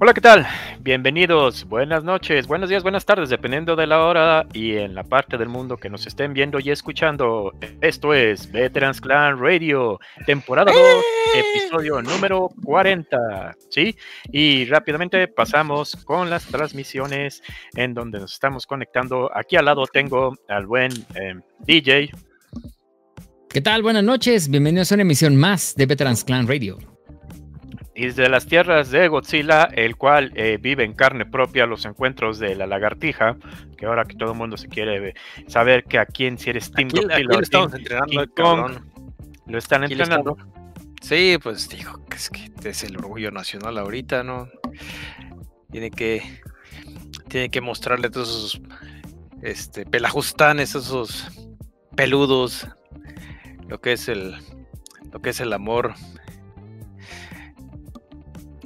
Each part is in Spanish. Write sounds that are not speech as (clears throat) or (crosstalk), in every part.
Hola, ¿qué tal? Bienvenidos, buenas noches, buenos días, buenas tardes, dependiendo de la hora y en la parte del mundo que nos estén viendo y escuchando. Esto es Veterans Clan Radio, temporada 2, episodio número 40, ¿sí? Y rápidamente pasamos con las transmisiones en donde nos estamos conectando. Aquí al lado tengo al buen eh, DJ. ¿Qué tal? Buenas noches, bienvenidos a una emisión más de Veterans Clan Radio y desde las tierras de Godzilla, el cual eh, vive en carne propia los encuentros de la lagartija, que ahora que todo el mundo se quiere saber que a quién si eres Team Godzilla lo estamos entrenando lo están entrenando. Sí, pues que es que es el orgullo nacional ahorita, ¿no? Tiene que tiene que mostrarle todos esos este pelajustanes, esos peludos, lo que es el lo que es el amor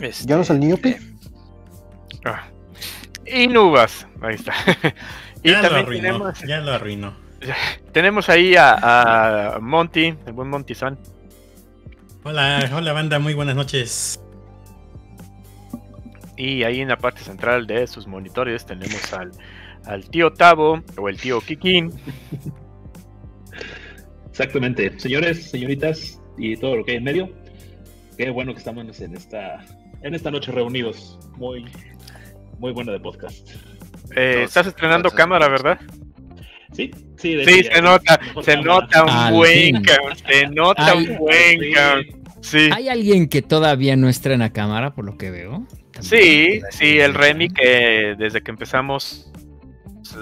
este, ¿Ya no es el Niope? Eh, ah. Y Nubas, ahí está. y ya también lo arruinó, tenemos, ya lo arruinó. Tenemos ahí a, Monty, el buen Monty San. Hola, hola banda, muy buenas noches. Y ahí en la parte central de sus monitores tenemos al, al tío Tavo o el tío Kikín. Exactamente. Señores, señoritas y todo lo que hay en medio, qué bueno que estamos en esta en esta noche reunidos. Muy, muy buena de podcast. Eh, estás estrenando cámara, ¿verdad? Sí, sí, sí se nota, se nota un buen, se nota un buen, sí. Hay alguien que todavía no estrena cámara, por lo que veo. sí, sí, el Remy que desde que empezamos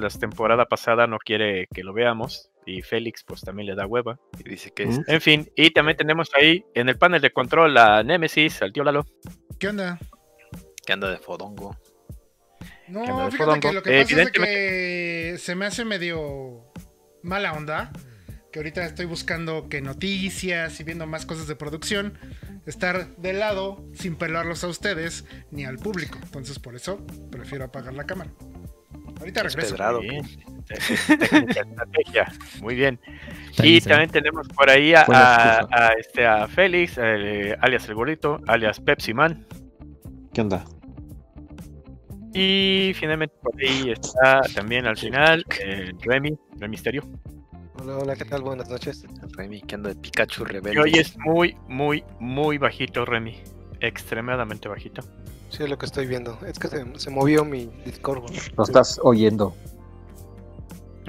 la temporada pasada no quiere que lo veamos y Félix pues también le da hueva y dice que es. En fin, y también tenemos ahí en el panel de control a Nemesis, al tío Lalo. ¿Qué onda? Que anda de fodongo. No, fíjate que lo que pasa es que se me hace medio mala onda. Que ahorita estoy buscando que noticias y viendo más cosas de producción. Estar de lado sin pelarlos a ustedes ni al público. Entonces por eso prefiero apagar la cámara. Ahorita regreso. Muy estrategia. Muy bien. Y también tenemos por ahí a, este, a Félix, eh, alias el gordito, alias Pepsi Man. ¿Qué onda? Y finalmente por ahí está también al final eh, Remy, Remy Misterio. Hola, hola, ¿qué tal? Buenas noches. Remy, que anda de Pikachu rebelde. Y hoy es muy, muy, muy bajito, Remy. Extremadamente bajito. Sí, es lo que estoy viendo. Es que se, movió mi Discord. Lo estás oyendo.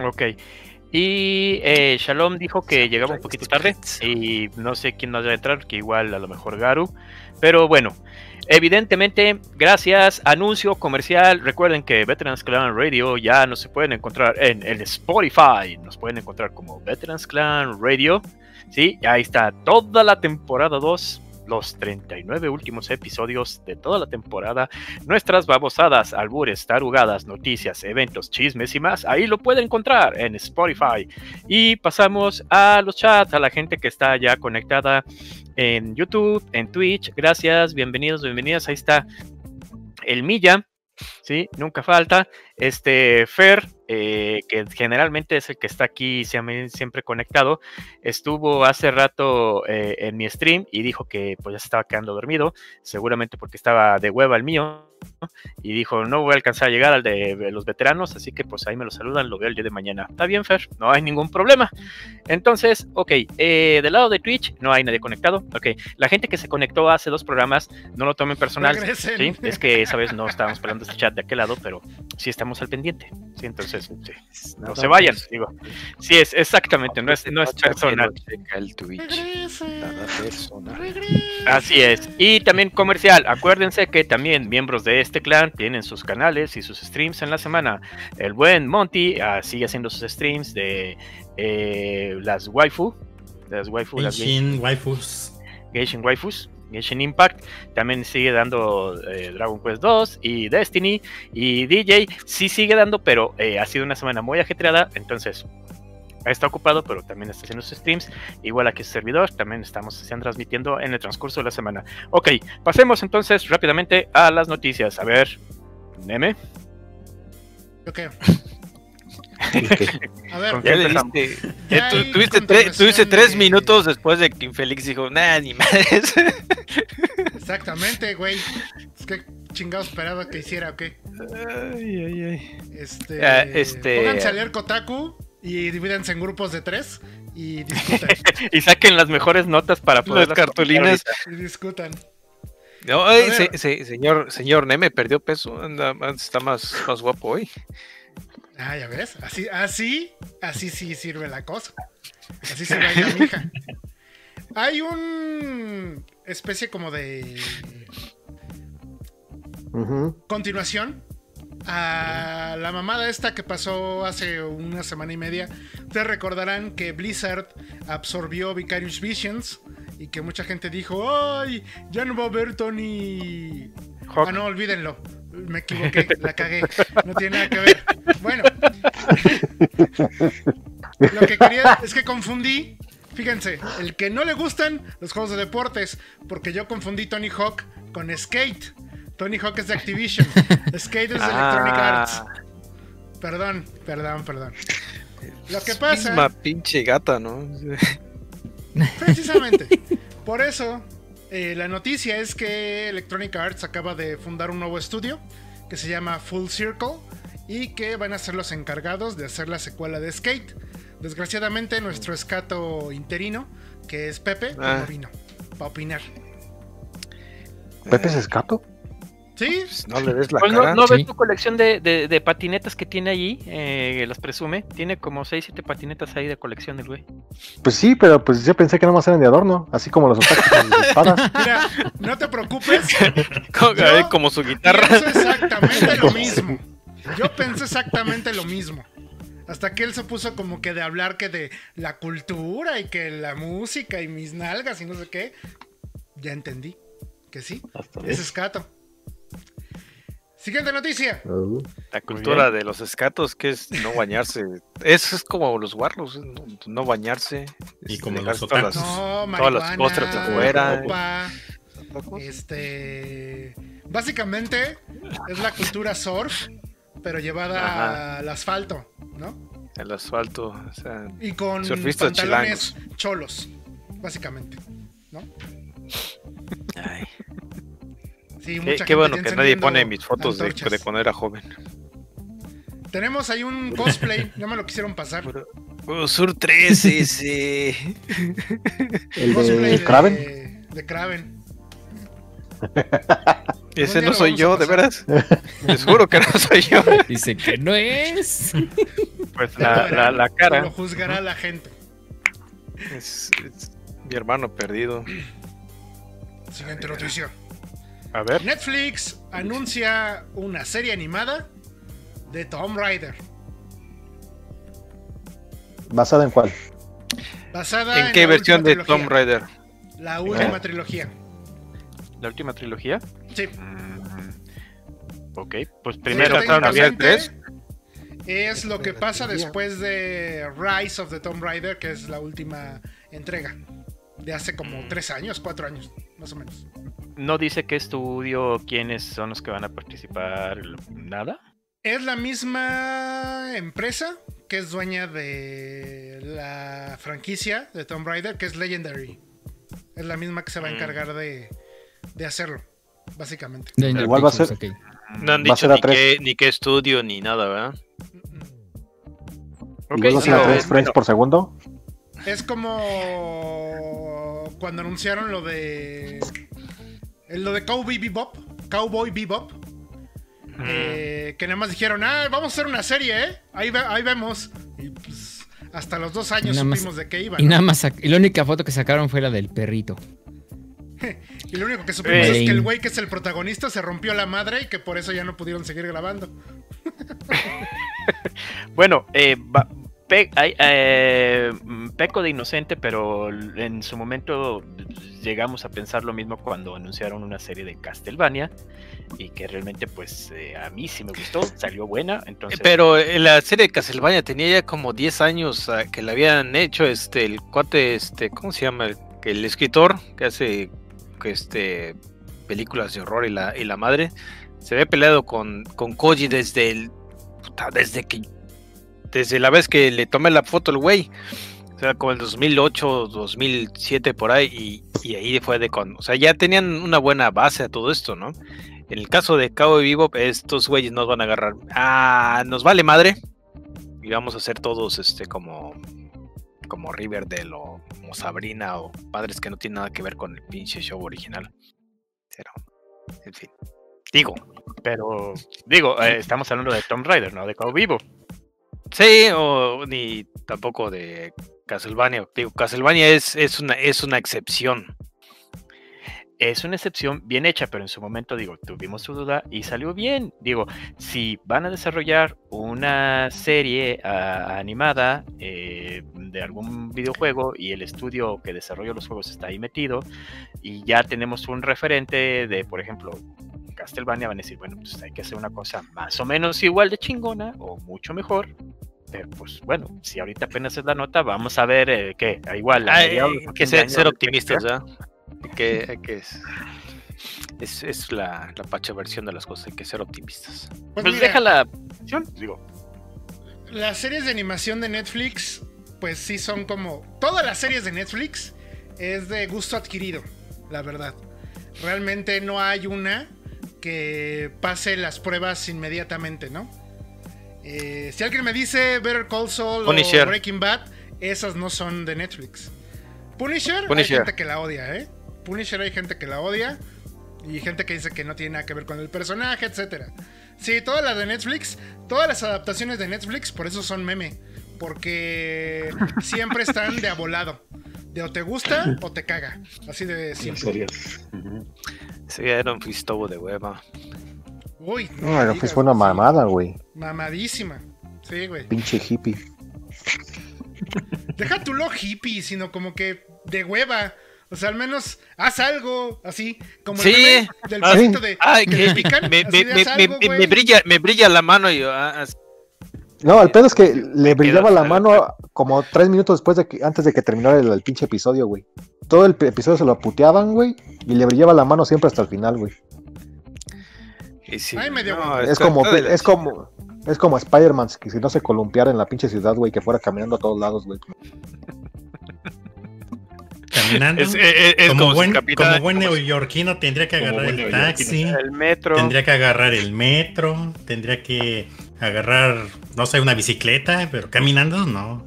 Ok. Y eh, Shalom dijo que llegaba un poquito tarde y no sé quién nos va a entrar, que igual a lo mejor Garu. Pero bueno, evidentemente, gracias, anuncio comercial. Recuerden que Veterans Clan Radio ya no se pueden encontrar en el Spotify. Nos pueden encontrar como Veterans Clan Radio. Sí, ahí está toda la temporada 2 los 39 últimos episodios de toda la temporada, nuestras babosadas, albures, tarugadas, noticias, eventos, chismes y más, ahí lo pueden encontrar en Spotify. Y pasamos a los chats, a la gente que está ya conectada en YouTube, en Twitch. Gracias, bienvenidos, bienvenidas. Ahí está el Milla. Sí, nunca falta. Este Fer, eh, que generalmente es el que está aquí siempre conectado, estuvo hace rato eh, en mi stream y dijo que pues ya se estaba quedando dormido, seguramente porque estaba de hueva el mío, y dijo, no voy a alcanzar a llegar al de los veteranos, así que pues ahí me lo saludan, lo veo el día de mañana. Está bien, Fer, no hay ningún problema. Entonces, ok, eh, del lado de Twitch no hay nadie conectado. Ok, la gente que se conectó hace dos programas, no lo tomen personal. ¿sí? Es que esa vez no estábamos esperando este chat de aquel lado, pero sí estamos al pendiente. Sí, entonces, sí, no se vayan, digo. Sí, es exactamente, no es, no es personal. El Así es. Y también comercial, acuérdense que también miembros de este clan tienen sus canales y sus streams en la semana. El buen Monty ah, sigue haciendo sus streams de eh, las waifu, las waifu, Genshin waifus. Genshin waifus. Genshin Impact también sigue dando eh, Dragon Quest 2 y Destiny y DJ sí sigue dando, pero eh, ha sido una semana muy ajetreada, entonces está ocupado, pero también está haciendo sus streams. Igual aquí su servidor, también estamos transmitiendo en el transcurso de la semana. Ok, pasemos entonces rápidamente a las noticias. A ver, Neme. Ok. A ver, ya le diste. Ya tuviste, tuviste, tres minutos después de que Infélix dijo, nada, ni más. (laughs) Exactamente, güey. Es que chingados esperaba que hiciera o qué? Ay, ay, ay. Este, Ah, este- Pónganse a leer Kotaku y divídanse en grupos de tres y discutan. (laughs) y saquen las mejores notas para poder Las cartulinas. y discutan. No, ay, se- se- señor, señor Neme perdió peso, anda, está más, más guapo hoy. Ah, ya ves. Así, así, así sí sirve la cosa. Así se baila mi hija. (laughs) Hay un especie como de continuación a la mamada esta que pasó hace una semana y media. Ustedes recordarán que Blizzard absorbió Vicarious Visions y que mucha gente dijo, ¡ay! Ya no va a haber Tony... Hawk. Ah, no, olvídenlo. Me equivoqué, la cagué. No tiene nada que ver. Bueno. Lo que quería es que confundí. Fíjense, el que no le gustan los juegos de deportes, porque yo confundí Tony Hawk con Skate. Tony Hawk es de Activision. Skate es de Electronic Ah. Arts. Perdón, perdón, perdón. Lo que pasa, Misma pinche gata, ¿no? precisamente, por eso, eh, la noticia es que Electronic Arts acaba de fundar un nuevo estudio que se llama Full Circle y que van a ser los encargados de hacer la secuela de Skate. Desgraciadamente, nuestro escato interino, que es Pepe, Ah. no vino para opinar. ¿Pepe es escato? ¿Sí? Pues no le des la Pues no, cara. no Sí. ves tu colección de, de- de patinetas que tiene allí, eh, las presume. Tiene como 6, 7 patinetas ahí de colección el güey. Pues sí, pero pues yo pensé que nada más eran de adorno, así como los con sus espadas. (laughs) Mira, no te preocupes. (laughs) Como, Yo como su guitarra. Pienso exactamente lo (laughs) mismo. Yo pensé exactamente lo mismo. Hasta que él se puso como que de hablar que de la cultura y que la música y mis nalgas y no sé qué. Ya entendí que sí, Hasta es escato. Siguiente noticia. Uh, La cultura de los escatos, que es no bañarse. Eso es como los guarros, no, no bañarse. Y este, como dejar los todas las- No, todas las costras afuera. este, básicamente es la cultura surf, pero llevada Ajá. al asfalto, ¿no? El asfalto. O sea, Y con Surfistas pantalones cholos, básicamente. ¿no? ay, Sí, qué, mucha qué gente bueno que nadie pone mis fotos de, cuando era joven. Tenemos ahí un cosplay, no me lo quisieron pasar. Sur 13, (laughs) sí. ¿El Cosplay de Kraven? De, de Kraven. Ese no soy yo, de veras. Les juro que no soy yo. (laughs) Dice que no es. Pues la, la, la cara. Lo juzgará la gente. Es, es mi hermano perdido. Siguiente noticia. A ver. Netflix anuncia una serie animada de Tomb Raider. ¿Basada en cuál? Basada ¿En qué la versión de Tomb trilogía. Raider? La última trilogía. La última trilogía. Sí. Mm, Ok, pues Sí, primero hacer técnicamente tres. Es lo que pasa después de Rise of the Tomb Raider, que es la última entrega. De hace como tres años, cuatro años, más o menos. No dice qué estudio, quiénes son los que van a participar, nada. Es la misma empresa que es dueña de la franquicia de Tomb Raider, que es Legendary. Es la misma que se va a Mm. encargar de, de hacerlo, básicamente. Igual va a ser-. No han dicho ni qué, ni qué estudio ni nada, ¿verdad? Igual va a ser no, a 3 frames por segundo. Es como cuando anunciaron lo de lo de Cowboy Bebop, Cowboy Bebop, eh, que nada más dijeron, ah, vamos a hacer una serie, ¿eh? Ahí, ve- ahí vemos. Y pues, hasta los dos años Nada más- supimos de qué iba. Y ¿no? nada más, y la única foto que sacaron fue la del perrito. (laughs) Y lo único que supimos Eh, es que el güey que es el protagonista se rompió la madre y que por eso ya no pudieron seguir grabando. (laughs) Bueno, eh, va- eh, peco de inocente, pero en su momento llegamos a pensar lo mismo cuando anunciaron una serie de Castlevania y que realmente pues eh, a mí sí me gustó, salió buena, entonces Pero eh, la serie de Castlevania tenía ya como 10 años ah, que la habían hecho este el cuate este ¿cómo se llama? El, el escritor que hace este películas de horror y la y la madre se había peleado con, con Koji desde el desde que desde la vez que le tomé la foto el güey. O sea, como el 2008, 2007 por ahí y, ahí fue de con, o sea, ya tenían una buena base a todo esto, ¿no? En el caso de Cabo Vivo, estos güeyes nos van a agarrar. Ah, nos vale madre. Y vamos a ser todos este como como Riverdale o Sabrina o padres que no tienen nada que ver con el pinche show original. Pero, en fin. Digo. Pero, digo, eh, estamos hablando de Tomb Raider, ¿no? De Cabo Vivo. Sí, o ni tampoco de Castlevania. Digo, Castlevania es, es, una, es una excepción. Es una excepción bien hecha, pero en su momento, digo, tuvimos su duda y salió bien. Digo, si van a desarrollar una serie ah, animada eh, de algún videojuego y el estudio que desarrolla los juegos está ahí metido y ya tenemos un referente de, por ejemplo, Castlevania, van a decir, bueno, pues hay que hacer una cosa más o menos igual de chingona o mucho mejor pero pues bueno, si ahorita apenas es la nota, vamos a ver eh, qué, igual. hay que ser, optimistas, ¿ya? Que, que es, es, la, la, pacha versión de las cosas, hay que ser optimistas. Pues, pues deja la digo. Las series de animación de Netflix, pues sí son como. Todas las series de Netflix es de gusto adquirido, la verdad. Realmente no hay una que pase las pruebas inmediatamente, ¿no? Eh, si alguien me dice Better Call Saul o Breaking Bad, esas no son de Netflix. Punisher, hay gente que la odia, ¿eh? Punisher hay gente que la odia y gente que dice que no tiene nada que ver con el personaje, etcétera. Sí, todas las de Netflix, todas las adaptaciones de Netflix, por eso son meme, porque siempre están de abolado. De o te gusta o te caga. Así de simple. Sí, era un fistobo de hueva. Uy, no, no fue una mamada, güey. Mamadísima. Sí, güey. Pinche hippie. Deja tu lo hippie, sino como que de hueva. O sea, al menos haz algo así, como sí. el del ah, de Ay, que, pican, me, me, me, me, brilla, me brilla la mano y yo, ah, No, el pedo es que le brillaba la mano como tres minutos después de que, antes de que terminara el, el pinche episodio, güey. Todo el episodio se lo puteaban, güey, y le brillaba la mano siempre hasta el final, güey es, como, es como, es como Spider-Man, que si no se columpiara en la pinche ciudad, güey, que fuera caminando a todos lados, güey. Caminando. como, buen, como buen neoyorquino tendría que agarrar el taxi. El metro. Tendría que agarrar el metro. Tendría que agarrar, no sé, una bicicleta, pero caminando no.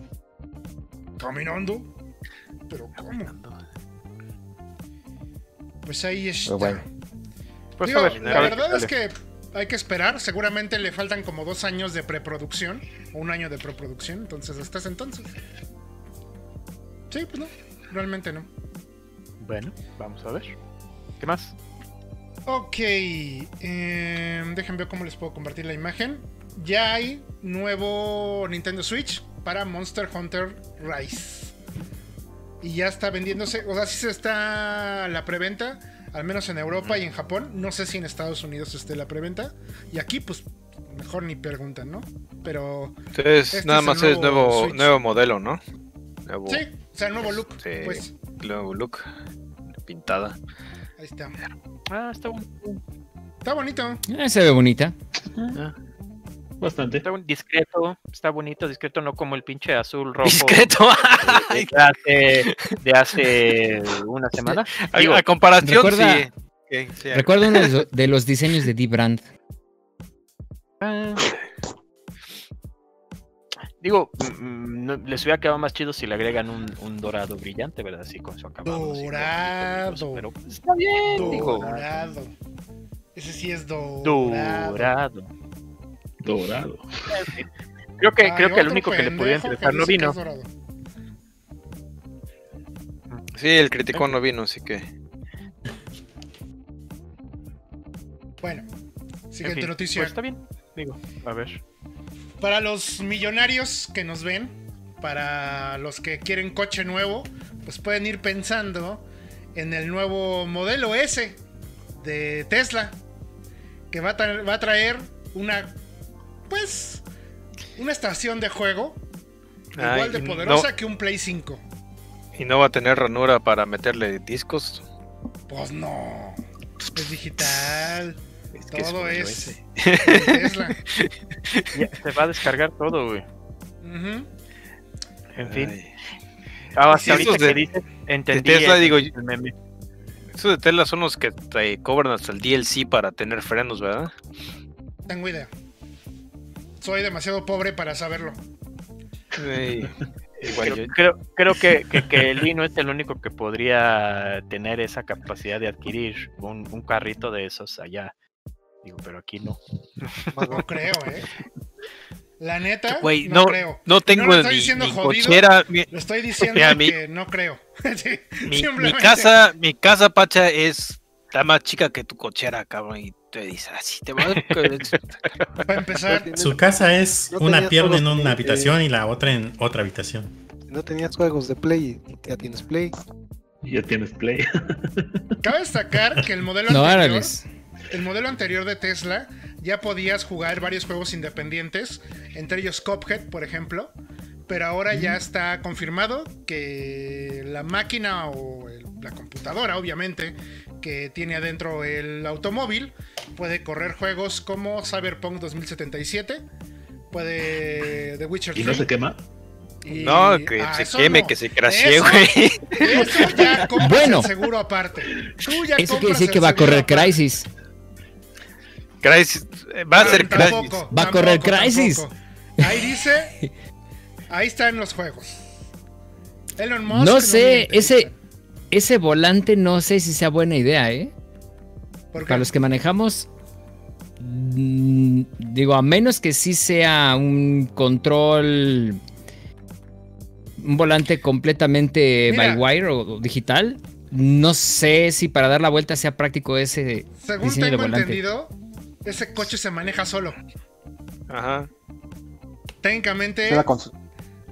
¿Caminando? ¿Pero cómo? Pues ahí está. bueno. Pues la verdad es que hay que esperar. Seguramente le faltan como dos años de preproducción o un año de preproducción. Entonces, hasta ese entonces. Sí, pues no. Realmente no. Bueno, vamos a ver. ¿Qué más? Ok. Eh, déjenme ver cómo les puedo compartir la imagen. Ya hay nuevo Nintendo Switch para Monster Hunter Rise. Y ya está vendiéndose. O sea, sí se está la preventa al menos en Europa y en Japón. No sé si en Estados Unidos esté la preventa. Y aquí, pues, mejor ni preguntan, ¿no? Pero. Entonces, este nada más es nuevo, nuevo modelo, ¿no? Sí, o sea, nuevo look. Sí, pues. Nuevo look. Pintada. Ahí está. Ah, está bonito. Está bonito. Eh, se ve bonita. Ah. Bastante. Está discreto, está bonito, discreto, no como el pinche azul rojo. Discreto. de, hace, una semana. a comparación, recuerda, Recuerdo uno de los diseños de D-Brand. Ah. digo, mm, mm, les hubiera quedado más chido si le agregan un, dorado brillante, ¿verdad? Así con su acabado. Dorado. pero está bien. Dorado. Ese sí es dorado. Dorado. Dorado. Creo que, creo que el único que le podía interesar no vino. Sí, el crítico no vino, así que. Bueno, siguiente noticia. Pues está bien, digo, a ver. Para los millonarios que nos ven, para los que quieren coche nuevo, pues pueden ir pensando en el nuevo modelo S de Tesla, que va a, va a traer una pues, una estación de juego igual de poderosa que un Play 5. ¿Y no va a tener ranura para meterle discos? Pues no. Es digital. todo es. (laughs) (laughs) se va a descargar todo, güey. En fin. Ah, hasta ahorita que dices, entendí Tesla, digo, Esos de Tesla son los que te cobran hasta el DLC para tener frenos, ¿verdad? Tengo idea. Soy demasiado pobre para saberlo. Sí. (laughs) Igual creo, yo... creo, creo, que, que, que Lee no es el único que podría tener esa capacidad de adquirir un, un carrito de esos allá. Digo, pero aquí no. No creo, ¿eh? La neta, Wey, no, no, creo. no tengo no lo estoy diciendo ni jodido, cochera. Mi, Le estoy (laughs) diciendo Mira, mi- que no creo. (laughs) Sí, mi- mi casa, mi casa, Pacha, es está más chica que tu cochera, cabrón. Y te dice, así te va. Para empezar, Su casa es No una pierna en una de- habitación y la otra en otra habitación. No tenías juegos de Play, ya tienes Play. Ya tienes Play. cabe destacar que el modelo No, anterior, árales. el modelo anterior de Tesla ya podías jugar varios juegos independientes, entre ellos Cuphead, por ejemplo. Pero ahora ya está confirmado que la máquina o el- la computadora, obviamente, que tiene adentro el automóvil, puede correr juegos como Cyberpunk 2077, puede The Witcher ¿Y 3. no se quema? y- No, que Ah, se queme, no. que se crashee, Eso- güey. Eso ya (laughs) compras Bueno. el seguro aparte. Tú ya Eso quiere decir que va a correr aparte. Crisis. Crisis, va a ser Tampoco, Crisis. Va a correr tampoco, tampoco. Ahí dice, (laughs) ahí están los juegos. Elon Musk. No sé, ese, ese volante no sé si sea buena idea, ¿eh? Para los que manejamos, mm, digo, a menos que sí sea un control, un volante completamente Mira. by wire o, digital, no sé si para dar la vuelta sea práctico ese Según diseño de tengo volante. entendido, ese coche se maneja solo. Ajá. Técnicamente, Se la cons-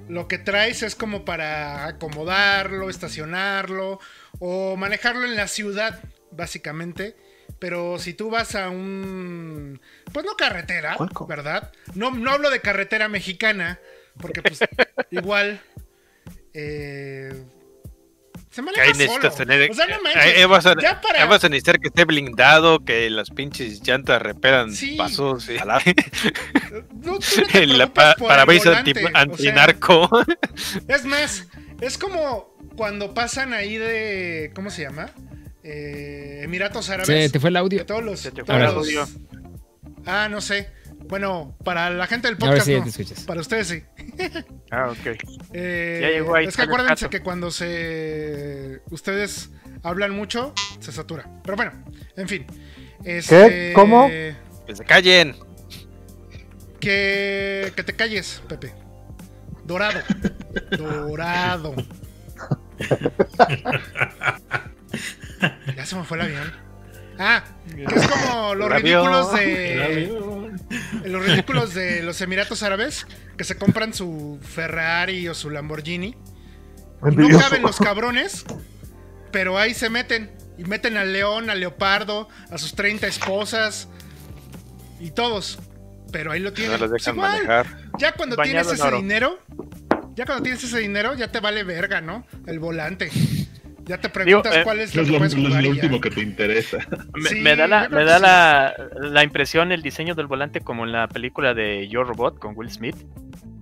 lo que traes es como para acomodarlo, estacionarlo o manejarlo en la ciudad, básicamente. Pero si tú vas a un. Pues no carretera, ¿Cuál co- ¿verdad? No, no hablo de carretera mexicana, porque pues (laughs) igual. eh, se maneja Ahí solo. necesitas tener. O sea, no manches, ahí- ahí vas, a, ya para- ahí vas a necesitar que esté blindado, que las pinches llantas repelan Sí. pasos. y- (laughs) No, tú no te la pa- por para el veis volante, anti, o sea, antinarco. Es más, es como cuando pasan ahí de. ¿Cómo se llama? Eh, Emiratos Árabes. Se te fue el audio. todos los. Se te todos fue el los- audio. Ah, no sé. Bueno, para la gente del podcast sí no. te escuchas. Para ustedes sí. (laughs) Ah, ok. Eh, Ya llegó ahí, es que acuérdense que cuando se. Ustedes hablan mucho, se satura. Pero bueno, en fin. Este, ¿Cómo? Que se callen. Que, que te calles, Pepe. Dorado. Dorado. (laughs) Ya se me fue el avión. Ah, que es como los ridículos de. Los ridículos de los Emiratos Árabes que se compran su Ferrari o su Lamborghini. No caben los cabrones, pero ahí se meten. Y meten al león, al leopardo, a sus 30 esposas y todos. Pero ahí lo tienen. No los dejan igual, manejar. ya cuando Bañado tienes en ese dinero, ya cuando tienes ese dinero, ya te vale verga, ¿no? El volante. Ya te preguntas eh, cuál es lo Es que lo, puedes lo- último que te interesa. (laughs) Me, Sí, me da, la, me da sí. la, la impresión, el diseño del volante como en la película de Yo Robot con Will Smith.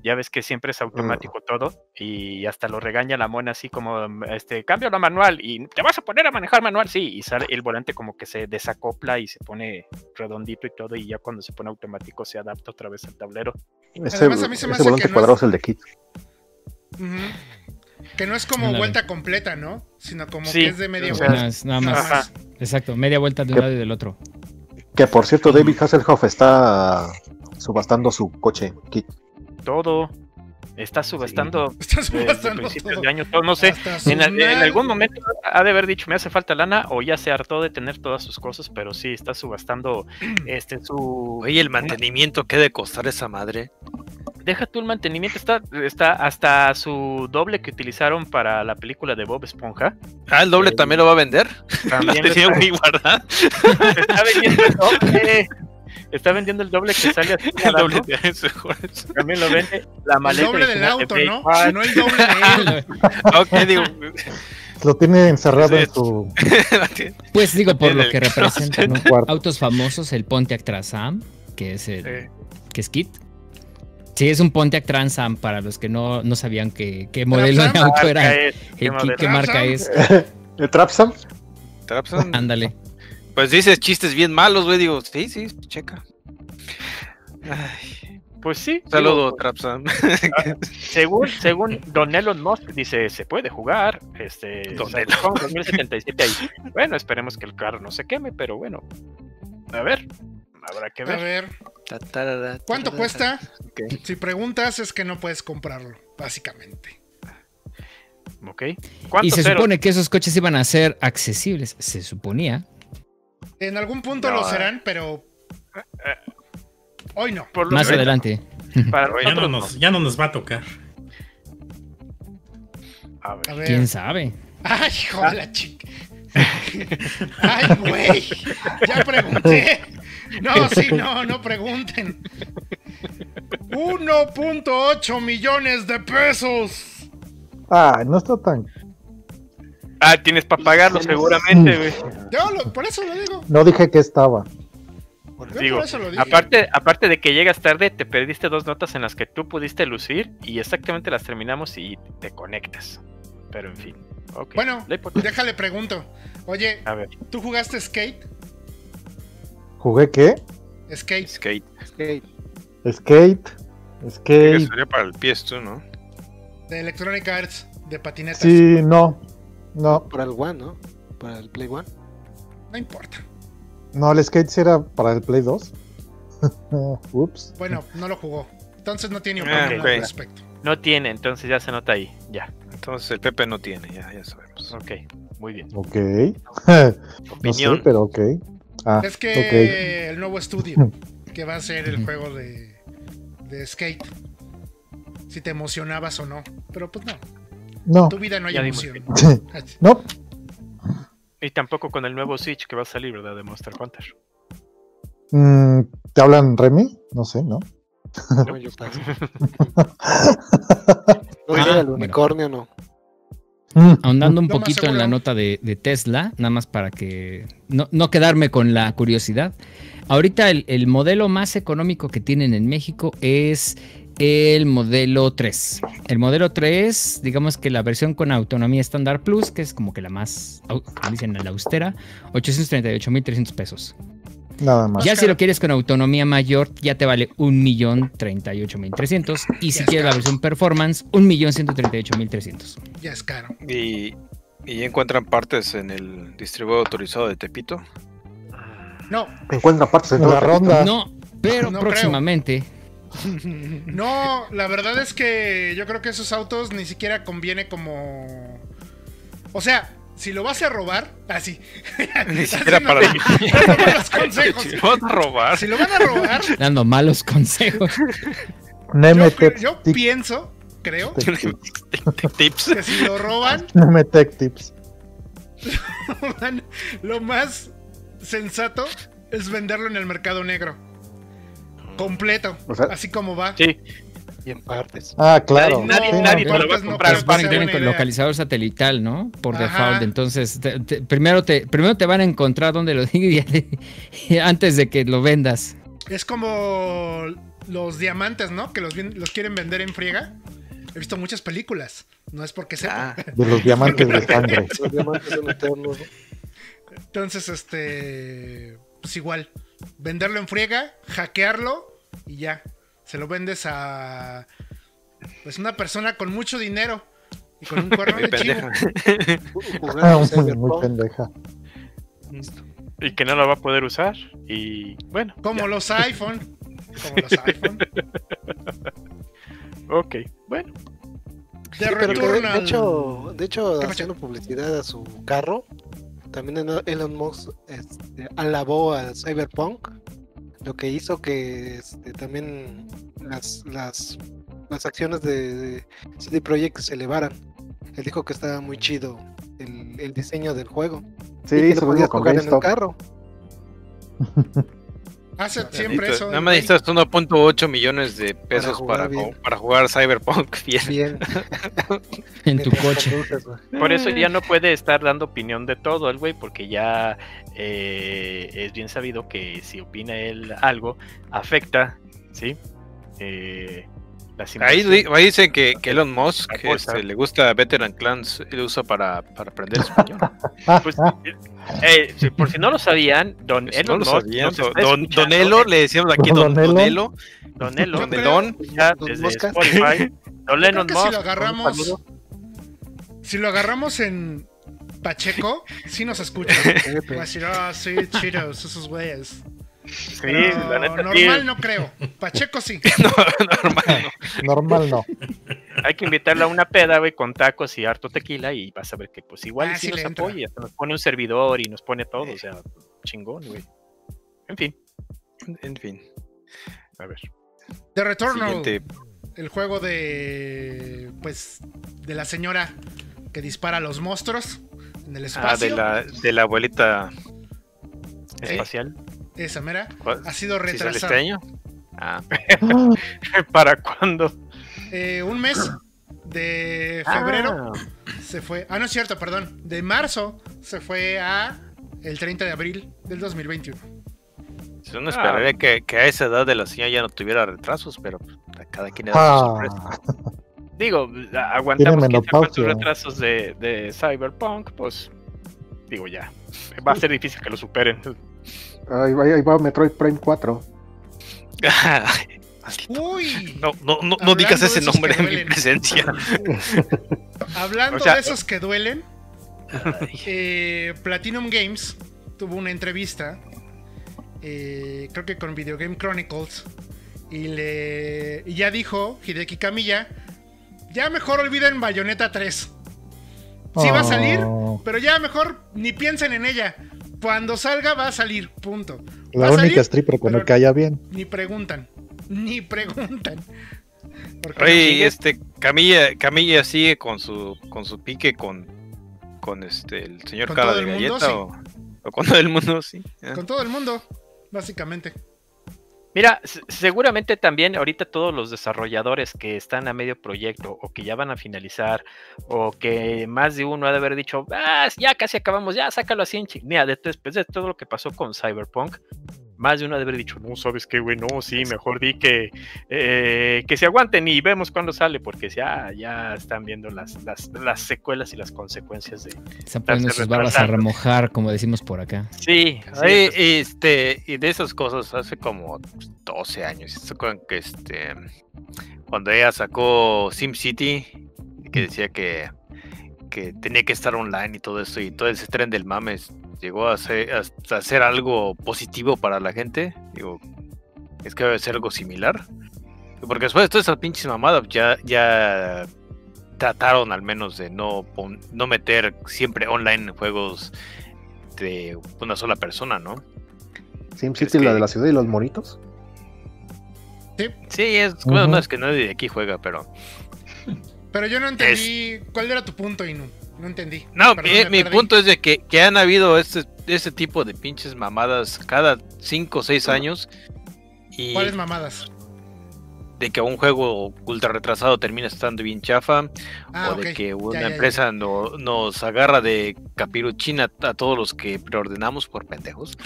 Ya ves que siempre es automático todo y hasta lo regaña la mona así como, este, cambio la manual y te vas a poner a manejar manual, sí, y sale el volante como que se desacopla y se pone redondito y todo y ya cuando se pone automático se adapta otra vez al tablero. Ese, Además, a mí se me ese hace volante que no cuadrado es- es el de Kit. Ujú. Que no es como vuelta completa, ¿no? Sino como Sí, que es de media o sea, vuelta. Apenas, nada más. Ajá. Exacto, media vuelta de un ¿Qué? lado y del otro. Que por cierto, David Hasselhoff está subastando su coche Kit. Todo está subastando Está desde subastando todo. de año, todo, no sé. En, en algún momento ha de haber dicho me hace falta lana o ya se hartó de tener todas sus cosas, pero sí está subastando este su Oye, el mantenimiento que de costar esa madre. Deja tú el mantenimiento, está, está hasta su doble que utilizaron para la película de Bob Esponja. Ah, el doble Sí. también lo va a vender. También (laughs) tenía está, muy guardado. está vendiendo el doble. Está vendiendo el doble que sale así El doble nadando. de eso. También lo vende. La El maleta doble del de auto, ¿no? No el doble de él. (laughs) ok, digo. Lo tiene encerrado Sí. en su (laughs) Pues digo, por lo el que representa, ¿no? cuarto. Autos famosos, el Pontiac Transam, que es el Sí. que es Kit. Sí, es un Pontiac Transam para los que no, no sabían qué, qué modelo de auto era es, Kit, qué marca es. (laughs) ¿El Trapsam? (laughs) Ándale. Pues dices chistes bien malos, güey. Digo, sí, sí, checa. Ay, Pues sí. saludo, digo, Trapsan. según, según Don Elon Musk dice, se puede jugar. Este, Don Cyberpunk 2077 ahí. Bueno, esperemos que el carro no se queme, pero bueno. A ver, habrá que A ver. ver, Ta, tarara, ¿cuánto cuesta? Si preguntas es que no puedes comprarlo, básicamente. Ok. Y ¿Cuántos se supone que esos coches iban a ser accesibles. Se suponía. En algún punto No, lo eh. serán, pero hoy no. Por lo Más adelante. (laughs) Para Ya no, nos, ya no nos va a tocar. A ver. A ver. ¿Quién sabe? Ay, hijo de la chica. Ay, güey. Ya pregunté. (laughs) (laughs) No, sí, no, no pregunten. 1.8 millones de pesos. Ah, no está tan. Ah, tienes para pagarlo seguramente, güey. Yo lo- por eso lo digo. No dije que estaba. Yo Digo, por eso lo dije. Aparte, aparte de que llegas tarde, te perdiste dos notas en las que tú pudiste lucir y exactamente las terminamos y te conectas. Pero en fin. ok. Bueno, déjale pregunto. Oye, A ver. ¿tú jugaste Skate? ¿Jugué qué? Skate. Skate. Skate. Skate. Que Skate. sería para el pie tú, ¿no? De Electronic Arts, de patinetas. Sí, no. No, Para el One, ¿no? Para el Play One. No importa. no, el skate sí era para el Play 2. (laughs) Ups. Bueno, no lo jugó. Entonces no tiene Ah, opinión ok. al respecto. No tiene, entonces ya se nota ahí. Ya. Entonces el Pepe no tiene, ya, ya sabemos. Ok. Muy bien. Ok. (laughs) no sé, Opinión. pero ok. Ah, Es que ok. el nuevo estudio (laughs) que va a ser el juego de, de Skate. Si te emocionabas o no. Pero pues no. No. En tu vida no hay Ya emoción. (laughs) no. Y tampoco con el nuevo Switch que va a salir, ¿verdad? De Monster Hunter. Mm, ¿Te hablan Remy? No sé, ¿no? No, yo paso. (laughs) Ah, No el bueno. unicornio, no. Mm, Ahondando un Lo poquito en la nota de, de Tesla, nada más para que no, no quedarme con la curiosidad. Ahorita el, el modelo más económico que tienen en México es el modelo 3. El modelo 3, digamos que la versión con autonomía estándar plus, que es como que la más, dicen, la austera, 838.300 pesos. Nada más. Ya si lo quieres con autonomía mayor, ya te vale 1.038.300. Y si Ya quieres la versión performance, 1.138.300. Ya es caro. Y, y encuentran partes en el distribuidor autorizado de Tepito. No, Encuentra partes en la ronda. No, pero No próximamente. (laughs) no, la verdad es que yo creo que esos autos ni siquiera conviene como. O sea, si lo vas a robar, así. Ni siquiera para mí. consejos. Si vamos a robar. Si lo van a robar, (laughs) Dando malos consejos. Yo, yo pienso, creo, Tips. que si lo roban, Neme Tech Tips. (laughs) lo más sensato es venderlo en el mercado negro. Completo. O sea- así como va. Sí, Y en partes. Ah, claro. Nadie- Sí, nadie no, te lo va a no comprar. sea con idea. localizador satelital, ¿no? Por Ajá. default. Entonces, te- te- primero, te, primero te van a encontrar donde lo (laughs) diga antes de que lo vendas. Es como los diamantes, ¿no? Que los, quieren vender en friega. He visto muchas películas. No es porque sepa. Ah, De los diamantes de (laughs) sangre. Los diamantes son. Entonces, este. Pues igual. Venderlo en friega, hackearlo y ya. Se lo vendes a. Pues una persona con mucho dinero. Y con un cuerno (laughs) muy de chivo. (laughs) Jugando Ah, muy, pendeja. y que no lo va a poder usar. Y bueno. Como ya. los iPhone. Como los (laughs) iPhone. Ok, bueno. Sí, pero de, hecho, de hecho ¿Qué haciendo publicidad a su carro, también Elon- Elon Musk este, alabó a Cyberpunk, lo que hizo que este, también las, las, las acciones de, de CD Projekt se elevaran. Él dijo que estaba muy chido el, el diseño del juego. y Sí, que lo podías en el carro. (laughs) Hace siempre Necesitas- eso. nada más necesitas 1.8 millones de pesos jugar para, para jugar Cyberpunk (laughs) bien. Bien. (laughs) En tu coche. Por eso ya no puede estar dando opinión de todo el güey, porque ya eh, es bien sabido que si opina él algo, afecta, ¿sí? Eh, Ahí, dicen que, Elon Musk este, le gusta Veteran Clans y lo usa para, para aprender español. (laughs) pues, eh, eh por si no lo sabían, Don Elon Musk. don, don, Elo, le decíamos aquí Don, don Elo. Don Elo. Don, Don, ya desde Spotify. (laughs) Don Elon Musk. Si lo agarramos, si lo agarramos en Pacheco, sí nos escucha. (laughs) Va a decir, ah, sí, chidos, esos güeyes. Sí, la neta, normal no creo. Pacheco sí. (laughs) no, normal no. Normal no. Hay que invitarle a una peda, güey, con tacos y harto tequila y vas a ver que pues igual ah, sí, nos apoya. Nos pone un servidor y nos pone todo, o sea, chingón, güey. En fin. En fin. A ver. De retorno. El juego de. Pues. De la señora que dispara a los monstruos en el espacio. Ah, de la, de la abuelita espacial esa mera, ha sido retrasada. este año? Ah. (laughs) ¿Para cuándo? Eh, un mes de febrero ah. se fue. Ah, no es cierto, perdón. De marzo se fue a el 30 de abril del 2021. Uno esperaría que, que, a esa edad de la señora ya no tuviera retrasos, pero cada quien le da su sorpresa. Digo, aguantamos que retrasos de, de Cyberpunk, pues digo ya. Va a ser difícil que lo superen. Ahí va, ahí va Metroid Prime 4. (laughs) Uy, no, no, no, no digas ese nombre en mi presencia. (laughs) Hablando de esos que duelen, eh, Platinum Games tuvo una entrevista, eh, creo que con Video Game Chronicles, y, le, y ya dijo Hideki Kamiya, ya mejor olviden Bayonetta 3. Sí va a salir, oh. pero ya mejor ni piensen en ella. Cuando salga va a salir, punto. La única stripper que me calla bien. Ni preguntan, ni preguntan. Oye, este Camilla, Camilla sigue con su con su pique con con este el señor cara de galleta o, con todo el mundo, sí. Con todo el mundo, básicamente. Mira, seguramente también ahorita todos los desarrolladores que están a medio proyecto o que ya van a finalizar o que más de uno ha de haber dicho, ah, ya casi acabamos, ya sácalo así en Mira, después de todo lo que pasó con Cyberpunk, más de uno ha de haber dicho, no, sabes qué, güey, no, sí, mejor di que, eh, que se aguanten y vemos cuándo sale, porque ya, ya están viendo las, las, secuelas y las consecuencias de... Están poniendo sus barbas a remojar, como decimos por acá. Sí, sí este, y de esas cosas hace como 12 años, que este, cuando ella sacó SimCity, que decía que que tenía que estar online y todo esto y todo ese tren del mames llegó a hacer, algo positivo para la gente. Digo, es que debe ser algo similar. Porque después de todas esas pinches mamadas, ya, ya trataron al menos de no, no meter siempre online juegos de una sola persona, ¿no? SimCity, la de la ciudad y los monitos. Sí, sí es más que nadie de aquí juega, pero. Pero yo no entendí. ¿Cuál era tu punto, Inu? No entendí. No, mi, punto es de que, que han habido este, este tipo de pinches mamadas cada 5 o 6 años. Y ¿Cuáles mamadas? De que un juego ultra retrasado termina estando bien chafa. Ah, o de que una empresa No, nos agarra de capiruchina a todos los que preordenamos por pendejos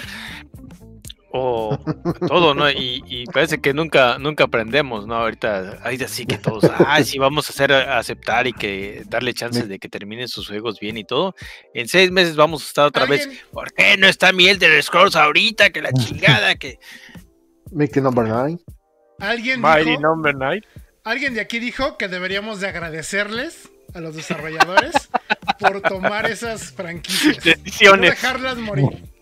o todo, ¿no? Y, parece que nunca, nunca aprendemos, ¿no? Ahorita, ahí así que todos, ah, sí, vamos a hacer aceptar y que darle chances de que terminen sus juegos bien y todo. En seis meses vamos a estar otra vez, ¿por qué no está miel de Scrolls ahorita? Que la (laughs) chingada, que... Mickey Number Nine. ¿Alguien dijo, number nine. Alguien de aquí dijo que deberíamos de agradecerles a los desarrolladores por tomar esas franquicias. Decisiones. No dejarlas morir.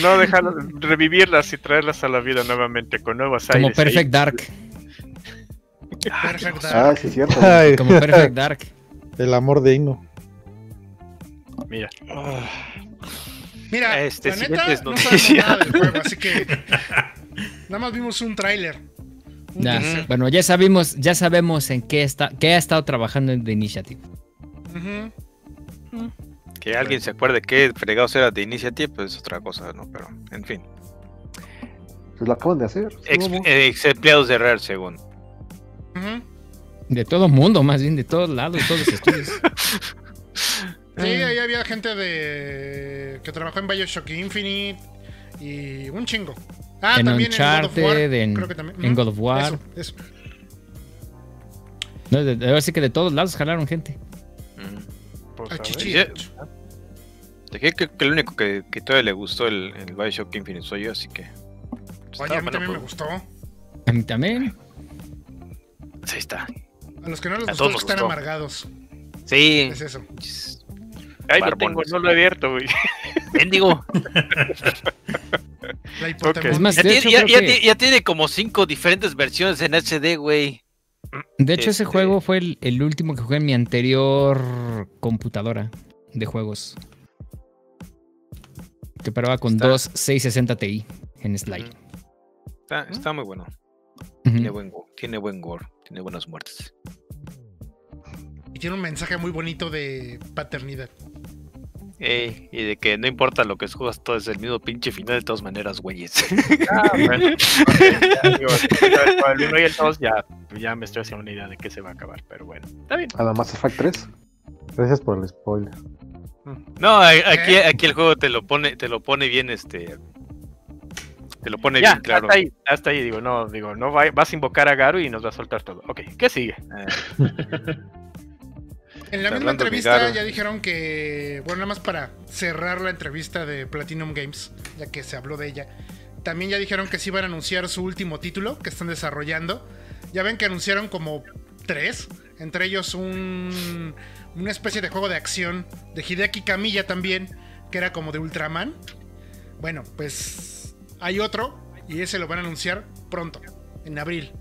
No dejar revivirlas y traerlas a la vida nuevamente con nuevas Como Perfect Dark. Perfect Dark. Ah, sí, cierto. Como Perfect Dark. El amor de Ino. Mira. Mira, este, la neta, no sabemos nada del juego, así que (laughs) nada más vimos un tráiler. Bueno, ya sabemos, ya sabemos en qué está, qué ha estado trabajando en The Initiative. Que alguien se acuerde que fregados era de Initiative, pues es otra cosa, ¿no? Pero, en fin. Pues lo acaban de hacer. Ex, empleados de Rare, según. De todo mundo, más bien, de todos lados, de todos los estudios. (laughs) Sí, ahí había gente de que trabajó en Bioshock Infinite y un chingo. Ah, en también Uncharted, en God of War. En, God of War. Eso, No, de, de, así que de todos lados jalaron gente. Mm. Pues, Dejé que, que el único que, que todavía le gustó el, el Bioshock Infinite soy yo, así que. pues, Oye, a mí también me gustó. A mí también. ahí está. A los que no les A gustó todos están gustó. amargados. Sí. Es eso. Ahí lo tengo, no lo he abierto, güey. (laughs) La hipotemón. Es más, Ya, de tiene, hecho, ya- creo ya que- ti- ya tiene como cinco diferentes versiones en HD, güey. De hecho, ese Este- juego fue el, el último que jugué en mi anterior computadora de juegos. Que paraba con Está- dos 660 Ti en Slide. Está, está muy bueno. Tiene buen, go- tiene buen gore. Tiene buenas muertes. Y tiene un mensaje muy bonito de paternidad. Ey, y de que no importa lo que escogas, todo es el mismo pinche final de todas maneras, güeyes. Ah, (laughs) bueno. Ya, digo, (laughs) ya, con el 1 y el 2 ya, ya me estoy haciendo una idea de qué se va a acabar, pero bueno, está bien. A la Mass Effect 3. Gracias por el spoiler. No, a- aquí, aquí el juego te lo pone, te lo pone bien, este. Te lo pone Ya, bien claro. hasta ahí, hasta ahí, digo, no, digo, no va- vas a invocar a Garu y nos va a soltar todo. Ok, ¿qué sigue? Eh, En la misma entrevista ya dijeron que, bueno, nada más para cerrar la entrevista de Platinum Games, ya que se habló de ella, también ya dijeron que sí van a anunciar su último título que están desarrollando. Ya ven que anunciaron como tres, entre ellos un, una especie de juego de acción de Hideaki Kamiya también, que era como de Ultraman. Bueno, pues hay otro y ese lo van a anunciar pronto, en abril.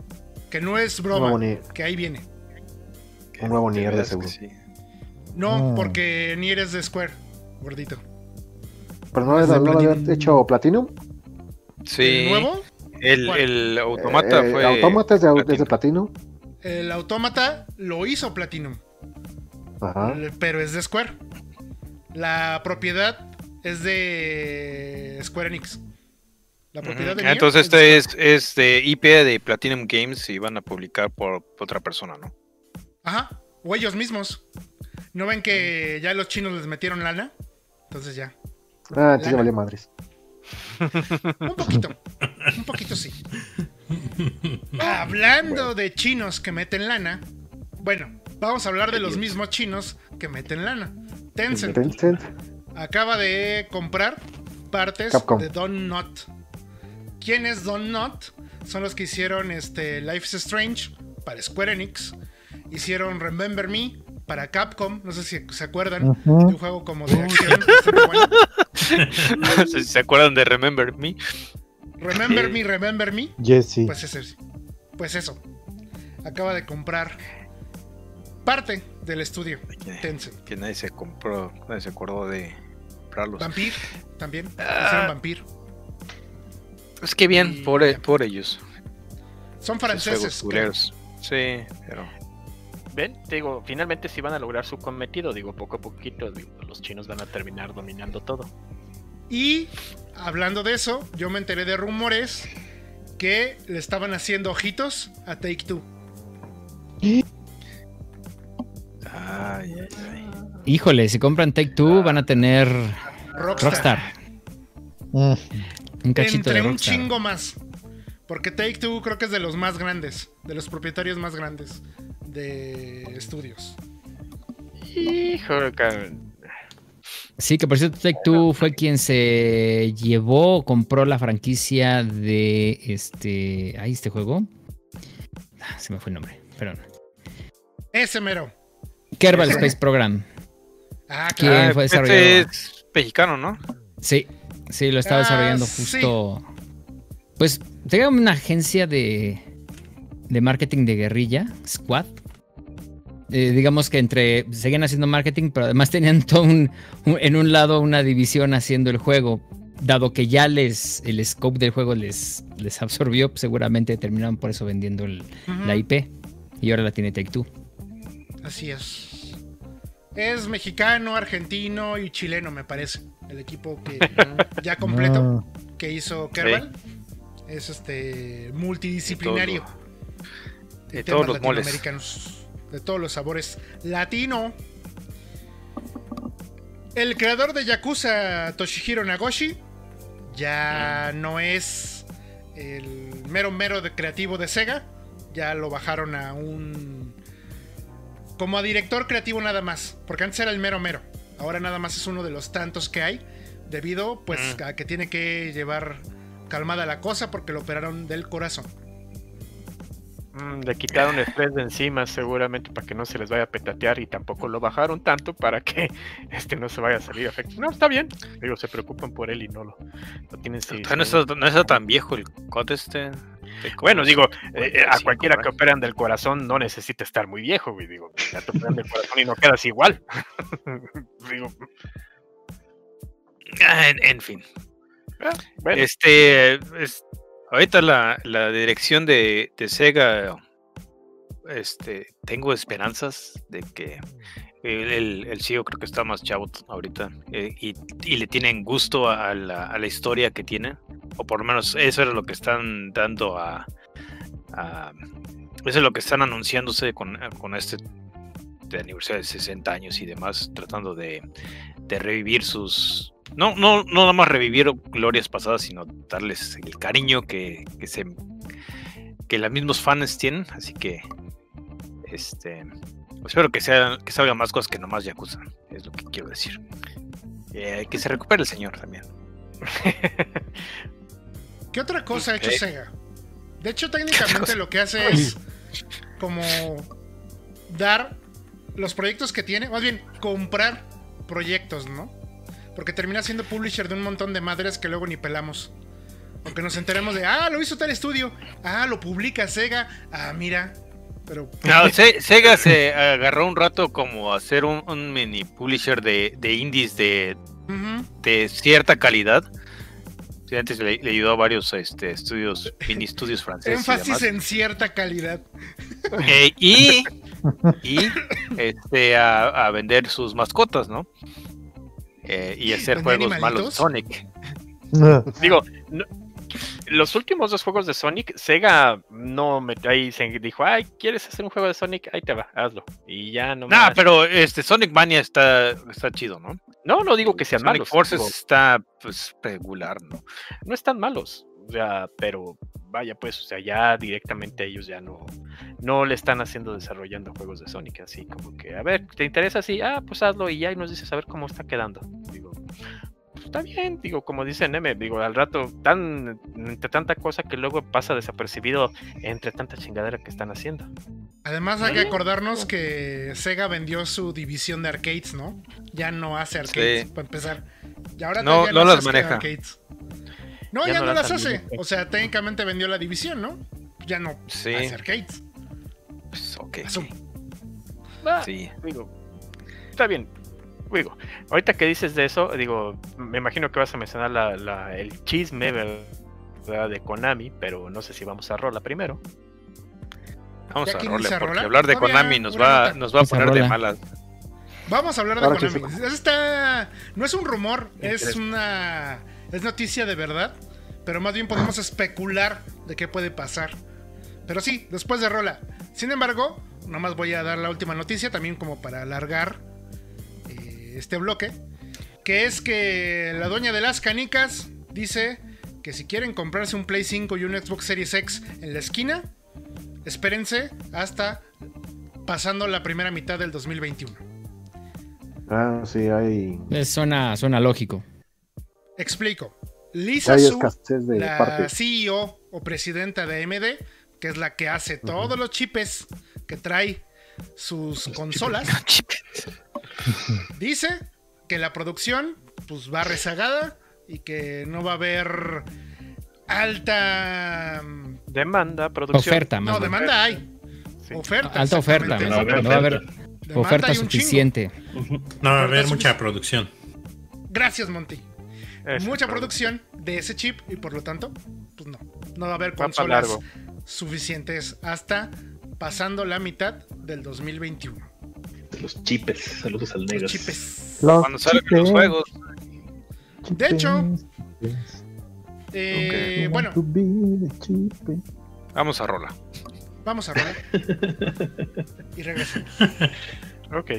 Que no es broma, que ahí viene. un nuevo Nier de seguro. sí. No, Mm. porque ni eres de Square, gordito. Pero no, Es de no lo había Platinum. hecho Platinum. Sí. ¿El nuevo? El, el automata Eh, fue. Automata es de, es de Platinum. El Autómata lo hizo Platinum, Ajá. pero es de Square. La propiedad es de Square Enix. La propiedad Ujú. de Nier Entonces de este es, es de IP de Platinum Games y van a publicar por otra persona, ¿no? Ajá, o ellos mismos. ¿No ven que ya los chinos les metieron lana? Entonces ya. Ah, entonces ya valió madres. Un poquito. un poquito sí. Hablando de chinos que meten lana. Bueno, vamos a hablar de los mismos chinos que meten lana. Tencent. Tencent. acaba de comprar partes Capcom. de Don Not. ¿Quién es Don Not? Son los que hicieron este Life is Strange para Square Enix. Hicieron Remember Me para Capcom. No sé si se acuerdan de un juego como de acción. bastante bueno. (laughs) si se acuerdan de Remember Me. Remember Me, Remember Me. Jesse. Pues ese, pues eso. Acaba de comprar parte del estudio Que, Tencent. que nadie se compró, nadie se acordó de comprarlos. Vampir también. Ah. Hicieron Vampir. Es que bien, Y por, ellos. Son franceses. culeros. Sí, pero. Ven, te digo, finalmente sí van a lograr su cometido, digo, poco a poquito, digo, los chinos van a terminar dominando todo. Y hablando de eso, yo me enteré de rumores que le estaban haciendo ojitos a Take Two. Ay, ay, ay. Híjole, si compran Take Two van a tener Rockstar. Rockstar. Mm. Un cachito Entre de un chingo más. Porque Take Two creo que es de los más grandes, de los propietarios más grandes de estudios. Híjole, cara. Sí, que por cierto, Take Two fue quien se llevó, compró la franquicia de este. Ahí este juego. Ah, se me fue el nombre, perdón. Ese mero. Kerbal Space Program. Ah, ¿Quién claro. Fue este desarrollado? es mexicano, ¿no? Sí, sí, lo estaba Ah, desarrollando sí. justo. Pues tenía una agencia de, de marketing de guerrilla, Squad. Eh, digamos que entre. Seguían haciendo marketing, pero además tenían todo un, un- en un lado una división haciendo el juego. Dado que ya les. el scope del juego les, les absorbió, pues seguramente terminaron por eso vendiendo el- la IP. Y ahora la tiene Take Two. Así es. Es mexicano, argentino y chileno, me parece. El equipo que (laughs) ya completo que hizo Kerbal. Es este multidisciplinario. De de todos los moles. De todos los sabores latino. El creador de Yakuza, Toshihiro Nagoshi, ya no es el mero mero de creativo de Sega. Ya lo bajaron a un como a director creativo nada más, porque antes era el mero mero. Ahora nada más es uno de los tantos que hay, debido pues Mm. a que tiene que llevar calmada la cosa porque lo operaron del corazón. Mm, le quitaron el estrés de encima seguramente para que no se les vaya a petatear y tampoco lo bajaron tanto para que (laughs) este no se vaya a salir efecto. No, está bien. Digo, se preocupan por él y no lo, lo tienen sí, no, está, no está tan viejo el COD este. Bueno, digo, eh, eh, a 55 cualquiera que operan del corazón no necesita estar muy viejo, güey. Digo, ya te operan del corazón y no quedas igual. (laughs) digo, Ah, en, en fin. ah, bueno, Este, es- ahorita la, la dirección de, de Sega, este, tengo esperanzas de que el, el, creo que está más chavo ahorita eh, y, y le tienen gusto a la, a la historia que tiene, o por lo menos eso era lo que están dando a, a- eso es lo que están anunciándose con, con este de aniversario de 60 años y demás, tratando de, de revivir sus. No, no, no nada más revivir glorias pasadas, sino darles el cariño que, que se que los mismos fans tienen. Así que este espero que sea que salgan más cosas que nomás Yakuza. Es lo que quiero decir. Eh, que se recupere el señor también. ¿Qué otra cosa ha hecho. Sega? De hecho, (laughs) técnicamente lo que hace es como dar los proyectos que tiene, más bien comprar proyectos, ¿no? Porque termina siendo publisher de un montón de madres que luego ni pelamos. Aunque nos enteremos de, ah, lo hizo tal estudio, ah, lo publica Sega, ah, mira. Pero No, Se- Sega se agarró un rato como a hacer un, un mini publisher de, de indies de, de cierta calidad. Sí, antes le, le ayudó a varios este, estudios, mini estudios franceses. y énfasis demás. en cierta calidad. Eh, y y este, a, a vender sus mascotas, ¿no? Eh, y hacer ¿Vender juegos malos de? Sonic. (laughs) digo, no- los últimos dos juegos de Sonic, Sega no me ahí se dijo, ay, ¿quieres hacer un juego de Sonic? Ahí te va, hazlo. Y ya no Nah, pero este Sonic Mania está, está chido, ¿no? No, no digo que sean Sonic malos. Forces digo, está pues regular, ¿no? no están malos. O sea, pero vaya pues, o sea, ya directamente ellos ya no, no le están haciendo desarrollando juegos de Sonic, así como que, a ver, ¿te interesa así? Ah, pues hazlo y ya y nos dices a ver cómo está quedando. Digo, pues, está bien, digo, como dice Neme, digo, al rato, tan, entre tanta cosa que luego pasa desapercibido entre tanta chingadera que están haciendo. Además hay que acordarnos que Sega vendió su división de arcades, ¿no? Ya no hace arcades, Sí. para empezar. Y ahora No- no las maneja. arcades. No, Ya ya, no no, las hace. O sea, técnicamente vendió la división, ¿no? Ya no Sí. hace arcades. Pues, ok. Asumo. Ah, Sí. digo, está bien. Digo, ahorita que dices de eso, digo, me imagino que vas a mencionar la, la- el chisme, ¿verdad? De Konami, pero no sé si vamos a rola primero. Vamos ¿Ya a dice porque rola? hablar de Todavía Konami nos va, nota. nos va a poner de rola. malas. Vamos a hablar de Ahora Konami. No es un rumor, es una. Es noticia de verdad. Pero más bien podemos especular de qué puede pasar. Pero sí, después de Rola. Sin embargo, nomás voy a dar la última noticia, también como para alargar eh, este bloque. Que es que la dueña de las canicas dice que si quieren comprarse un Play 5 y un Xbox Series X en la esquina, espérense hasta pasando la primera mitad del 2021. Ah, sí, hay, Eh, suena, suena lógico. Explico. Lisa hay Su, de la partes. CEO o presidenta de AMD, que es la que hace todos los chips que trae sus consolas, (laughs) dice que la producción pues va rezagada y que no va a haber alta mm, Demanda, producción. Oferta, más no bien. demanda hay Sí. oferta Alta oferta. No va a haber no va a haber Demanda oferta suficiente. No va a haber mucha producción. gracias Monty Mucha producción de ese chip y por lo tanto pues no no va a haber consolas suficientes hasta pasando la mitad del 2021 Los chipes, saludos al los negro. chipes Los Cuando salgan los chipes, juegos. De hecho, chipes, Eh, chipes, bueno want to be the chipes. Vamos a rola. vamos a rolar (laughs) y regresamos Ok.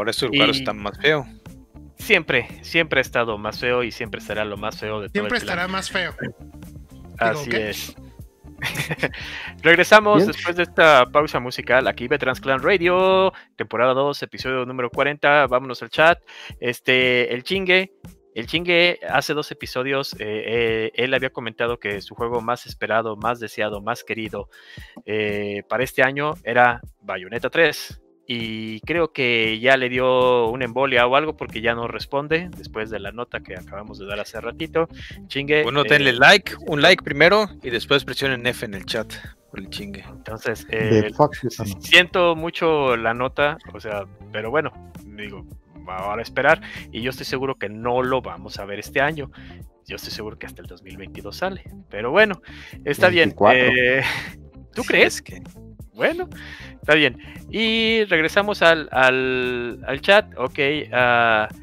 Ahora este lugar está más feo. Siempre, siempre ha estado más feo y siempre será lo más feo de todo Siempre estará más feo. Así es. (laughs) Regresamos después de esta pausa musical aquí Veterans Clan Radio, temporada 2, episodio número 40. Vámonos al chat. Este, el chingue. El chingue hace dos episodios, eh, eh, él había comentado que su juego más esperado, más deseado, más querido eh, para este año era Bayonetta 3 y creo que ya le dio una embolia o algo porque ya no responde después de la nota que acabamos de dar hace ratito. Chingue. Bueno, denle eh, like, un like primero y después presionen F en el chat por el chingue. Entonces, eh, siento mucho la nota, o sea, pero bueno, digo, ahora a esperar y yo estoy seguro que no lo vamos a ver este año. Yo estoy seguro que hasta el 2022 sale, pero bueno, está bien. Eh, ¿Tú crees? que bueno, está bien. Y regresamos al, al, chat. Ok. Uh,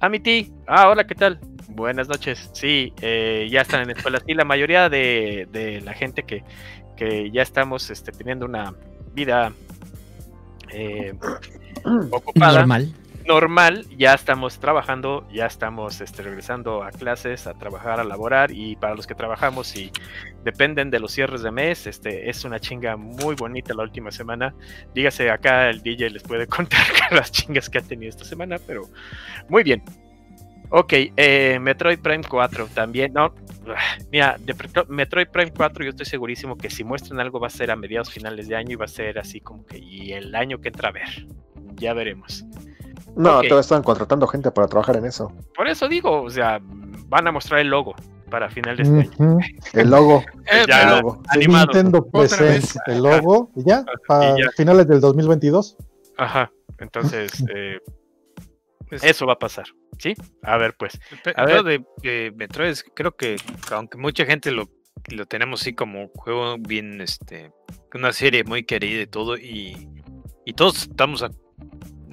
Amity. Ah, hola, ¿qué tal? Buenas noches. Sí, eh, ya están en escuela. Sí, la mayoría de, de la gente que, que, ya estamos este, teniendo una vida eh, ocupada. Normal normal, ya estamos trabajando, ya estamos este, regresando a clases, a trabajar, a laborar y para los que trabajamos y dependen de los cierres de mes, este, es una chinga muy bonita la última semana. Dígase acá el DJ les puede (laughs) contar las chingas que ha tenido esta semana, pero muy bien. Ok, eh, Metroid Prime 4 también, no, mira, Metroid Prime 4 yo estoy segurísimo que si muestran algo va a ser a mediados finales de año y va a ser así como que y el año que entra ver, ya veremos. No, todavía están contratando gente para trabajar en eso. Por eso digo, o sea, van a mostrar el logo para finales de año. (laughs) El (laughs) logo. ya, el logo. Animado. Nintendo presenta el logo y ya, para finales del 2022. Ajá, entonces (laughs) eh, pues eso va a pasar, ¿sí? A ver, pues. A ver. de, Metroid, creo que aunque mucha gente lo, lo tenemos así como juego bien, este, una serie muy querida y todo, y, y todos estamos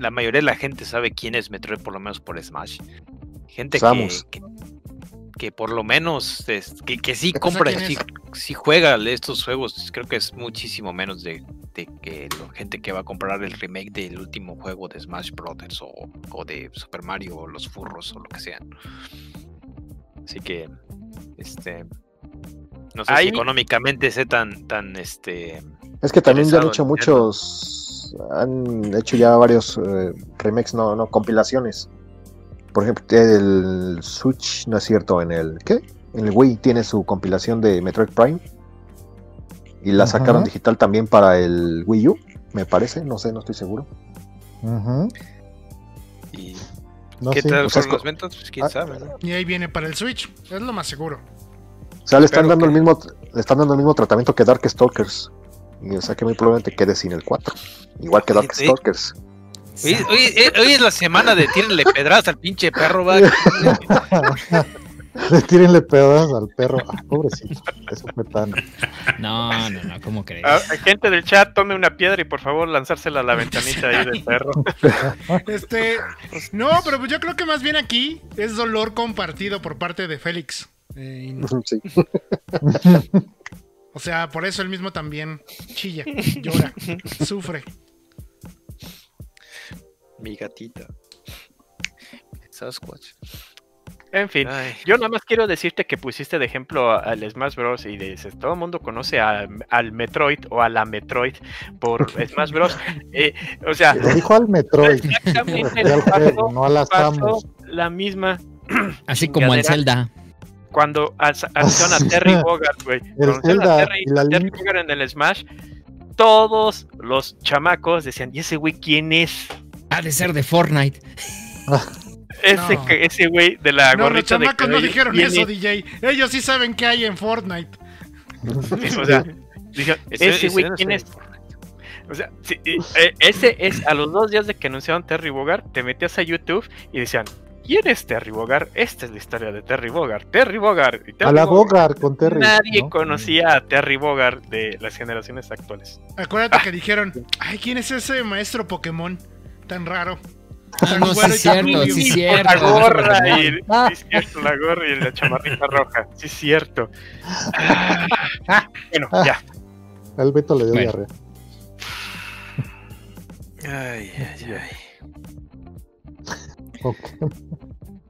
la mayoría de la gente sabe quién es Metroid, por lo menos por Smash. Gente que, que, por lo menos que, que sí compra, sí, sí, juega estos juegos. Creo que es muchísimo menos de, que la gente que va a comprar el remake del último juego de Smash Brothers o, de Super Mario o los furros o lo que sean. Así que, este, no sé si económicamente sé tan, tan, este. Es que también ya han hecho muchos han hecho ya varios eh, remakes, no, no, compilaciones. Por ejemplo, el Switch, no es cierto, en el ¿qué? En el Wii tiene su compilación de Metroid Prime. Y la sacaron digital también para el Wii U, me parece, no sé, no estoy seguro. ¿Y qué tal pues los ventas? Pues quién ah, sabe. Y ahí viene para el Switch, es lo más seguro. O sea, le están dando el mismo, le están dando el mismo tratamiento que Dark Stalkers. Y o sea que muy probablemente quede sin el 4. Igual que Darkstalkers. Hoy, hoy, es la semana de tírenle pedradas al pinche perro, va. (laughs) Le tírenle pedradas al perro. Ah, pobrecito. Eso fue tan. No, no, no, ¿cómo crees? Ah, gente del chat, tome una piedra y por favor lanzársela a la ventanita ahí del perro. (laughs) Este. No, pero pues yo creo que más bien aquí es dolor compartido por parte de Félix. Eh, (laughs) sí. O sea, por eso él mismo también chilla, (laughs) llora, sufre. Mi gatita. Sasquatch. En fin, yo nada más quiero decirte que pusiste de ejemplo al Smash Bros. y dices, todo el mundo conoce al Metroid o a la Metroid por (laughs) Smash Bros. Eh, o sea, lo dijo al Metroid. Exactamente, (laughs) no a la La misma. Así (clears throat) como al Zelda (laughs) cuando anunciaron a Terry Bogard, güey. Terry, Terry Bogard en el Smash, todos los chamacos decían, ¿y ese güey quién es? Ha de ser de Fortnite. (laughs) ese, ese güey de la no, Los chamacos no dijeron eso, DJ. Ellos sí saben qué hay en Fortnite. (laughs) o sea, ese güey quién es. O sea, eh, ese es a los dos días de que anunciaron Terry Bogard, te metías a YouTube y decían, ¿Quién es Terry Bogard? Esta es la historia de Terry Bogard. Terry Bogard. a la Bogard con Terry. Nadie conocía a Terry Bogard de las generaciones actuales. Acuérdate que dijeron, ay, ¿quién es ese maestro Pokémon tan raro? Ah, no, sí, cierto, sí, cierto. La gorra y, sí, cierto, la gorra y la chamarrita roja. Sí, cierto. bueno, ya. El Beto le dio diarrea. Ay, ay, ay. (laughs) Pokémon.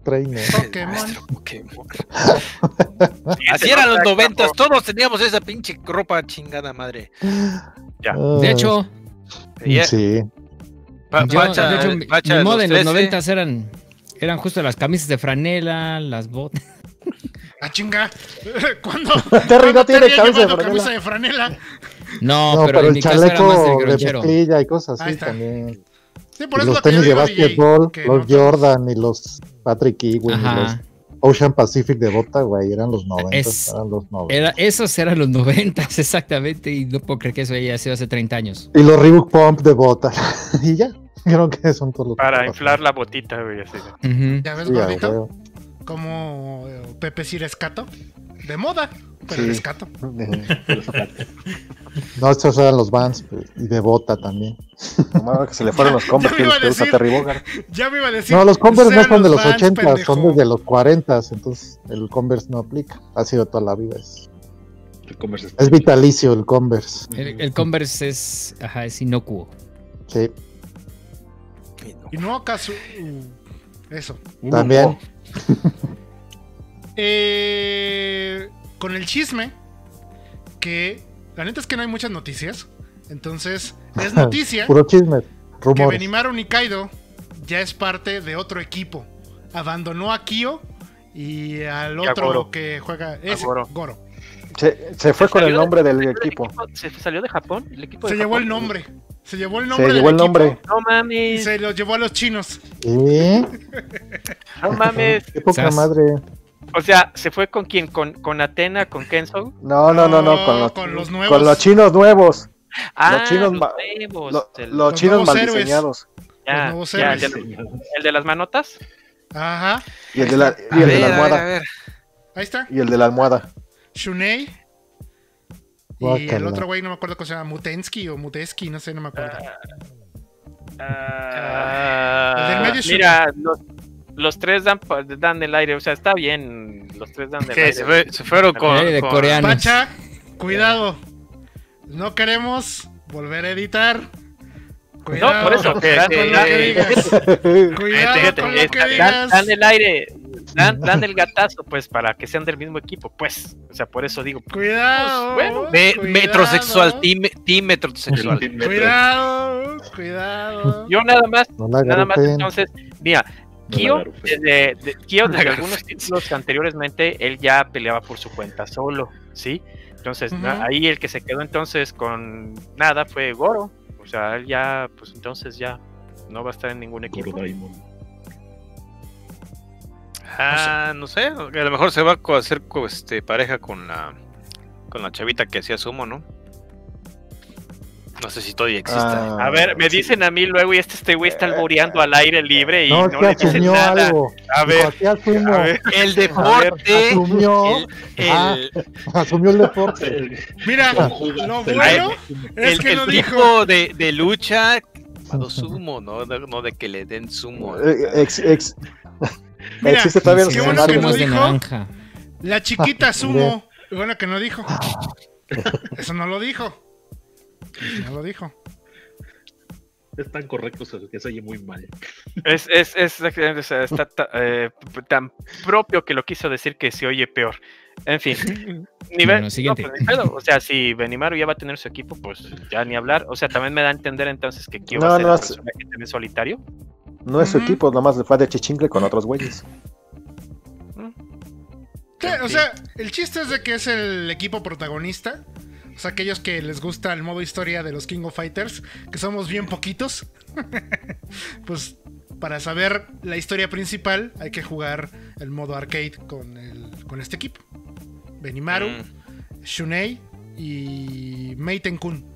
Trainer. (laughs) Pokémon. Así eran los noventas, todos teníamos esa pinche ropa chingada madre. Ya. De hecho, Sí. Pa- yo, Pacha- de hecho, mi moda en los 13. noventas eran, eran justo las camisas de franela, las botas. Ah, chinga. (laughs) ¿Cuándo? Terry no tiene camisa de franela. camisa de franela? No, No, pero, en el mi caso era más de chaleco de y cosas así también. Sí, por Y eso es los tenis de básquetbol, que los no Jordan y los Patrick Ewing y los. Ocean Pacific de bota, güey, eran los 90. Es- Eran los 90. Era, esos eran los noventas, (laughs) exactamente, y no puedo creer que eso haya sido hace 30 años. Y los Reebok Pump de bota. (laughs) y ya, creo que son todos los Para inflar la botita, güey, así. ¿Ya ves. Sí, gordito? Como eh, Pepe Cirescato. De moda, pero Sí. rescato. (laughs) No, estos eran los Vans pues, y de bota también. Nomás que se le fueron los (laughs) Converse Ya que me iba los que a usa decir. Terry Bogard. Ya me iba a decir. No, los Converse no son de los Vans, 80, son desde los 40, entonces el Converse no aplica. Ha sido toda la vida. Es, El Converse es- es vitalicio el Converse. El, el Converse es, ajá, es inocuo. Sí, Y no acaso. uh, Eso. también. (laughs) Eh, con el chisme, que la neta es que no hay muchas noticias. Entonces, es noticia Puro chisme, que. Benimaru Nikaido ya es parte de otro equipo. Abandonó a Kyo y al otro Goro. que juega. Ese, Goro. Goro. Se, se fue ¿Se con el nombre del ¿El equipo. ¿Se salió de Japón? ¿El equipo Se llevó el nombre. Se llevó el nombre. Se del llevó el equipo nombre. No Y mames, se lo llevó a los chinos. ¿Eh? no mames. Qué poca Sas. madre. O sea, ¿se fue con quién? ¿Con, con Atena? ¿Con Kenzo? No, no, no, no, con los, con los nuevos. con los chinos nuevos. Ah, chinos los nuevos, Lo- el, los los chinos nuevos mal héroes. diseñados. ya, los ya, el, de, el de las manotas. Ajá. Y el de la, y A el de la a ver, a almohada. ver. Ahí está. Y el de la almohada. Shunei. Y el otro güey, no me acuerdo cómo se llama. Mutensky o Muteski, no sé, no me acuerdo. Ah, del es mira, los, los tres dan, dan el aire, o sea, está bien, los tres dan el ¿Qué? aire. Se, fue- se fueron con, de con- coreanos. Pacha, cuidado. No queremos volver a editar. Cuidado. No, por eso, que, con lo que digas. Cuidado con lo que (laughs) dan, digas. dan el aire, dan, dan el gatazo, pues, para que sean del mismo equipo, pues. O sea, por eso digo, Cuidado. Bueno, Me- cuidado, metrosexual, team, team metrosexual. Cuidado, cuidado. yo nada más, No nada más, entonces, mira, Kyo, pues. desde de, Kyo, de No la algunos títulos anteriormente, él ya peleaba por su cuenta solo, ¿sí? Entonces, ahí el que se quedó entonces con nada fue Goro. O sea, él ya, pues entonces ya no va a estar en ningún equipo. Gorodaimon. Ah, no sé, a lo mejor se va a co- hacer co- este, pareja con la con la chavita que hacía sumo, ¿no? No sé si todavía existe. Ah, A ver, me sí. dicen a mí luego y este, este güey está alboreando al aire libre y No, no, es que le dicen asumió nada. algo. A ver, a ver. el deporte, Asumió, el, el- Ah. asumió el deporte. Mira, Conjuga- lo bueno es el- que el no dijo. tipo de, de lucha cuando sumo, ¿no? No de que le den sumo. Eh, ex- ex- Mira, existe todavía qué los bueno que no dijo. naranja. La chiquita sumo. Bueno, que no dijo. Eso no lo dijo. No lo dijo. Es tan correcto que se oye muy mal. Es, es, es, o sea, está ta- eh, tan propio que lo quiso decir que se oye peor. En fin. (laughs) Nivel, Bueno, no, siguiente. pues. O sea, si Benimaru ya va a tener su equipo, pues ya ni hablar. O sea, también me da a entender entonces que Kyo No, va a ser no, un es- personaje también solitario. No es su equipo, nomás fue de chichincle con otros güeyes. Sí, o sea, el chiste es de que es el equipo protagonista. O sea, aquellos que les gusta el modo historia de los King of Fighters, que somos bien poquitos. (laughs) pues para saber la historia principal hay que jugar el modo arcade con, el, con este equipo. Benimaru, Mm. Shunei y Meiten Kun.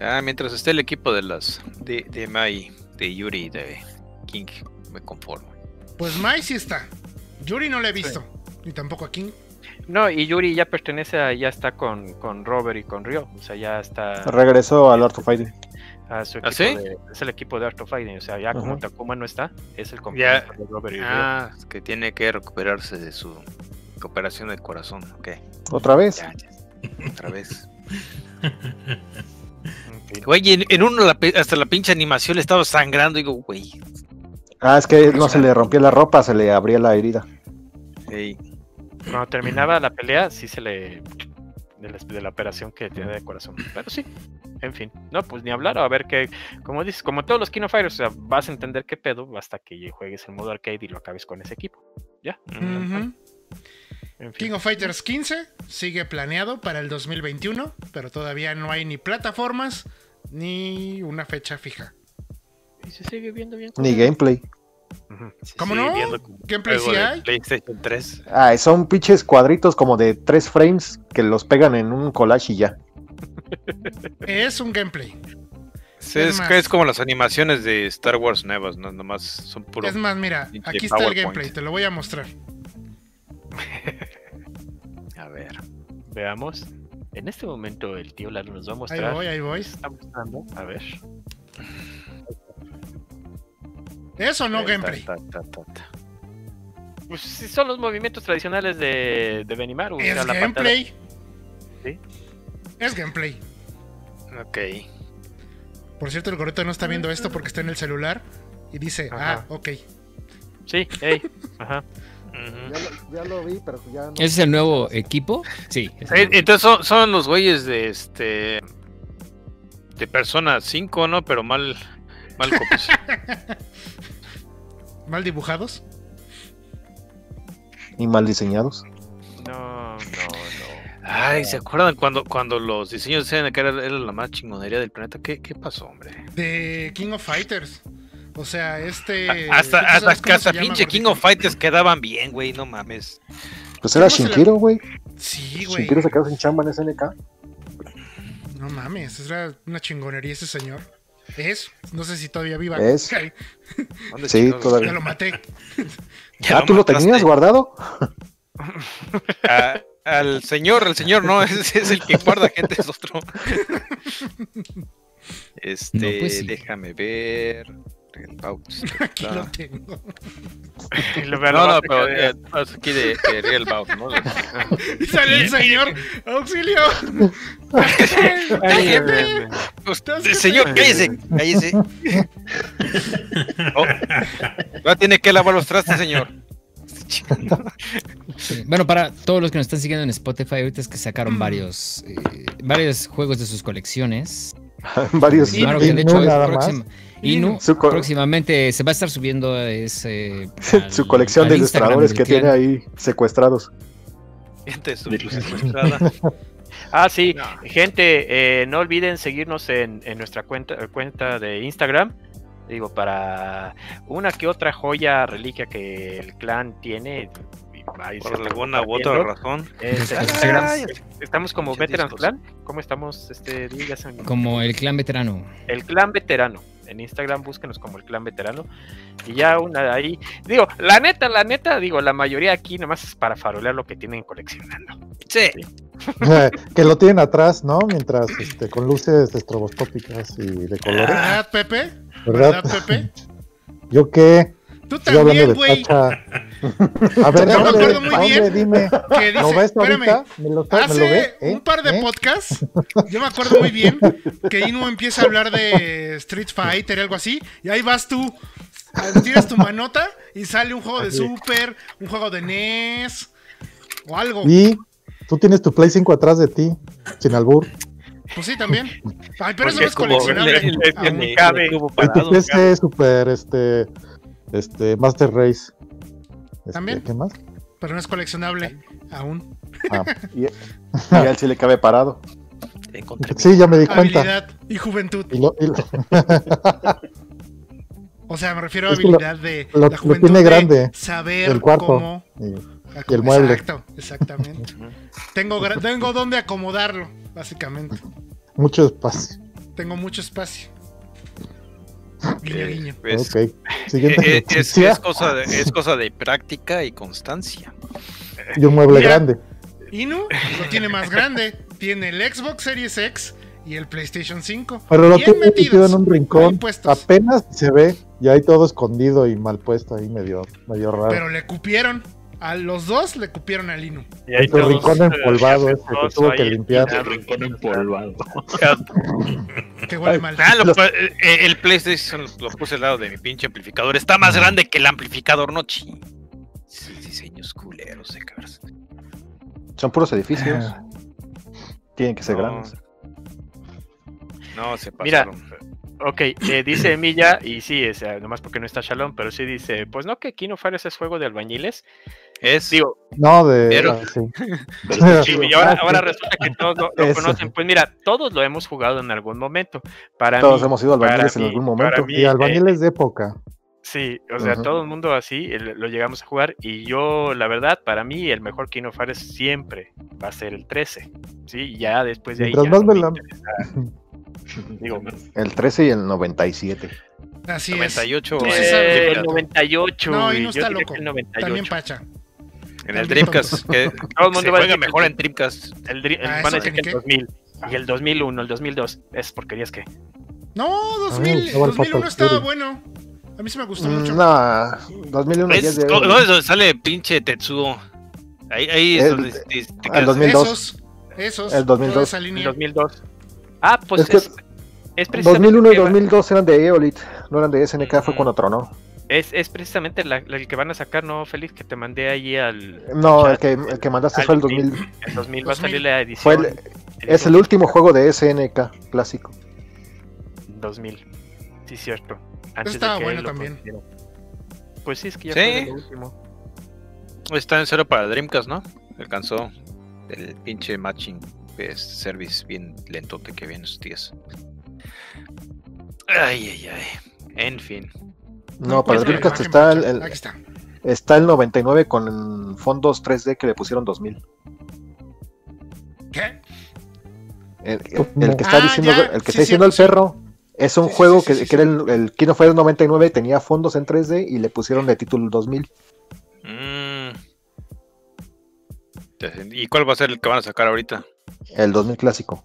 Ah, mientras esté el equipo de las de, de Mai, de Yuri y de King, me conformo. Pues Mai sí está. Yuri no la he visto. Ni tampoco a King. No, y Yuri ya pertenece a, ya está con, con Robert y con Ryo. O sea, ya está Regresó al Art of Fighting. a su equipo ¿Ah, sí? de- es el equipo de Art of Fighting. O sea, ya como. Takuma no está, es el compañero de Robert y Ryo. Ah, es que tiene que recuperarse de su operación del corazón. Ok, ¿Otra vez? ya, ya. Otra vez. (laughs) Güey, en, en uno la hasta la pinche animación le estaba sangrando. Digo, güey, Ah, es que no se le rompía la ropa, se le abría la herida. Ey. Cuando terminaba la pelea, sí se le. De la, de la operación que tiene de corazón. Pero sí, en fin. No, pues ni hablar. A ver qué. Como dices, como todos los Kino Fighters, o sea, vas a entender qué pedo hasta que juegues el modo arcade y lo acabes con ese equipo. Ya. En fin. King of Fighters 15 sigue planeado para el 2021, pero todavía no hay ni plataformas ni una fecha fija. Y se sigue viendo bien. Ni gameplay. Se ¿Cómo no? Gameplay sí de hay. PlayStation 3. Ah, son pinches cuadritos como de tres frames que los pegan en un collage y ya. (laughs) Es un gameplay. Sí, Es es, más- es como las animaciones de Star Wars nuevas, ¿no? Nomás son puro. Es más, mira, aquí está el gameplay, te lo voy a mostrar. (laughs) A ver. Veamos. En este momento el tío Lalo nos va a Ahí mostrar. voy, ahí voy. Está mostrando. A ver. ¿Es o no Ahí gameplay? ta, ta, ta, ta. Pues sí, son los movimientos tradicionales de, de Benimaru. o sea, Es la gameplay. Sí. Es gameplay. Ok. Por cierto, el gorrito no está viendo esto porque está en el celular y dice, Ajá. ah, ok. Sí, ey. Ajá. Ya lo, vi, pero ya no. ¿Ese es el nuevo equipo? Sí. Entonces son, son los güeyes de este. De Persona 5, ¿no? Pero mal. Mal copias. (laughs) Mal dibujados. Y mal diseñados. No, no, no. Ay, ¿se acuerdan cuando, cuando los diseños decían que era, era la más chingonería del planeta? ¿Qué, qué pasó, hombre? De King of Fighters. O sea, este. hasta ¿tú hasta, llama, pinche King of Fighters quedaban bien, güey, no mames. Pues era ¿Cómo se le- Shinkiro, güey. Sí, güey. Shinkiro se quedó sin chamba en SNK. No mames, era una chingonería ese señor. Es, no sé si todavía viva. Es. (laughs) ¿Dónde Sí, todavía. Ya lo maté. Ya Ah, ¿tú lo tenías guardado? (laughs) A- al señor, el señor no, (laughs) es el que guarda gente, es otro. Este, No, pues sí. déjame ver. Real Bout, (laughs) Aquí lo está. tengo. (laughs) Lo- No, no, pero eh, no, es aquí de, de Real Bout, ¿no? Y sale el señor. ¡Auxilio! Ay, pues, señor, cállese, cállese. Oh, ahora tiene que lavar los trastes, señor. Sí. Bueno, para todos los que nos están siguiendo en Spotify, ahorita es que sacaron varios, eh, varios juegos de sus colecciones. (laughs) Varios. Claro que de hecho es próxima- Inu Su próximamente se va a estar subiendo ese, (laughs) Su colección de Instagram ilustradores que tiene ahí secuestrados. Gente su- secuestrada. (laughs) Ah, sí, No. gente, eh, no olviden seguirnos en, en nuestra cuenta, cuenta de Instagram. Digo, para una que otra joya, reliquia que el clan tiene. y ahí se Por alguna u otra razón. (laughs) Eh, Ay, Instagram, estamos como Veterans. Clan. ¿Cómo estamos este Como el clan veterano. El clan veterano. En Instagram búsquenos como el clan veterano. Y ya una ahí. Digo, la neta, la neta, digo, la mayoría aquí nomás es para farolear lo que tienen coleccionando. Sí. (laughs) que lo tienen atrás, ¿no? Mientras este, con luces estroboscópicas y de colores. ¿Verdad, Pepe? ¿Verdad? ¿Verdad, Pepe? (laughs) ¿Yo qué? Tú también, güey. A ver, Yo me acuerdo muy ¿A dónde? bien Dime. Que dice, ¿Lo ves espérame? ¿Me lo, está- me lo Hace ves? ¿Eh? un par de ¿Eh? podcasts, yo me acuerdo muy bien que Inu empieza a hablar de Street Fighter y algo así, y ahí vas tú, tiras tu manota y sale un juego de Así. Super, un juego de NES o algo. Y tú tienes tu Play 5 atrás de ti, sin albur. Pues sí, también. Ay, pero eso no es como coleccionable. le- le- le- cabe. El parado, PC Super, este, este, Master Race. Este, ¿También? ¿Qué más? Pero no es coleccionable aún. Ah, (laughs) Y, y a él sí le cabe parado. sí, ya me di cuenta. Habilidad y juventud. Y lo- y lo- (laughs) O sea, me refiero a Es que lo- habilidad de lo- la lo juventud tiene de grande, saber el cuarto. cómo y- y el mueble. Exacto, exactamente. tengo, tengo dónde acomodarlo, básicamente. mucho espacio. Tengo mucho espacio. Guiño, guiño. ok. Siguiente es, cosa de, es cosa de práctica y constancia. Y un mueble Mira. grande. Inu lo tiene más grande. Tiene el Xbox Series X y el PlayStation 5. Pero lo tiene metido en un rincón. Apenas se ve. Y ahí todo escogido y mal puesto ahí medio, medio raro. Pero le cupieron. A los dos le cupieron al Inu. Y ahí el rincón empolvado ese que tuvo que limpiar. El rincón empolvado. que huele mal. Ah, lo, eh, el PlayStation lo puse al lado de mi pinche amplificador. Está más grande que el amplificador, no chi. Diseños culeros de cabras. Son puros edificios. Ah. Tienen que ser grandes. No, se pasaron. Mira, Ok, eh, dice Milla, y sí, o sea, nomás porque no está Shalom, pero sí dice, pues no que Kino Fires es juego de albañiles. Es, digo. No, de. Pero, ah, sí. (laughs) y ahora, ahora, resulta que todos lo, (laughs) conocen. Pues mira, todos lo hemos jugado en algún momento. Para todos hemos sido albañiles en algún momento. y albañiles de época. Sí, o sea, todo el mundo así lo llegamos a jugar. Y yo, la verdad, para mí, el mejor Kino Fires siempre va a ser el 13. Sí, ya después de ahí. Ya (laughs) Digo, el 13 y el 97. Así 98. es. Eh, el 98. No, y no está loco. También Pacha. En el Dreamcast. Que todo el mundo va a mejor en Dreamcast. El, el, ah, van a decir que el 2000. Y el 2001, el 2002. Es porquerías que. No, 2000, ah, 2001 estaba bueno. A mí sí me gustó mucho. No, 2001 es, es no, es donde sale pinche Tetsuo. Ahí, ahí es el, donde. el 2002. Esos, esos. El 2002. El 2002. Ah, pues es, que es, 2001 y 2002 eran de Eolit, no eran de SNK, fue cuando tronó. Es, es precisamente el que van a sacar, ¿no, Félix? Que te mandé ahí al. No, el, que, el que mandaste fue el 2000. El 2000 va a salir la edición. El, es el último juego de SNK clásico. 2000, sí, cierto. Antes Estaba bueno también. Pues sí, es que ya fue el último. Está en cero para Dreamcast, ¿no? Alcanzó el pinche matching service bien lentote que viene estos días. Ay, ay, ay. En fin. No, para Dreamcast está el, está. el 99 con fondos 3D que le pusieron 2000. ¿Qué? El, que está ah, diciendo, el que está diciendo el perro es un juego que, que, era el, el Kino Fire 99, tenía fondos en 3D y le pusieron de título 2000. Mm. ¿Y cuál va a ser el que van a sacar ahorita? El 2000 clásico.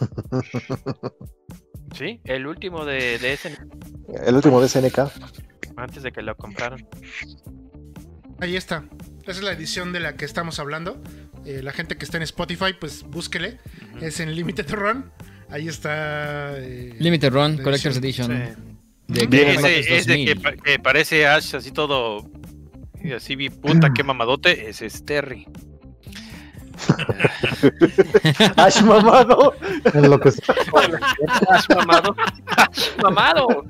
(laughs) Sí, el último de, de SNK. El último de SNK. Antes de que lo compraron. Ahí está. Esa es la edición de la que estamos hablando. Eh, la gente que está en Spotify, pues búsquele. Es en Limited Run. Ahí está. Eh, Limited Run, Collector's Edition. De, ese, ese que, que, parece Ash así todo y así vi, puta, (clears throat) qué mamadote, ese es Terry. (laughs) Ash mamado. Es lo que Ash mamado. Ash mamado.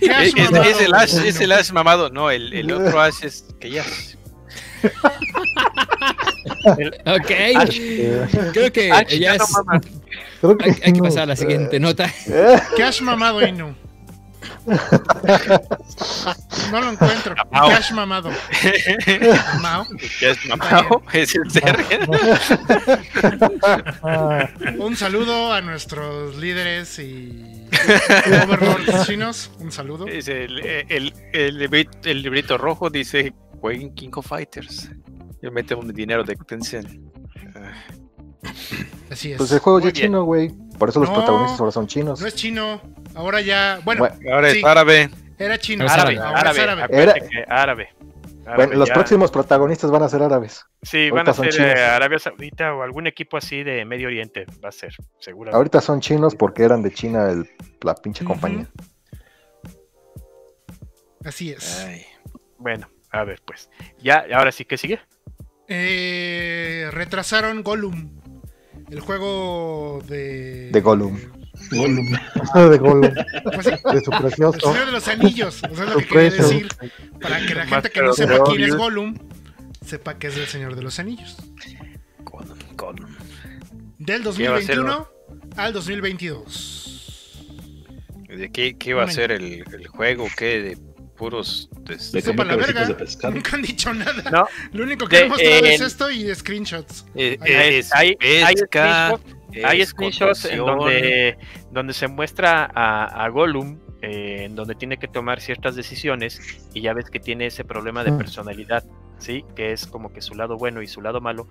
Es, es, el Ash, es el Ash mamado. No, el, el otro Ash es que ya. ok. Creo que ya es. Hay, hay, que pasar a la siguiente nota. ¿Qué Ash mamado, Inu? No lo encuentro. Cash (laughs) mamado. Mao. Cash mamado. (laughs) Es el (laughs) Un saludo a nuestros líderes y overlords chinos. Un saludo. Es el, el, el, librito, el, librito, rojo dice jueguen King of Fighters. Yo meto un dinero de Tencent. Así es. Pues el juego ya es chino, güey. Por eso los protagonistas ahora son chinos. No es chino. Ahora ya. Bueno, ahora es árabe. Era chino. Árabe, árabe, árabe. árabe. bueno, los próximos protagonistas van a ser árabes. Sí, van a ser eh, Arabia Saudita o algún equipo así de Medio Oriente. Va a ser, seguro. Ahorita son chinos porque eran de China el, la pinche compañía. Así es. Bueno, a ver, pues. Ya, ahora sí, ¿qué sigue? Eh, retrasaron Gollum. El juego de. De Gollum. Gollum. de Gollum. (laughs) Pues de su precioso. El Señor de los Anillos. O sea, es lo que quería decir. Para que la gente que no sepa quién es Gollum, sepa que es el Señor de los Anillos. Gollum, Gollum. Del 2021 al 2022. ¿De qué, qué va a ser el, el juego? ¿Qué? ¿De puros de, de la verga. De Nunca han dicho nada. No. Lo único que hemos mostrado es esto y screenshots. Eh, es, hay, hay, screenshots, hay screenshots en donde, donde se muestra a, a Gollum eh, en donde tiene que tomar ciertas decisiones y ya ves que tiene ese problema de personalidad, ¿sí? Que es como que su lado bueno y su lado malo.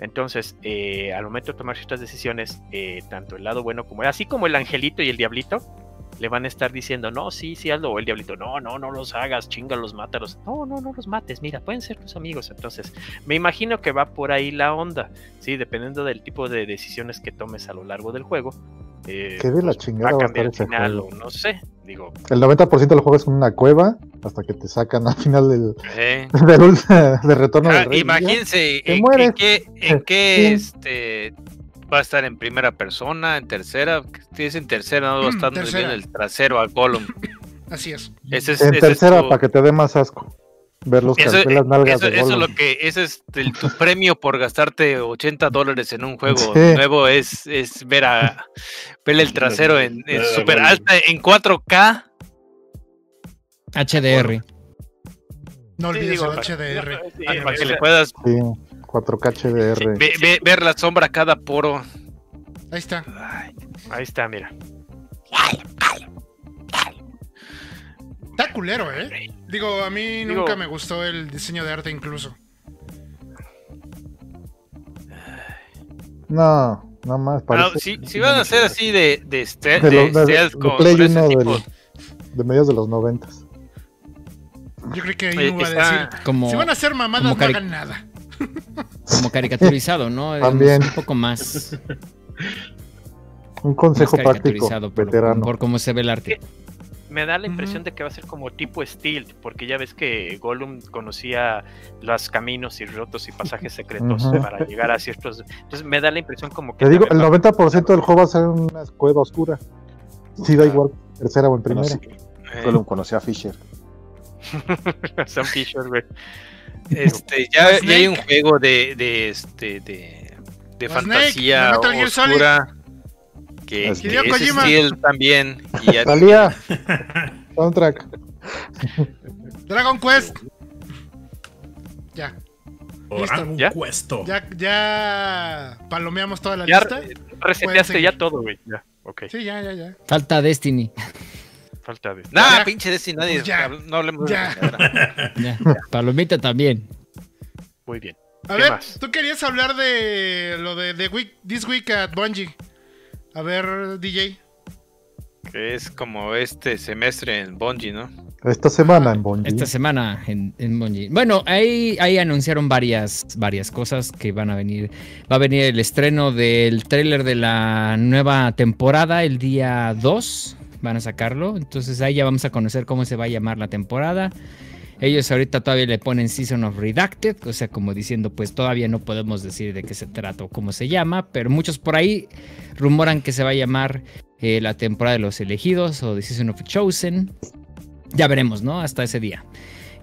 Entonces, eh, al momento de tomar ciertas decisiones, eh, tanto el lado bueno como así como el angelito y el diablito, le van a estar diciendo, no, sí, sí, hazlo, o el diablito, no, no, no los hagas, chingalos, mátalos, no, no, no los mates, mira, pueden ser tus amigos, entonces, me imagino que va por ahí la onda, sí, dependiendo del tipo de decisiones que tomes a lo largo del juego. Eh, ¿Qué de la pues, chingada va a cambiar final, o no sé, digo. El 90% del juego es una cueva hasta que te sacan al final del, Eh. (laughs) del, de retorno Ah, del rey. imagínense en, en qué, en (laughs) Sí. qué este, va a estar en primera persona, en tercera. Si es en tercera, no va a estar muy bien el trasero al Gollum. (laughs) Así es. Ese es, En ese es tercera, tu- para que te dé más asco. Ver los Eso, las nalgas eso- de eso es lo que ese es el- tu premio por gastarte 80 dólares en un juego Sí. nuevo es, es ver a ver el trasero en, en super alta en 4K HDR. No Sí, olvides digo, el para- HDR. sí, para para que que le puedas Sí, 4K HDR. ve- ve- ver la sombra cada poro. Ahí está. Ahí está, mira. Está culero, ¿eh? Digo, a mí Digo- nunca me gustó el diseño de arte incluso. No, nada más. Ah, Parece si, si van a ser así de, de, ste- de, de de- stealth de con- Play con ese 1 tipo, del- de mediados de los 90. Yo creo que ahí va a decir. Como, Si van a hacer mamadas, no hagan nada. Como caricaturizado, ¿no? También. Un poco más, Un más consejo práctico, caricaturizado por, veterano. por cómo se ve el arte. Me da la impresión de que va a ser como tipo Steel, porque ya ves que Gollum conocía los caminos y rotos y pasajes secretos para llegar a ciertos. Entonces me da la impresión como que. Te digo, el también va- 90% del juego va a ser una cueva oscura. Sí, da igual, tercera o en primera. Conocí- eh, Gollum conoció a Fisher. (laughs) Sam Fisher, güey. Este, ya, ya hay un juego de, de este de, de O fantasía Snake, oscura que, Hideo que es Kojima. Steel también y ya- Salía. Soundtrack. Dragon Quest. Ya, Dragon ¿Ya? Questo. ya, ya palomeamos toda la Ya lista. reseteaste ya todo, güey. Ya, ok. Sí, ya, ya, ya. Falta Destiny. Falta de. Nah, Ya. pinche Destiny, nadie Pues ya. no hablemos de (laughs) Ya. Palomita también. Muy bien. A ¿Qué ver, más? tú querías hablar de lo de, de week, This Week at Bungie. A ver, DJ. que es como este semestre en Bungie, ¿no? Esta semana en Bungie. Esta semana en, en Bungie. Bueno, ahí, ahí anunciaron varias, varias cosas que van a venir. Va a venir el estreno del tráiler de la nueva temporada el día 2. Van a sacarlo. Entonces ahí ya vamos a conocer cómo se va a llamar la temporada. Ellos ahorita todavía le ponen Season of Redacted, o sea, como diciendo, pues todavía no podemos decir de qué se trata o cómo se llama, pero muchos por ahí rumoran que se va a llamar eh, la temporada de los elegidos o The Season of Chosen. Ya veremos, ¿no? Hasta ese día.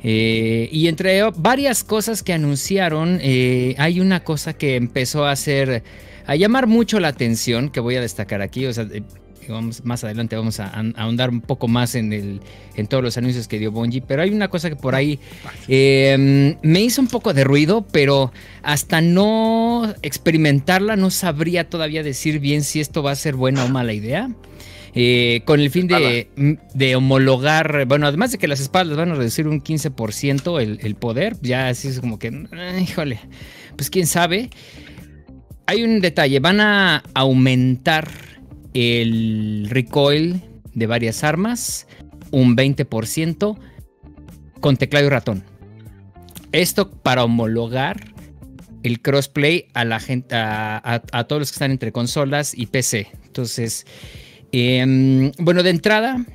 Eh, y entre varias cosas que anunciaron, eh, hay una cosa que empezó a hacer, a llamar mucho la atención, que voy a destacar aquí. O sea, vamos, más adelante vamos a, ahondar un poco más en, el, en todos los anuncios que dio Bungie. Pero hay una cosa que por ahí eh, me hizo un poco de ruido, pero hasta no experimentarla, no sabría todavía decir bien si esto va a ser buena o mala idea. Eh, con el fin de, de homologar, bueno, además de que las espadas van a reducir un 15% el, el poder, ya así es como que, eh, híjole, pues quién sabe. Hay un detalle, van a aumentar el recoil de varias armas un 20% con teclado y ratón. Esto para homologar el crossplay a la gente, a, todos los que están entre consolas y PC. Entonces, eh, bueno, de entrada,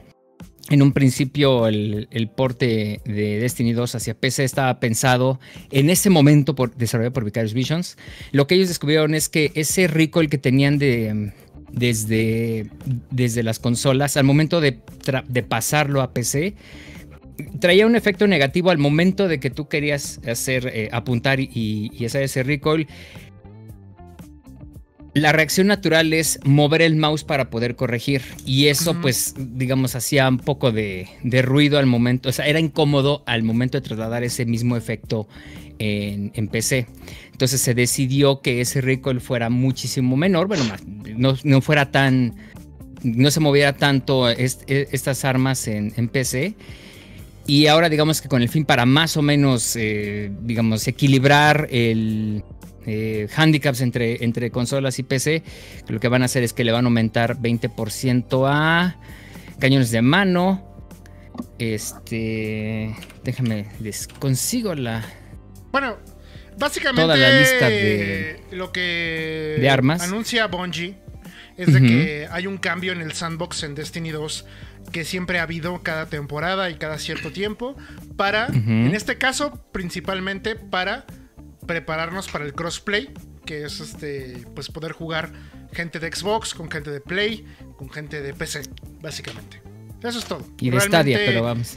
en un principio el, el porte de Destiny 2 hacia PC estaba pensado en ese momento por desarrollado por Vicarious Visions. Lo que ellos descubrieron es que ese recoil que tenían de desde, desde las consolas al momento de, de pasarlo a PC traía un efecto negativo al momento de que tú querías hacer eh, apuntar y, y hacer ese recoil la reacción natural es mover el mouse para poder corregir. Y eso, pues, digamos, hacía un poco de, de ruido al momento. O sea, era incómodo al momento de trasladar ese mismo efecto en, en PC. Entonces se decidió que ese recoil fuera muchísimo menor. Bueno, no, fuera tan. No se moviera tanto e- estas armas en, PC. Y ahora, digamos que con el fin para más o menos, eh, digamos, equilibrar el eh, handicaps entre, entre consolas y PC, lo que van a hacer es que le van a aumentar 20% a cañones de mano. Este. Déjame, les consigo la. Bueno, básicamente. Toda la lista de- Lo que. de armas. Anuncia Bungie es de que hay un cambio en el sandbox en Destiny 2 que siempre ha habido cada temporada y cada cierto tiempo. Para. En este caso, principalmente para prepararnos para el crossplay. Que es este. Pues poder jugar gente de Xbox con gente de Play, con gente de PC, básicamente. Eso es todo. Y de Stadia, pero vamos.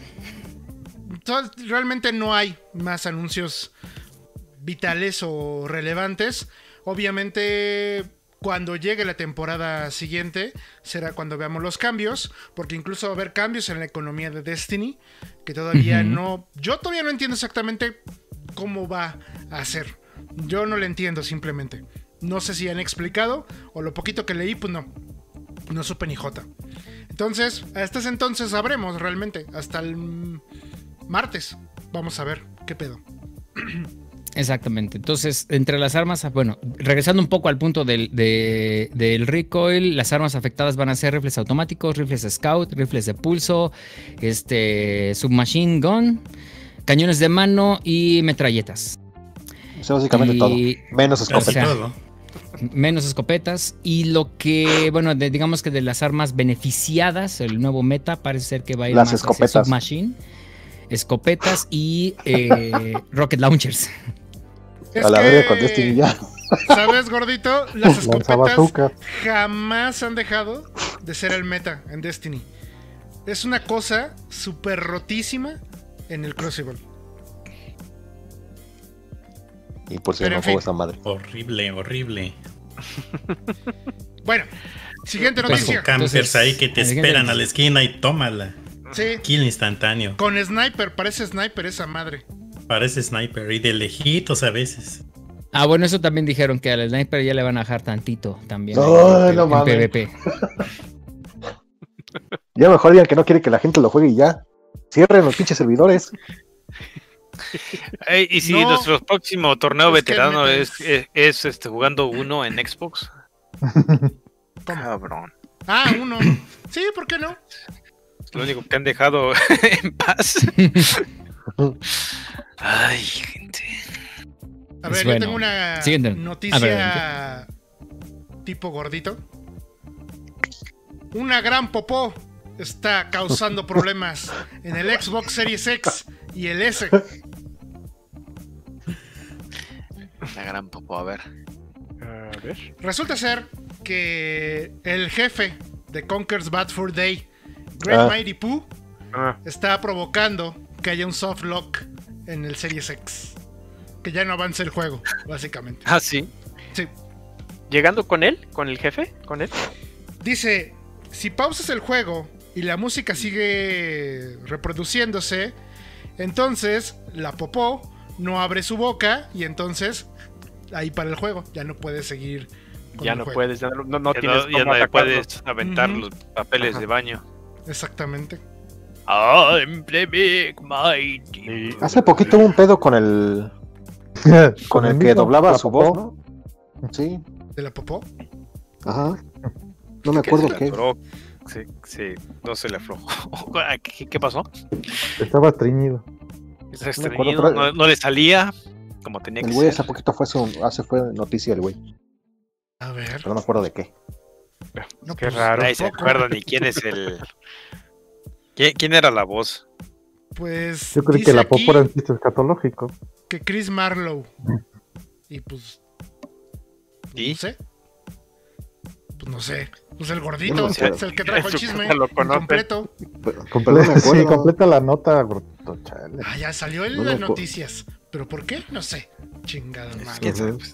realmente no hay más anuncios vitales o relevantes. Obviamente, cuando llegue la temporada siguiente, será cuando veamos los cambios, porque incluso va a haber cambios en la economía de Destiny, que todavía no... Yo todavía no entiendo exactamente cómo va a ser. Yo no lo entiendo simplemente. No sé si han explicado, o lo poquito que leí, pues no. No supe ni jota. Entonces, hasta ese entonces sabremos realmente. Hasta el martes. Vamos a ver qué pedo. (clears throat) Exactamente. Entonces, entre las armas, bueno, regresando un poco al punto del, de- del recoil, las armas afectadas van a ser rifles automáticos, rifles scout, rifles de pulso, este, submachine gun, cañones de mano y metralletas. O sea, básicamente Y- todo. Menos Casi escopeta. sea, todo. Menos escopetas. Y lo que, bueno, de- digamos que de las armas beneficiadas, el nuevo meta parece ser que va a ir Las más escopetas. submachine, escopetas y eh, (laughs) rocket launchers. Es a la que, verga con Destiny ya. ¿Sabes, gordito? Las (laughs) escopetas jamás han dejado de ser el meta en Destiny. Es una cosa súper rotísima en el Crucible. Y por si Pero no juego esa madre. Horrible, horrible. Bueno, siguiente noticia. con campers Entonces, ahí que te esperan a la esquina y tómala. Sí, Kill instantáneo. con sniper, parece sniper esa madre. Parece sniper y de lejitos a veces. Ah, bueno, eso también dijeron que al sniper ya le van a bajar tantito también. No, en, no en mames. PvP. (laughs) Ya mejor digan que no quiere que la gente lo juegue y ya. Cierren los pinches servidores. Y si No. nuestro próximo torneo Es veterano es, es, es, este, jugando uno en Xbox. (laughs) Cabrón. Ah, uno. Sí, ¿por qué no? Es lo único que han dejado (laughs) en paz. Ay, gente. A ver, bueno, yo tengo una siguiente. Noticia tipo gordito. Una gran popó está causando (laughs) problemas en el Xbox Series X y el S. La gran popo, a ver. A ver. Resulta ser que el jefe de Conker's Bad Fur Day, Great Ah. Mighty Pooh, Ah, está provocando que haya un soft lock en el Series X. Que ya no avance el juego, básicamente. Ah, sí. Sí. Llegando con él, con el jefe, con él. Dice, si pausas el juego y la música sigue reproduciéndose, entonces la popó no abre su boca y entonces ahí para el juego, ya no puedes seguir. con Ya el no juego. puedes, ya no, no- no Ya tienes no, ya cómo puedes aventar los papeles Ajá. de baño. Exactamente. I'm the big mighty. Hace poquito hubo un pedo con el. (laughs) Con el que doblaba la su popó. voz, ¿no? Sí. ¿De la popó? Ajá. No me acuerdo se le qué. Sí, sí, no se le aflojó. (laughs) ¿Qué, qué pasó? Estaba me acuerdo, estreñido, pero- no, no le salía como tenía El que güey ser. hace poquito fue, su, hace fue noticia el güey. A ver. Pero no me acuerdo de qué. No, Qué pues, raro. Nadie se acuerda ni quién es el. ¿Quién, quién era la voz? Pues Yo creí dice que la popo era escatológico. que Chris Marlowe. Y pues ¿Y? no sé. Pues no sé. Pues el gordito no es el que (laughs) trajo el chisme lo completo. Sí, completa la nota, gordito, chale. Ah, ya salió en las noticias. ¿Pero por qué? No sé. Chingada madre. Ujú. (laughs)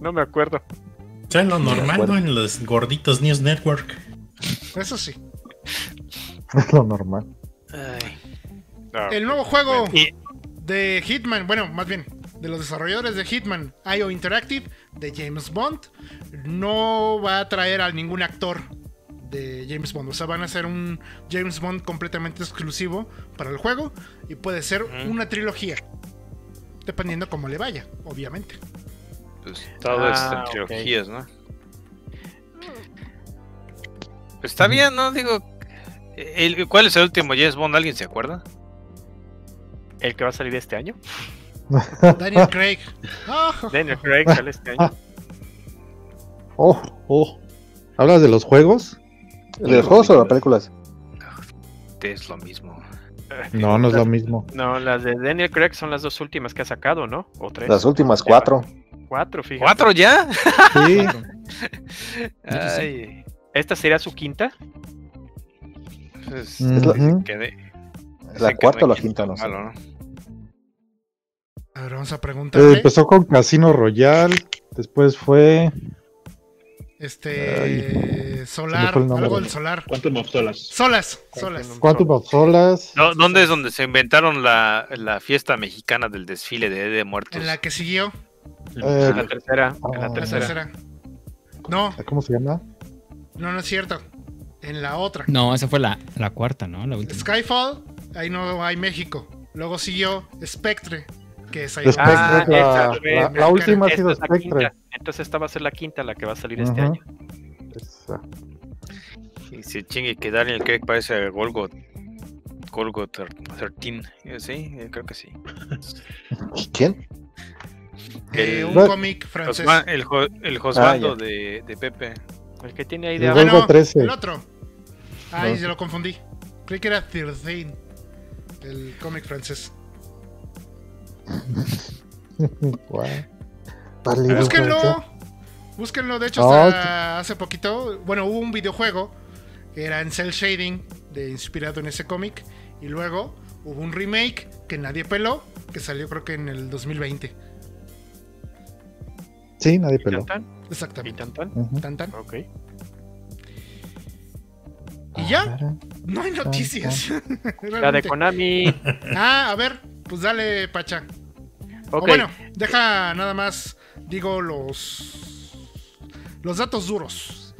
No me acuerdo. O sea, lo normal. ¿no? En los gorditos News Network. Eso sí. (laughs) Es lo normal. Ay, El nuevo juego Y- de Hitman, bueno, más bien, de los desarrolladores de Hitman, IO Interactive, de James Bond, no va a traer a ningún actor de James Bond. O sea, van a hacer un James Bond completamente exclusivo para el juego y puede ser una trilogía. Dependiendo cómo le vaya, obviamente. pues todo Ah, es trilogías, ¿no? Pues está bien, ¿no? Digo, El- ¿Cuál es el último James Bond? ¿Alguien se acuerda? El que va a salir este año. Daniel Craig. (laughs) Ah, Daniel Craig sale este año. (laughs) Oh, oh. ¿Hablas de los juegos? ¿De los juegos o de las películas? Es lo mismo. (laughs) No, no es lo mismo. No, las de Daniel Craig son las dos últimas que ha sacado, ¿no? O tres. Las últimas cuatro. Cuatro, fíjate. ¿Cuatro ya? Sí, Ay, ¿Esta sería su quinta? Dicen ujú. que de- ¿La dicen que cuarta o la quinta? No sé. malo, ¿no? A ver, vamos a Eh, preguntarle. empezó con Casino Royale, después fue Este. Solar. Algo del solar. Quantum of Solas. Solas. Solas. Quantum of Solas. No, ¿Dónde es donde se inventaron la, la fiesta mexicana del desfile de, de Muertos? En la que siguió. Eh, En la tercera. En la Ah. La tercera. tercera. No, ¿Cómo se llama? no, no es cierto. En la otra. No, esa fue la, la cuarta, ¿no? La última. Skyfall, ahí no hay México. Luego siguió Spectre, que es ahí. Ah, la, esa, la- ve, la última ha sido es la Spectre. Entonces esta va a ser la quinta la que va a salir este año. Esa. Y se chingue que Daniel Craig parece a Golgot. Golgot 13. Eh, Sí, eh, creo que sí. ¿Quién? Eh, un cómic francés. Josma- el, el Josbando Ah, de, de Pepe. El que tiene ahí El de Ah, no, 13. el otro. Ay, No. se lo confundí. Creí que era 13. El cómic francés. (laughs) Guau. Vale, Búsquenlo. Búsquenlo. De hecho, hasta hace poquito. Bueno, hubo un videojuego que era en cel shading, de, inspirado en ese cómic. Y luego hubo un remake que nadie peló, que salió creo que en el 2020. Sí, nadie ¿Y peló. tan, tan? ¿Y Exactamente. tan, tan? Tan, tan. Ok. Y ya, no hay noticias. (laughs) La de. Konami. Ah, a ver, pues dale, Pacha. O Ok. bueno, deja nada más, digo, los, los datos duros.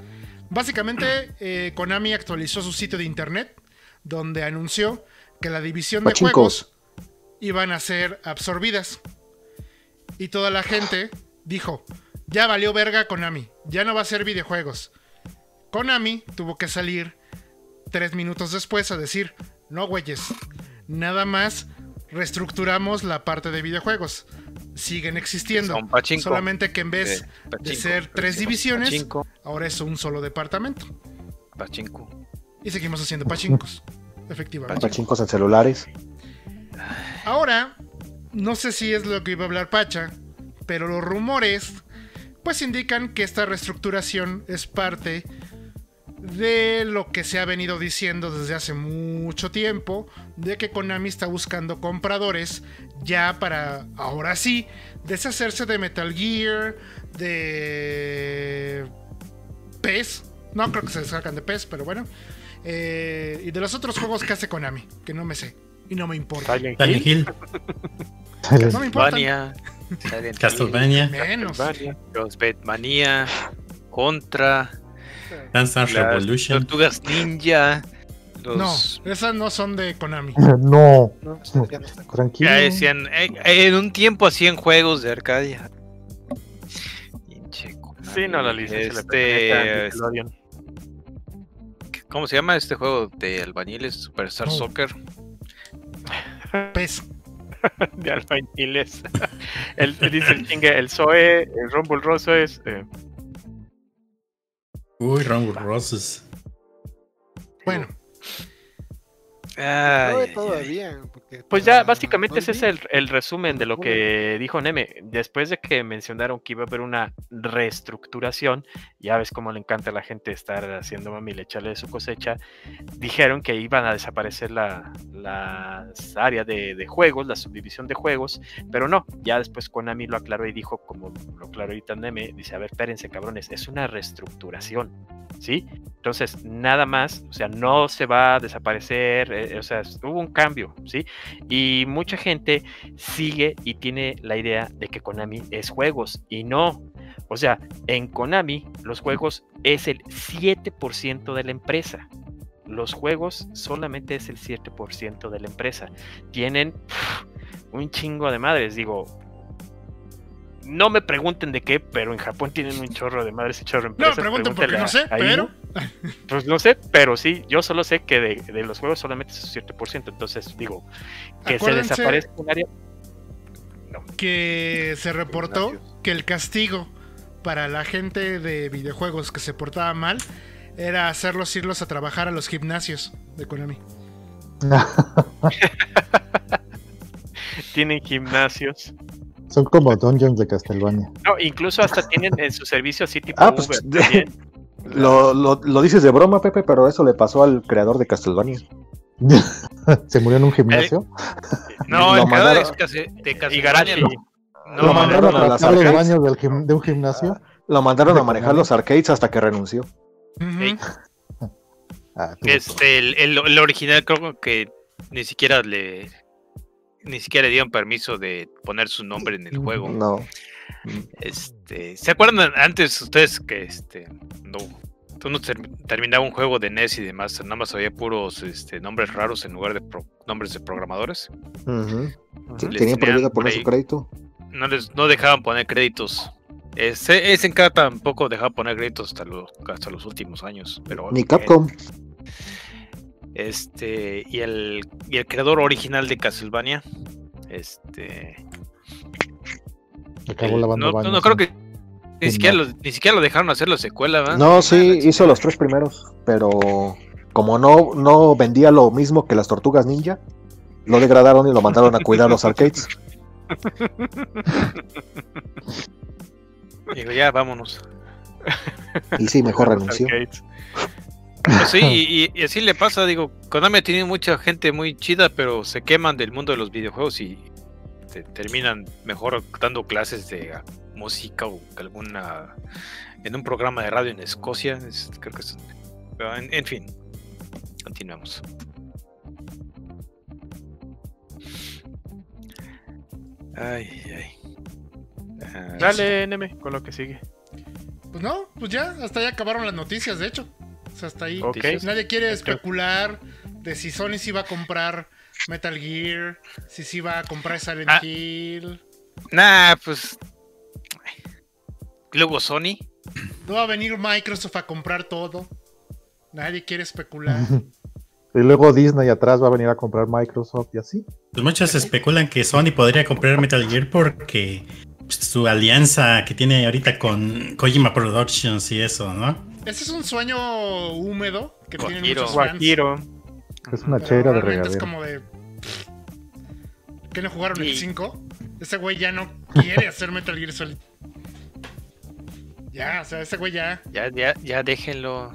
Básicamente, eh, Konami actualizó su sitio de internet, donde anunció que la división de juegos iban a ser absorbidas. Y toda la gente dijo, ya valió verga Konami, ya no va a ser videojuegos. Konami tuvo que salir tres minutos después a decir, no güeyes, nada más reestructuramos la parte de videojuegos. Siguen existiendo. Son pachinko. Solamente que en vez De ser tres divisiones, Pachinko, ahora es un solo departamento. pachinko. Y seguimos haciendo pachincos. Efectivamente. Pachincos en celulares. Ahora, no sé si es lo que iba a hablar Pacha, pero los rumores pues indican que esta reestructuración es parte de lo que se ha venido diciendo desde hace mucho tiempo, de que Konami está buscando compradores ya para, ahora sí, deshacerse de Metal Gear, de PES, no creo que se descargan de PES, pero bueno, eh, y de los otros juegos que hace Konami, que no me sé, y no me importa. Silent. Hill, No me importa. Castlevania. Silent Hill, Castlevania, Menos. Castlevania. Los Batmania. Contra. Dance Revolution. Tortugas Ninja. No, esas no son de Konami. (laughs) No, tranquilo. Ya decían, eh, eh, en un tiempo hacían juegos de Arcadia. Sí, no, la licencia Este. ¿Cómo se llama este juego de albañiles? Superstar Oh. Soccer. PES. (laughs) de albañiles. (laughs) el, dice el chingue, el Zoe, el Rumble Rosso es. eh, Uy, Rumble Roses. Bueno, Ay, todavía. porque Pues ya, básicamente ese es el, el resumen de lo que dijo Neme. Después de que mencionaron que iba a haber una reestructuración, ya ves cómo le encanta a la gente estar haciendo mami echarle de su cosecha, dijeron que iban a desaparecer la, las áreas de, de juegos, la subdivisión de juegos, pero no, ya después Konami lo aclaró y dijo, como lo aclaró ahorita Neme, dice, a ver, espérense cabrones, es una reestructuración, ¿sí? Entonces, nada más, o sea, no se va a desaparecer, eh, o sea, hubo un cambio, ¿sí? Y mucha gente sigue y tiene la idea de que Konami es juegos y no. O sea, en Konami los juegos es el 7% de la empresa. Los juegos solamente es el 7% de la empresa. Tienen un chingo de madres, digo. No me pregunten de qué, pero en Japón tienen un chorro de madres y chorro de no empresas. me pregunten porque no sé, pero (laughs) Pues no sé, pero sí, yo solo sé que de, los juegos solamente es un 7%. Entonces digo, que se desaparezca un área. Que se reportó que el castigo para la gente de videojuegos que se portaba mal era hacerlos irlos a trabajar a los gimnasios de Konami. (laughs) Tienen gimnasios. Son como dungeons de Castlevania. No, incluso hasta tienen en su servicio así tipo ah, pues, (laughs) lo, lo, dices de broma, Pepe, pero eso le pasó al creador de Castlevania. (laughs) ¿Se murió en un gimnasio? No, lo el mandaron... de Castlevania no. lo mandaron a los baños de un gimnasio. Lo mandaron a manejar los arcades hasta que renunció. (laughs) Ah, este, el, el, original creo que ni siquiera le ni siquiera le dieron permiso de poner su nombre en el juego. No. Este, ¿se acuerdan antes ustedes que este no tú no terminaba un juego de NES y demás, nada más había puros este, nombres raros en lugar de nombres de programadores? tenían prohibido poner su crédito. No les no dejaban poner créditos. Ese, ese en cada tampoco dejaba poner créditos hasta, hasta los últimos años. Pero, Ni Capcom. Este, y el, y el creador original de Castlevania, este. Acabó lavando no, no, creo que ni siquiera, lo, ni siquiera lo dejaron hacer la secuela, ¿verdad? No, sí, hizo los tres primeros, pero como no, no vendía lo mismo que las tortugas ninja, lo degradaron y lo mandaron a cuidar los arcades. (laughs) Digo, ya, vámonos. Y sí, mejor renunció. Pues sí, y, así le pasa, digo, Konami tiene mucha gente muy chida, pero se queman del mundo de los videojuegos y terminan mejor dando clases de música o alguna en un programa de radio en Escocia. creo que es, en, fin, continuamos. Ay, ay. Ah, Dale, NM, con lo que sigue. Pues no, pues ya, hasta ya acabaron las noticias, de hecho hasta ahí. Nadie quiere especular de si Sony sí va a comprar Metal Gear, si sí va a comprar Silent ah. Hill. Nah, pues. Luego Sony. No va a venir Microsoft a comprar todo. Nadie quiere especular. (laughs) Y luego Disney atrás va a venir a comprar Microsoft y así. Pues muchos especulan que Sony podría comprar Metal Gear porque pues, su alianza que tiene ahorita con Kojima Productions y eso, ¿no? Ese es un sueño húmedo que tienen muchos Es una chera de regadera. Es como de... ¿Qué no jugaron el 5? Ese güey ya no quiere (laughs) hacer Metal Gear Solid. Ya, o sea, ese güey ya. Ya, ya, ya déjenlo.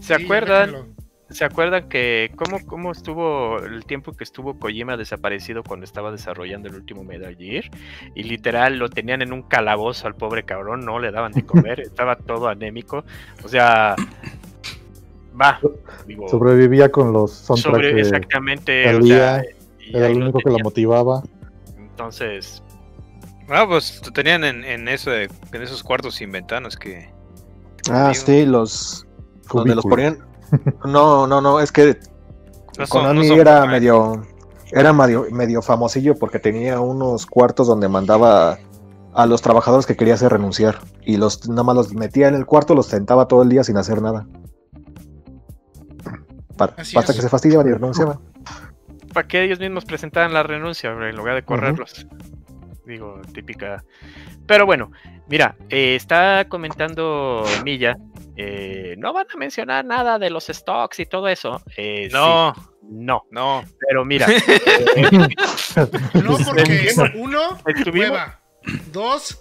¿Se acuerdan? ¿Se acuerdan que cómo, cómo estuvo el tiempo que estuvo Kojima desaparecido cuando estaba desarrollando el último Metal Gear? Y literal lo tenían en un calabozo al pobre cabrón, no le daban de comer, (laughs) estaba todo anémico. O sea, va. Sobrevivía con los soundtracks exactamente. era el único que lo motivaba. Entonces. Ah, pues tenían en, en, eso en esos cuartos sin ventanas que. Ah, sí, los. Donde los ponían no, no, no, es que (laughs) Konami era medio era medio, medio famosillo porque tenía unos cuartos donde mandaba a los trabajadores que quería hacer renunciar y los nada más los metía en el cuarto, los sentaba todo el día sin hacer nada. Para, hasta que se fastidiaban y renunciaban. Para que ellos mismos presentaran la renuncia en lugar de correrlos. Digo, típica. Pero bueno, mira, eh, está comentando Milla eh, no van a mencionar nada de los stocks y todo eso. Eh, no, no, no. Pero mira. (laughs) no, porque uno, prueba. Dos,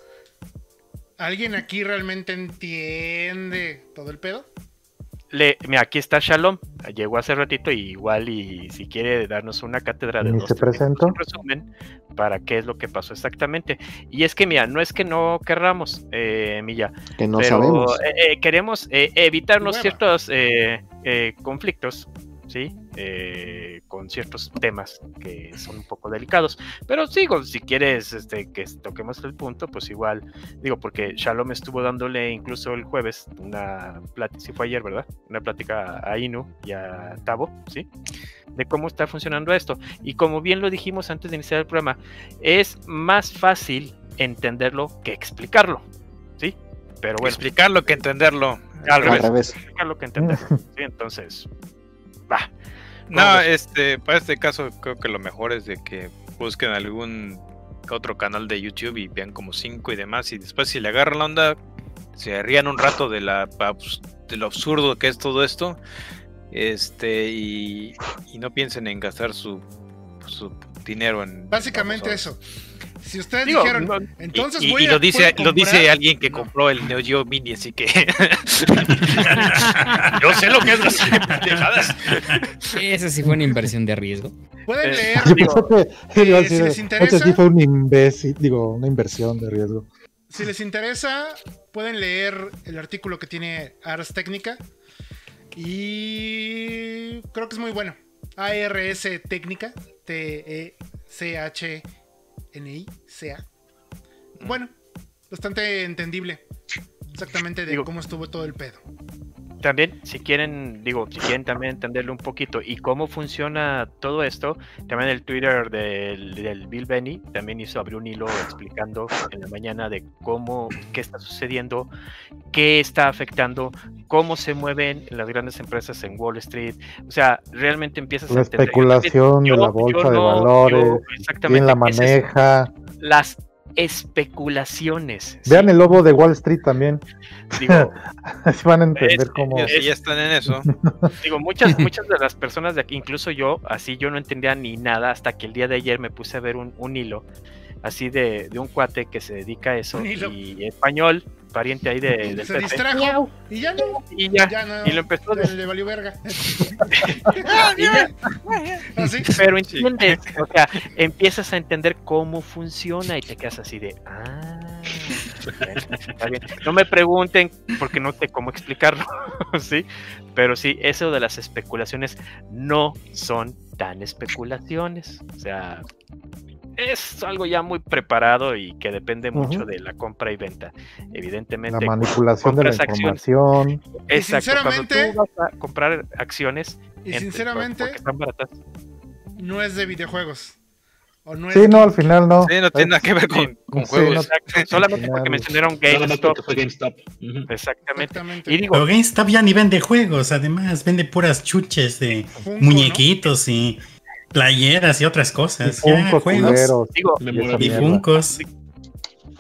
¿alguien aquí realmente entiende todo el pedo? Le, mira, aquí está Shalom, llegó hace ratito y igual y si quiere darnos una cátedra de dos, un resumen para qué es lo que pasó exactamente. Y es que mira, no es que no querramos, eh, Milla, que no sabemos. Eh, eh, queremos eh, evitarnos ciertos conflictos ¿sí? Eh, con ciertos temas que son un poco delicados. Pero sigo, si quieres este, que toquemos el punto, pues igual, digo, porque Shalom estuvo dándole incluso el jueves una plática, si fue ayer, ¿verdad? Una plática a Inu y a Tavo, ¿sí? De cómo está funcionando esto. Y como bien lo dijimos antes de iniciar el programa, es más fácil entenderlo que explicarlo, ¿sí? Pero bueno. Explicarlo que entenderlo. Al revés. lo que entendemos. sí, entonces, va. No, este, para este caso creo que lo mejor es de que busquen algún otro canal de YouTube y vean como cinco y demás y después si le agarran la onda se rían un rato de la de lo absurdo que es todo esto este y, no piensen en gastar su, su dinero en básicamente eso si ustedes dijeron, entonces y, voy y lo dice lo dice alguien que compró el Neo Geo Mini, así que (laughs) yo sé lo que es las pendejadas. Esa sí fue una inversión de riesgo. Pueden Eh, leer, digo, eh, si les interesa, sí fue un imbécil, digo, una inversión de riesgo. si les interesa, pueden leer el artículo que tiene Ars Técnica y creo que es muy bueno. ARS Técnica, T E C H N I C A. Bueno, bastante entendible. Exactamente de Digo- cómo estuvo todo el pedo. También, si quieren, digo, si quieren también entenderlo un poquito y cómo funciona todo esto, también el Twitter del, del Bill Benny también hizo abrir un hilo explicando en la mañana de cómo, qué está sucediendo, qué está afectando, cómo se mueven las grandes empresas en Wall Street. O sea, realmente empiezas La a entender. especulación de Yo- la yo bolsa de no- valores, yo quién la maneja. Las especulaciones. Vean sí, el logo de Wall Street también. digo, (laughs) Así van a entender Es- cómo. Ya están en eso. (laughs) Digo, muchas, muchas de las personas de aquí, incluso yo, así yo no entendía ni nada hasta que el día de ayer me puse a ver un, un hilo así de, de un cuate que se dedica a eso y español, pariente ahí de, del Se Pepe, distrajo y ya no. y ya, Ya no. y lo empezó a Le, le valió verga. (laughs) ya, Así. pero entiendes, o sea, empiezas a entender cómo funciona y te quedas así de, ah, está bien. No me pregunten porque no sé cómo explicarlo, (laughs) sí, pero sí, eso de las especulaciones no son tan especulaciones, o sea, es algo ya muy preparado y que depende mucho de la compra y venta. La Evidentemente, manipulación de la acciones. información. Y exacto, cuando sinceramente- tú vas a comprar acciones, Y entre- sinceramente, están baratas, no es de videojuegos. O no es Sí, no, al final no. Sí, no tiene nada que ver con, con Sí, juegos. no- solamente final- porque mencionaron GameStop. porque fue GameStop. Exactamente. Exactamente. Y digo, Pero GameStop ya ni vende juegos, además vende puras chuches de Funko, muñequitos y playeras y otras Y cosas. Ya, Funkos juegos culeros. digo, y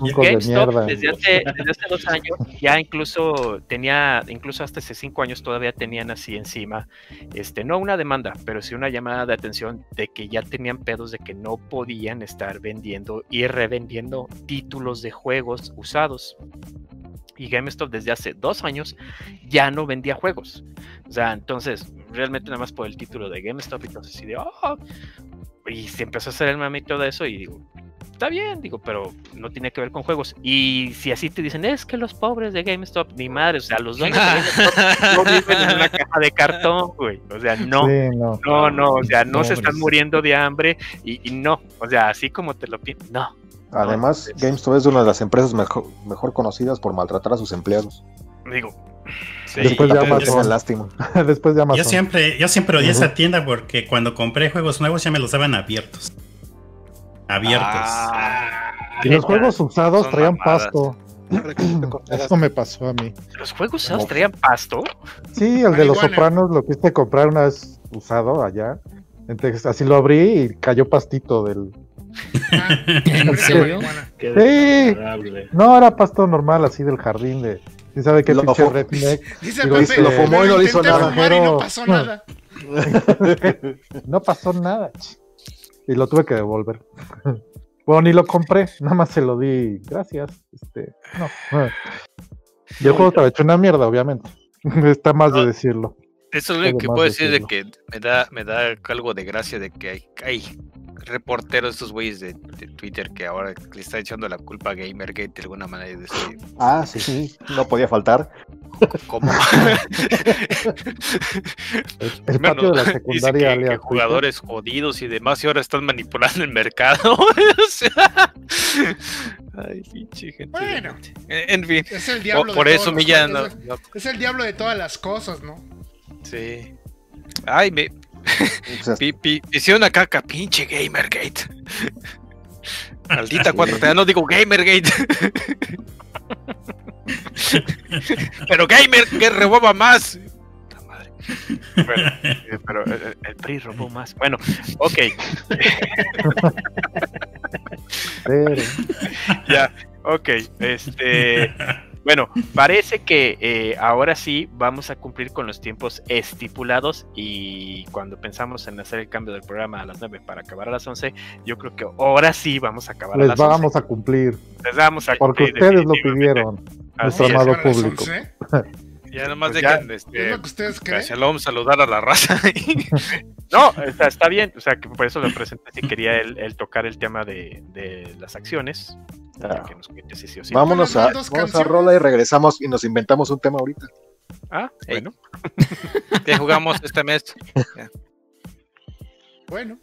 y de GameStop mierda. desde hace, desde hace dos años ya incluso tenía, incluso hasta hace cinco años todavía tenían así encima, este, no una demanda, pero sí una llamada de atención de que ya tenían pedos de que no podían estar vendiendo y revendiendo títulos de juegos usados. Y GameStop desde hace dos años ya no vendía juegos. O sea, entonces, realmente nada más por el título de GameStop y entonces así de, "Ah", y se empezó a hacer el mame y todo eso y digo, está bien, digo, pero no tiene que ver con juegos. Y si así te dicen, es que los pobres de GameStop, ni madre, o sea, los dueños de GameStop no (laughs) viven en una caja de cartón, güey. O sea, no. Sí, no. No, no, o sea, no se están Pobres. muriendo de hambre y, y no, o sea, así como te lo piensas, no. Además, es- GameStop es una de las empresas mejor, mejor conocidas por maltratar a sus empleados. Digo, Sí, Después de Amazon. lástima. (laughs) Después de Amazon. Yo siempre, yo siempre odié esa tienda porque cuando compré juegos nuevos ya me los daban abiertos. Abiertos. Ah, Y los juegos usados traían mamadas. pasto. (clears throat) Eso me pasó a mí. los juegos usados traían pasto. Sí, el de los Marihuana. sopranos lo quise comprar una vez usado allá. Entonces así lo abrí y cayó pastito del. Ah, ¿En serio? Sí. No, era pasto normal, así del jardín de. ¿Quién sabe qué Lo pinche redneck? (laughs) Dice Digo, Pepe, lo fumó y no le hizo nada. y no pasó nada. (laughs) No pasó nada. Y lo tuve que devolver. (laughs) Bueno, ni lo compré, nada más se lo di. Gracias. Este, no. Y el juego estaba hecho una mierda, obviamente. Está más de decirlo. Eso es lo único que puedo de decir de que me da, me da algo de gracia de que hay, hay reporteros, estos güeyes de, de Twitter que ahora le está echando la culpa a Gamergate de alguna manera y decir, Ah, sí, sí. No podía faltar. ¿cómo? (laughs) El, el Bueno, de la dice secundaria que, jugadores jodidos y demás y ahora están manipulando el mercado. (laughs) ay, pinche gente. de Bueno. En fin, Es el por, diablo por de eso juegos, no- es, no- es el diablo de todas las cosas, ¿no? sí. Ay, me Hicieron acá caca, pinche Gamergate. Maldita 4T, no digo Gamergate. pero Gamer que robaba más. Bueno, eh, pero el, el, PRI robó más. Bueno, ok. Ya, ok. Este. Bueno, parece que eh, ahora sí vamos a cumplir con los tiempos estipulados y cuando pensamos en hacer el cambio del programa a las 9 para acabar a las 11, yo creo que ahora sí vamos a acabar Les a las vamos a cumplir. Les vamos a cumplir. Porque ustedes lo pidieron, nuestro amado público. (laughs) Ya pues nomás pues de que, este, lo que ustedes creen. Shalom, saludar a la raza. (laughs) No, está bien, o sea, que por eso lo presenté si quería él, tocar el tema de, de las acciones. Ah. Que nos cuente, sí. Vámonos a, vamos a Rola y regresamos y nos inventamos un tema ahorita. Ah, bueno. (laughs) ¿Qué jugamos este mes? (laughs) bueno.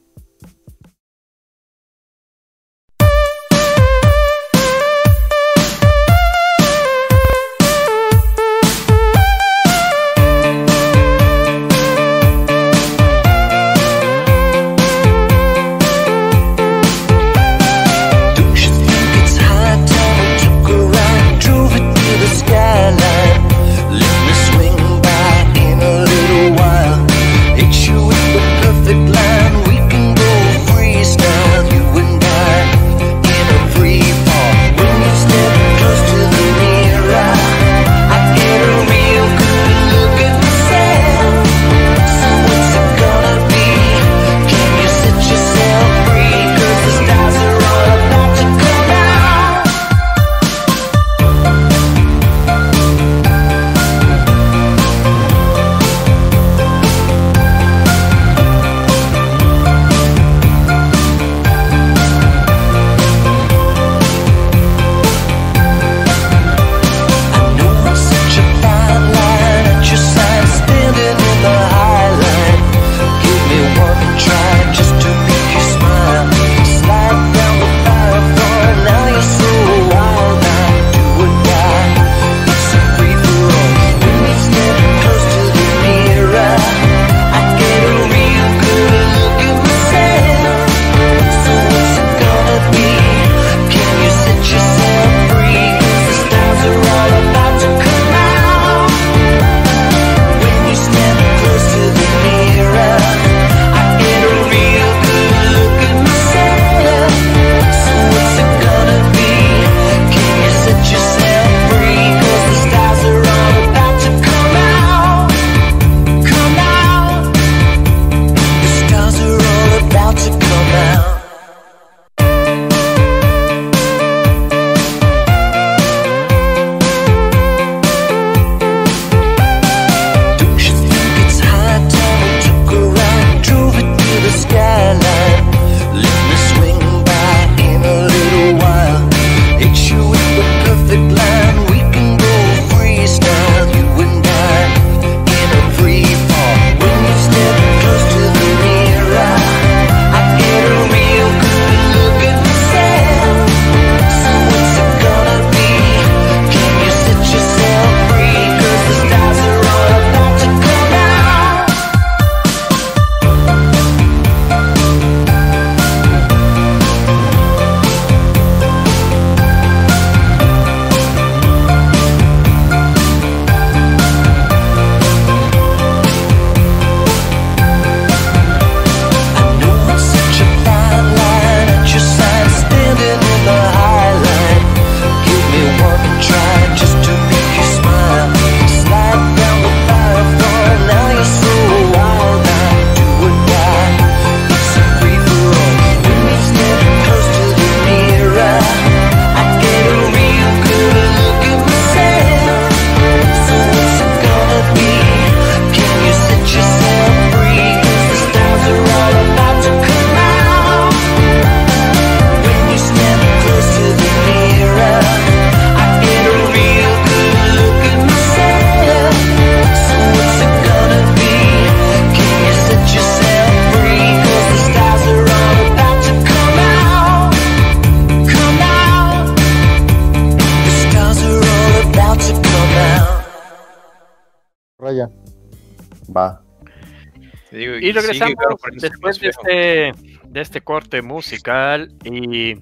y regresamos claro, después de este, de este corte musical y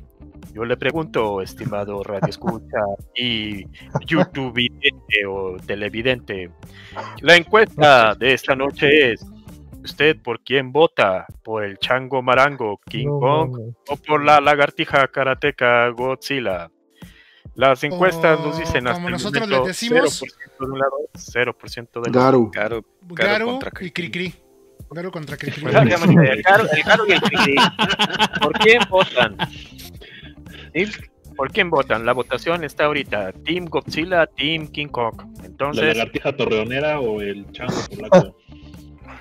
yo le pregunto, estimado Radio Escucha y YouTube o televidente, la encuesta de esta noche es, ¿usted por quién vota? ¿Por el chango marango King no, Kong no, no. o por la lagartija karateca Godzilla? Las encuestas nos oh, dicen hasta como nosotros les decimos, 0% de un lado, 0% de Garu. Garu, Garu, Garu contra y Cricri. -cri. Contra Cricri. Exactamente, el Garo y el Cricri. ¿Por quién votan? ¿Por quién votan? La votación está ahorita. Team Godzilla, Team King Kong. ¿La Entonces, lagartija torreonera o el chango polaco?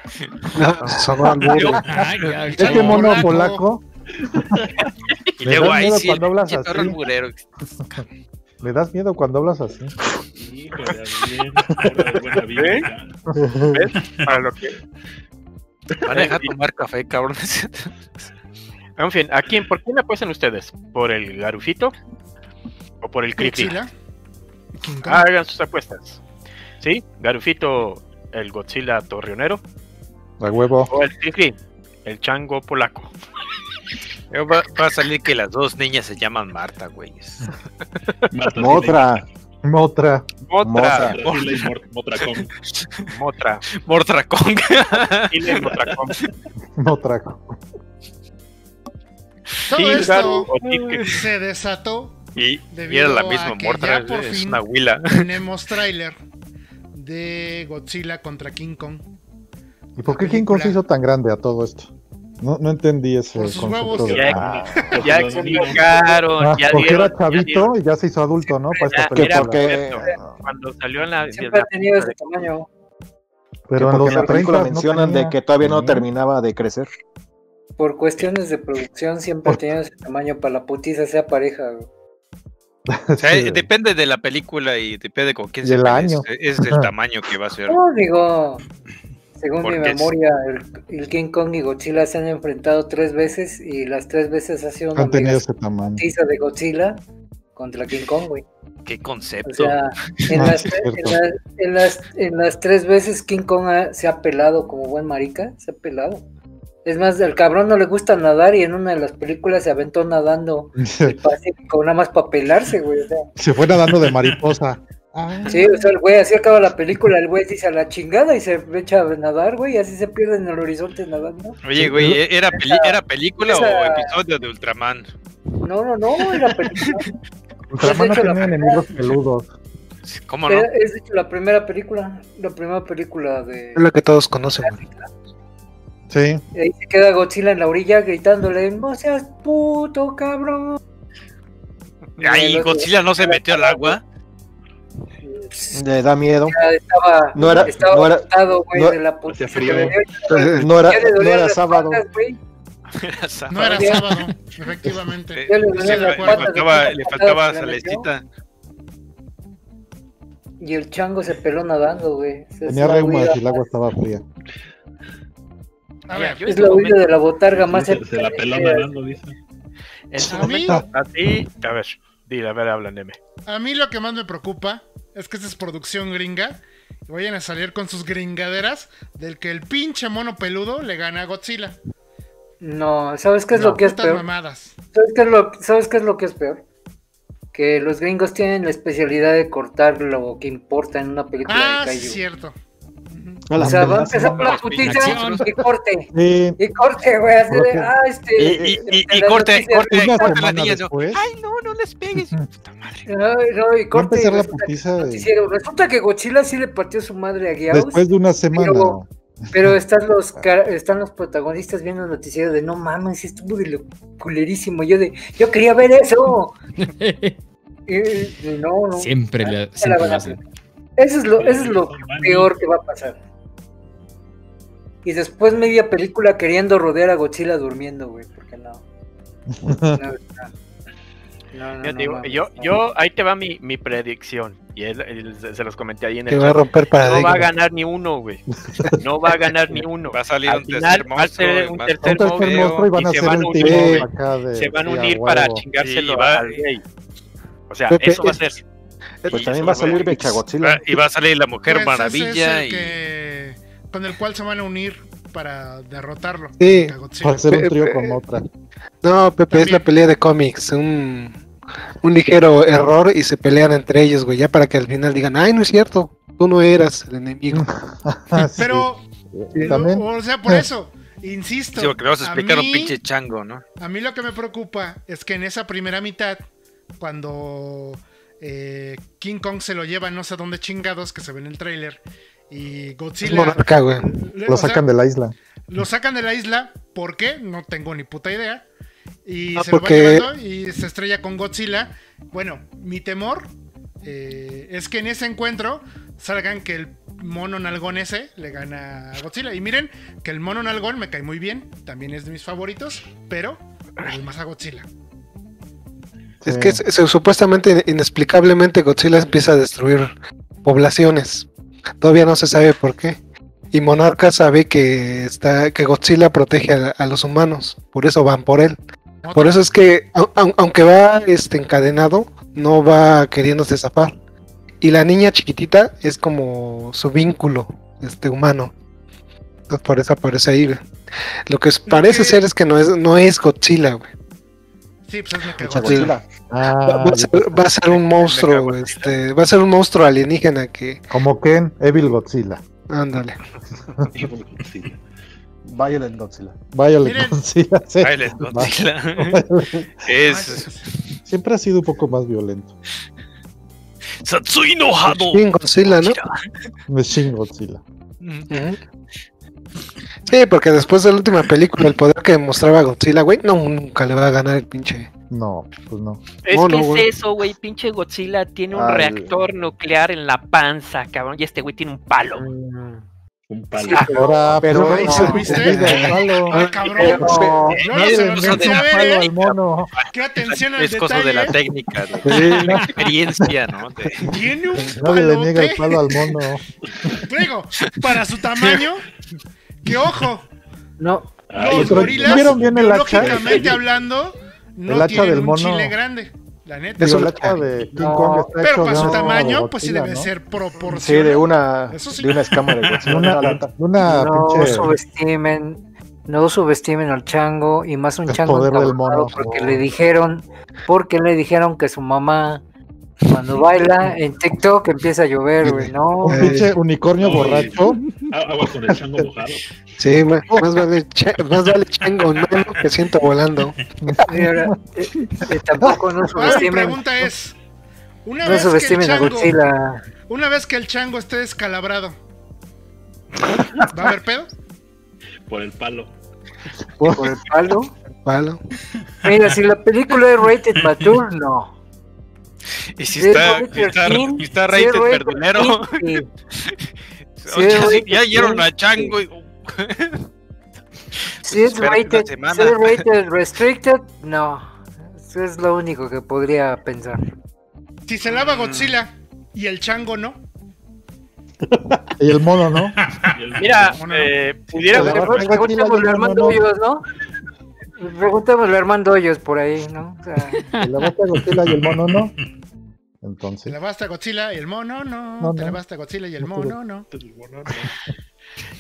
(laughs) Este mono polaco. (laughs) Y luego da ahí miedo sí, cuando hablas así. me (laughs) das miedo cuando hablas así. Híjole, bien. Buena vida. ¿Eh? ya. ¿ves? Para lo que... Van a dejar tomar café, cabrón. (laughs) En fin, ¿a quién, ¿por quién apuestan ustedes? ¿Por el Garufito? ¿O por el Cricri? Hagan sus apuestas. ¿Sí? Garufito, el Godzilla torreonero. A huevo. O el Cricri, el chango polaco. Va, va a salir que las dos niñas se llaman Marta, güeyes. Marta Motra. Motra. Motra. Motracón. Motra. Mortra Kong. Tilly y Motracón. Motra. Todo esto se desató Y, y era la misma por es una huila. tenemos tráiler de Godzilla contra King Kong. ¿Y por qué King Kong se hizo tan grande a todo esto? No, no entendí sus concepto. huevos. de- Ya, Ah, (laughs) ya Los explicaron, ah, ya porque dieron, era ya chavito dieron. y ya se hizo adulto, ¿no? Para esta película. porque, Cuando salió en la, Siempre ha tenido ese tamaño. Pero en los en la película 30 no mencionan tenía. de que todavía no terminaba de crecer. Por cuestiones de producción siempre ha tenido ese tamaño para la putiza sea pareja. (laughs) O sea, Sí. depende de la película y depende con quién Y se el año. Es, es el tamaño que va a ser. No, digo, según mi memoria, el, el King Kong y Godzilla se han enfrentado tres veces y las tres veces ha sido una Han tenido mega ese tamaño. putiza de Godzilla contra King Kong, güey. Qué O concepto. sea, (laughs) en, Ah, las, sí, en, las, en, las, en las tres veces King Kong ha- se ha pelado como buen marica, se ha pelado. Es más, al cabrón no le gusta nadar y en una de las películas se aventó nadando (laughs) el Pacífico nada más para pelarse, güey. O sea, Se fue nadando de mariposa. Ah, sí, o sea, el güey así acaba la película, el güey dice a la chingada y se echa a nadar, güey, y así se pierde en el horizonte nadando. Oye, güey, ¿e-, ¿era, peli- ¿era película o episodio de Ultraman? No, no, no, era película. (laughs) Ultraman no hecho, la tenía enemigos peludos. ¿Cómo no? Es de hecho la primera película, la primera película de... Es lo que todos conocen, güey. Sí. Y ahí se queda Godzilla en la orilla gritándole, no seas puto, cabrón. Otro Godzilla no se metió al agua. Le da miedo. estaba, No era- estaba no era- asustado, güey, no- de la Hacía frío. que. No era, no era sábado. patas. No era sábado, (laughs) efectivamente. Le Sí, le, de faltaba, le faltaba que salecita. Y el chango se peló nadando, güey. Es Tenía reumas huida y el agua estaba fría. A ver, Yo Es en la huida de la botarga más Se, se la de peló nadando, dice. En su momento, a ti, a ver, dile, a ver, hablan de mí. a mí lo que más me preocupa es que esta es producción gringa. Y vayan a salir con sus gringaderas del que el pinche mono peludo le gana a Godzilla. No, ¿sabes qué es No, lo que es peor? mamadas. ¿Sabes qué, es lo, ¿Sabes qué es lo que es peor? Que los gringos tienen la especialidad de cortar lo que importa en una película Ah, de Kaiju. cierto. O sea, va a empezar por la acción. y corte. Sí, Y corte, güey, así de, ah, este... Y, y, y, y las corte, corte, corte la Ay, no, no les pegues. Puta madre. Ay, no, y va a corte. empezar la resulta que putiza el de- noticiero- Resulta que Godzilla sí le partió su madre a Giaus. después de una semana. Pero- Pero están los están los protagonistas viendo el noticiero de no mames, estuvo de lo culerísimo. Yo de yo quería ver eso. (laughs) Y, y no, no. Siempre, le- Ya siempre la lo van a hacen. Eso es lo, eso es lo peor que va a pasar. Y después media película queriendo rodear a Godzilla durmiendo, güey, porque no. No, (laughs) no, no, no, Yo, digo, yo, yo, ahí te va mi, mi predicción. Y él- él- se los comenté ahí en Que el va a romper No va a ganar ni uno, güey. No va a ganar ni uno. Va a salir Al un final tercer va a monstruo. ser y un tercer Un tercer feo. monstruo y van y a se ser van unir, acá de. Se van a unir para huevo. chingárselo Sí, va- al rey. O sea, Pepe, eso va a es- ser. Pues Y también va a salir Mechagodzilla. Y va a salir la Mujer Pues Maravilla. y que- con el cual se van a unir para derrotarlo. Sí. Para hacer un trío con otra. No, Pepe, es la pelea de cómics. Un, un ligero error y se pelean entre ellos, güey. Ya para que al final digan, ay, no es cierto, tú no eras el enemigo. (laughs) Sí. Pero, también, o sea, por eso, insisto. Sí, porque le vas a explicar un mí- pinche chango, ¿no? A mí lo que me preocupa es que en esa primera mitad, cuando eh, King Kong se lo lleva no sé dónde chingados, que se ve en el tráiler, y Es Godzilla... monarca, güey. le- lo sacan de la isla. lo sacan de la isla, ¿por qué? No tengo ni puta idea. Y Ah, se lo va y se estrella con Godzilla. Bueno, mi temor eh, es que en ese encuentro salgan que el mono nalgón ese le gana a Godzilla. Y miren que el mono nalgón me cae muy bien, también es de mis favoritos, pero más a Godzilla. Es que supuestamente, inexplicablemente, Godzilla empieza a destruir poblaciones. Todavía no se sabe por qué. Y Monarca sabe que está que Godzilla protege a, a los humanos, por eso van por él. Por eso es que, au- au- aunque va este encadenado, no va queriéndose zafar. Y la niña chiquitita es como su vínculo este humano. Entonces por eso aparece ahí. güey. Lo que parece ser es que no es, no es Godzilla, güey. Sí, pues es Sí. Godzilla. Ah, Va, va a ser, va a ser un (laughs) monstruo, este, va a ser un monstruo alienígena que, como Ken, Evil Godzilla. ándale. (laughs) Violent Godzilla. Violent Miren. Godzilla. sí. Violent Godzilla. (laughs) es Siempre ha sido un poco más violento. Satsui no Hado. Godzilla, ¿no? Machine Godzilla. Ujú. Sí, porque después de la última película, el poder que mostraba Godzilla, güey, no, nunca le va a ganar el pinche. No, pues no. Es No, que no, es güey. eso, güey. Pinche Godzilla tiene un Ay. reactor nuclear en la panza, cabrón. Y este güey tiene un palo. Un palo. Ahora, pero pues, eso, no, ¿viste? el palo. Ay, cabrón. No, No, palo al mono. Qué atención al Es cosa de la técnica, de la experiencia, ¿no? De- Tiene un Nadie le niega el palo al mono. Digo, para su tamaño, que ojo, No, Ay, los gorilas, ¿vieron bien el hacha? biológicamente (laughs) hablando, no El hacha tienen del un mono. chile grande. La neta. Digo, un el hacha de King No, Kong está Pero hecho para su tamaño, pues sí debe ¿no? ser Sí, proporcional. de una, Eso sí. de una escama de una, lata. de una no pinche. subestimen, no subestimen al chango y más un El chango poder del mono. porque le dijeron, porque le dijeron que su mamá cuando baila en TikTok empieza a llover, güey, no. Un pinche unicornio borracho. Ah, Agua con el chango mojado. Sí, más vale, más vale chango en mano que siento volando. Y ahora, eh, eh, tampoco no Ahora mi subestimen, pregunta es, una no vez que el a chango, Godzilla. una vez que el chango esté descalabrado, ¿va a haber pedo? Por el palo. por el palo. Palo. Mira, si la película es rated mature, no. Y si Si es está, si está, 13, si está si es rated perdonero. 15, (laughs) Si Oye, es sí, rated ya oyeron a 13. Chango. y- Si es rated, semana. si es rated restricted, no. Eso es lo único que podría pensar. Si se lava Godzilla y el chango no, Y el mono, ¿no? (laughs) Mira, eh, pudiera Armando no. Preguntémosle a Armando Hoyos por ahí, ¿no? O sea, Y la bota Godzilla y el mono, ¿no? Entonces, le basta Godzilla y el mono no, No, te no. le basta Godzilla y el mono no.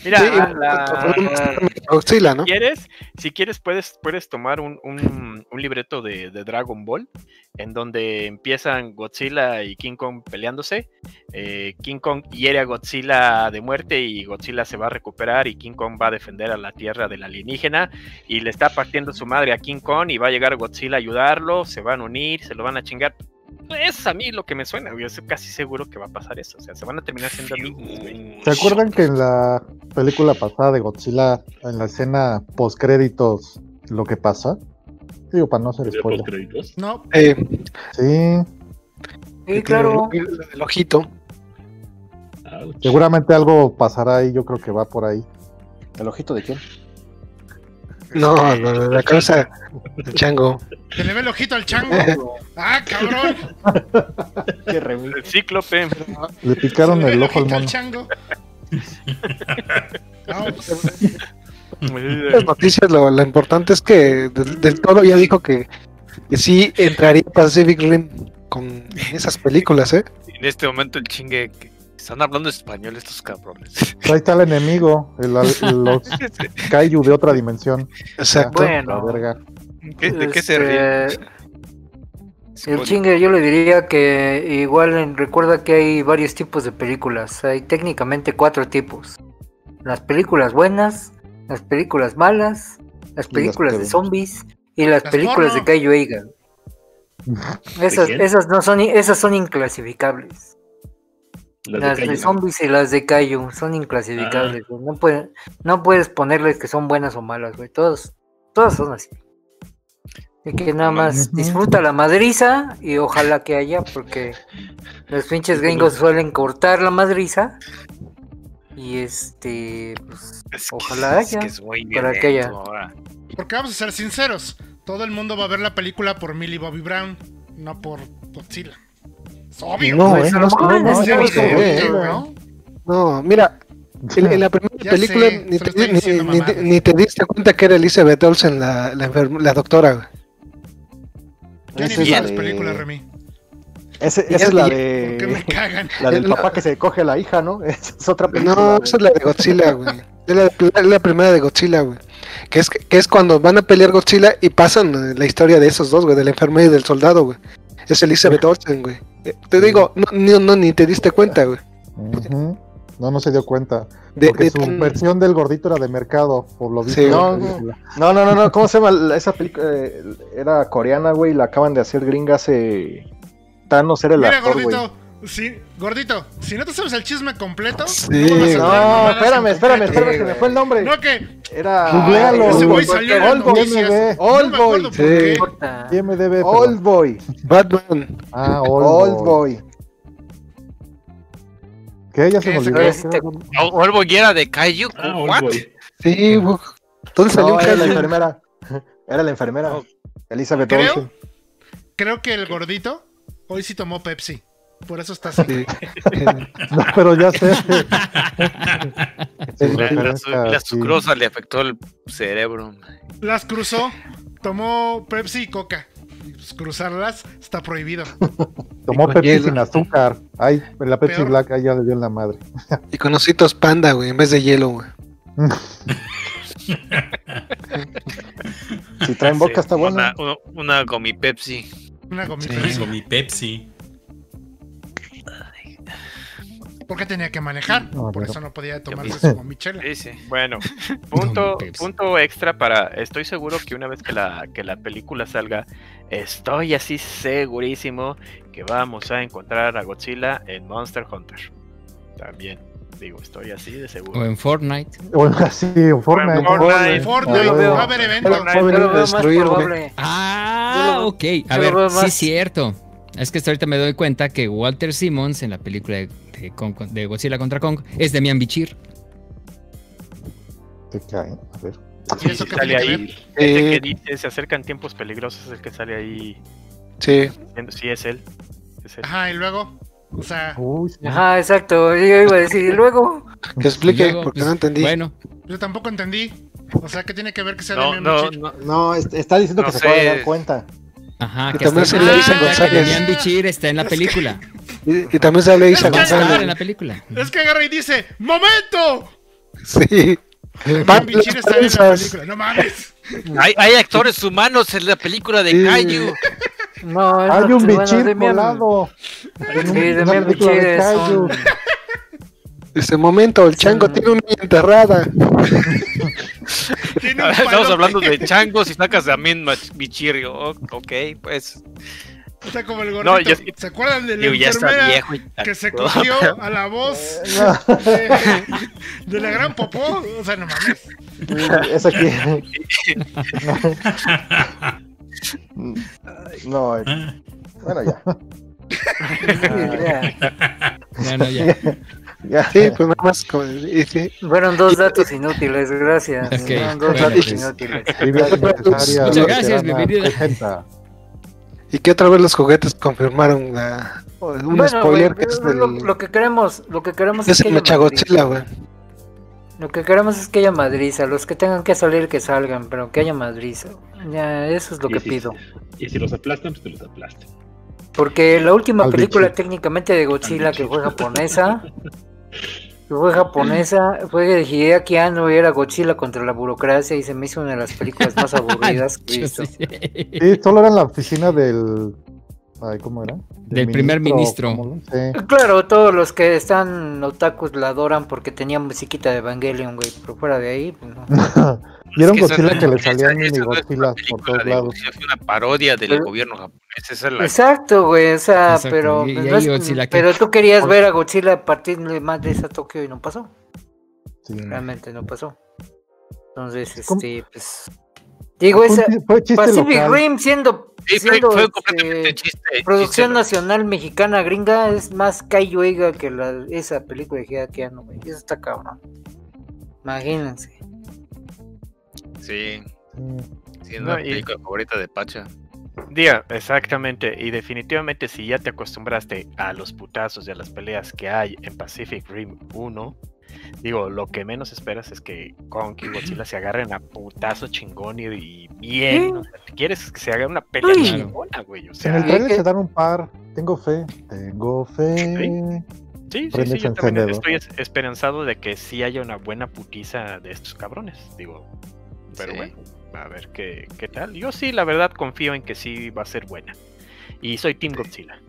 Mira, Sí, la- Godzilla, ¿no? si quieres, si quieres puedes, puedes tomar un, un- un libreto de, de Dragon Ball en donde empiezan Godzilla y King Kong peleándose. eh, King Kong hiere a Godzilla de muerte y Godzilla se va a recuperar y King Kong va a defender a la tierra del alienígena y le está partiendo su madre a King Kong y va a llegar Godzilla a ayudarlo, se van a unir, se lo van a chingar. Es a mí lo que me suena, yo estoy casi seguro que va a pasar eso, o sea, se van a terminar siendo amigos, güey. ¿se acuerdan que en la película pasada de Godzilla, en la escena post créditos, lo que pasa? Digo, para no ¿De spoiler. postcréditos? No, Eh, Sí, sí, claro. El, el ojito. Ouch. seguramente algo pasará ahí, yo creo que va por ahí. ¿El ojito de quién? No, no, no, la (laughs) cabeza del chango. se le ve el ojito al chango. (laughs) Ah, cabrón. Qué. El cíclope. Le picaron ve el ojo al ojito al mono. chango. No, pues, Las noticias, lo, lo importante es que del, del todo ya dijo que, que sí entraría Pacific Rim con esas películas, ¿eh? En este momento el chingue que Están hablando español estos cabrones. Ahí está el enemigo, el, el- (laughs) los kaiju de otra dimensión. Exacto. La Bueno, ¿Qué- verga. ¿De qué se ríe? Este, El chingue yo le diría que igual en- recuerda que hay varios tipos de películas. Hay técnicamente cuatro tipos. Las películas buenas, las películas malas, las películas de zombies y las, Las películas porno. (laughs) de Kaiju Eigen. Esas, esas no son esas son inclasificables. Las Las de zombies y las de Kaiju son inclasificables. güey. No, puede- no puedes ponerles que son buenas o malas, güey. Todos, todas son así. Así que nada más disfruta la madriza y ojalá que haya, porque los pinches gringos suelen cortar la madriza. Y este, pues, Es que- ojalá es haya. que es muy para que haya. ahora. Porque vamos a ser sinceros, todo el mundo va a ver la película por Millie Bobby Brown, no por Godzilla. Obvio. No, no, no, no, ese no, video, no, evidente, no, ¿no? No, mira, en, en la primera Ya película sé, ni, te, ni- ni- mamá. ni te diste cuenta que era Elizabeth Olsen la, la, la doctora. güey. Ya ni Esa vi es la las de- películas, Remy. Ese- esa es- es la Porque me de. cagan. La del No. papá que se coge a la hija, ¿no? (laughs) Esa es otra película. No, güey. esa es la de Godzilla, güey. Es la, es la primera de Godzilla, güey. Que es, que es cuando van a pelear Godzilla y pasan la historia de esos dos, güey, del enfermero y del soldado, güey. Es Elizabeth Olsen, güey. Te digo, no, ni- no, ni te diste cuenta, güey. No, no se dio cuenta. De- Porque de su versión del gordito era de mercado, por lo visto. Sí, no. No, no, no, no. ¿Cómo se llama la- esa película? Eh, era coreana, güey. La acaban de hacer gringa hace. Thanos era el Mira, actor, güey. Sí, gordito, si no te sabes el chisme completo, Sí, no espérame, espérame, espérame, se me fue el nombre. No que Era. Googlealo. ese güey Old salió en Boy. Old Boy. por Sí. IMDb, pero- Old Boy. Batman. Ah, Old, Old Boy. Boy. ¿Qué? Ya se me olvidó. ve si te- O- Olvo y era de Kaiju. Ah. Sí. ¿Dónde salió No, un era la enfermera. Era la enfermera. Oh. Elizabeth Olsen. creo que el gordito hoy sí tomó Pepsi. Por eso está así. Sí. (laughs) No, pero ya sé. La, la, sí. le afectó el cerebro. Las cruzó, tomó Pepsi y Coca. Y, pues, cruzarlas está prohibido. (laughs) Tomó Pepsi hielo. sin azúcar. Ay, la Pepsi Peor. Black, ahí ya le dio en la madre. Y con ositos panda, güey, en vez de hielo, güey. (laughs) Si traen boca, Sí, está buena. Una, una, una gomi Pepsi. Una gomita. Sí. Pepsi. Con mi Pepsi. Porque tenía que manejar. No, por eso no podía tomarse su. Sí, sí. Bueno, (laughs) punto, punto extra para. Estoy seguro que una vez que la, que la película salga, estoy así segurísimo que vamos a encontrar a Godzilla en Monster Hunter. También, digo, estoy así de O seguro. en Fortnite. Bueno, sí, en Fortnite. Fortnite. Fortnite, veo. va a haber Destruir. Ah, ok. A ver, sí es cierto. Es que hasta ahorita me doy cuenta que Walter Simmons en la película de, de Kong- de Godzilla contra Kong es Demian Bichir. Te cae. A ver. ¿Y eso qué sale que ahí. Ese Eh, que dice se acercan tiempos peligrosos es el que sale ahí. sí. Sí, es él. Es él. Ajá, y luego. O sea, Uy, sí. Ajá, exacto. Yo iba a decir, y luego. Que explique, Luego, porque pues, no entendí. Bueno, yo tampoco entendí. O sea, ¿qué tiene que ver que sea No, de no, Bichir? no. No, es- está diciendo No que se acaba de sé. dar cuenta. Ajá. Y Que también hasta se le ahorita dice me doy cuenta que González. Demian Bichir está en la película. Y, y también sale Isa que- estar en González. la película. Es que agarra y dice: ¡Momento! Sí. Van Bichir está en la película. No mames. Hay, hay actores humanos en la película de Sí. No, Hay un que- bueno, bichir volado. Sí, Demian película de Bichir es un- Ese momento, el chango Sí. tiene una enterrada. (laughs) Tiene un Estamos hablando de changos y sacas Bichirio. Oh, ok, pues. O sea, como el No, gordito. yo- ¿Se acuerdan de la Digo, ya está enfermera viejo y tal. que se cogió (laughs) a la voz de, de la gran popó? O sea, no mames. Esa aquí. No, eh, bueno, ya. (laughs) Ya. No, no, ya. Ya. Sí, (laughs) pues nada más. como- y sí. Fueron dos datos inútiles, gracias. Ok, Fueron dos bueno, datos pues. inútiles. (laughs) Trivia innecesaria, Muchas gracias. 60. Y que otra vez los juguetes confirmaron la- un Bueno, spoiler que es lo, del. lo que queremos, lo que queremos es es que el haya güey. Lo que queremos es que haya madriza. Los que tengan que salir, que salgan, pero que haya madriza. Ya, eso es lo Y que si- pido. Y si los aplastan, pues que los aplastan. Porque la última Al película técnicamente de Godzilla que fue japonesa, (laughs) fue japonesa, fue de Hideaki Anno y era Godzilla contra la burocracia y se me hizo una de las películas más (laughs) aburridas que he visto. Sí, solo era en la oficina del. Ay, ¿Cómo era? Del primer ministro. ¿cómo lo- Sí. Claro, todos los que están otakus la adoran porque tenía musiquita de Evangelion, güey, pero fuera de ahí, pues no. (laughs) Es que esa Godzilla no- que le salían mini no es Godzillas por todos lados. Fue una parodia del Pero- gobierno japonés. Esa es la Exacto, güey, o sea, Exacto, pero y- y no ahí es- Godzilla que- pero tú querías ver a Godzilla a partir de más de esa Tokio y no pasó. Sí. Realmente no pasó. Entonces, ¿Cómo? este, pues digo esa Pacific local. Rim siendo, Sí, fue, siendo, fue este, completamente chiste. producción chiste, nacional mexicana gringa es más Kaiyoiga que la, esa película de Anno, güey. Eso está cabrón. Imagínense. Sí, Sí. sí, es No, la y- película favorita de Pacha. Diga, exactamente. Y definitivamente si ya te acostumbraste a los putazos y a las peleas que hay en Pacific Rim 1, digo, lo que menos esperas es que Kong y Godzilla se agarren a putazo chingón y, y bien. O sea, quieres que se haga una pelea Uy. chingona, güey. O En sea, el trailer que- se dan un par. Tengo fe. Tengo fe. sí, sí, sí, yo también estoy es- esperanzado de que sí haya una buena putiza de estos cabrones. Digo, pero Sí. bueno, a ver qué, qué tal. Yo sí, la verdad, confío en que sí va a ser buena. Y soy Team Godzilla.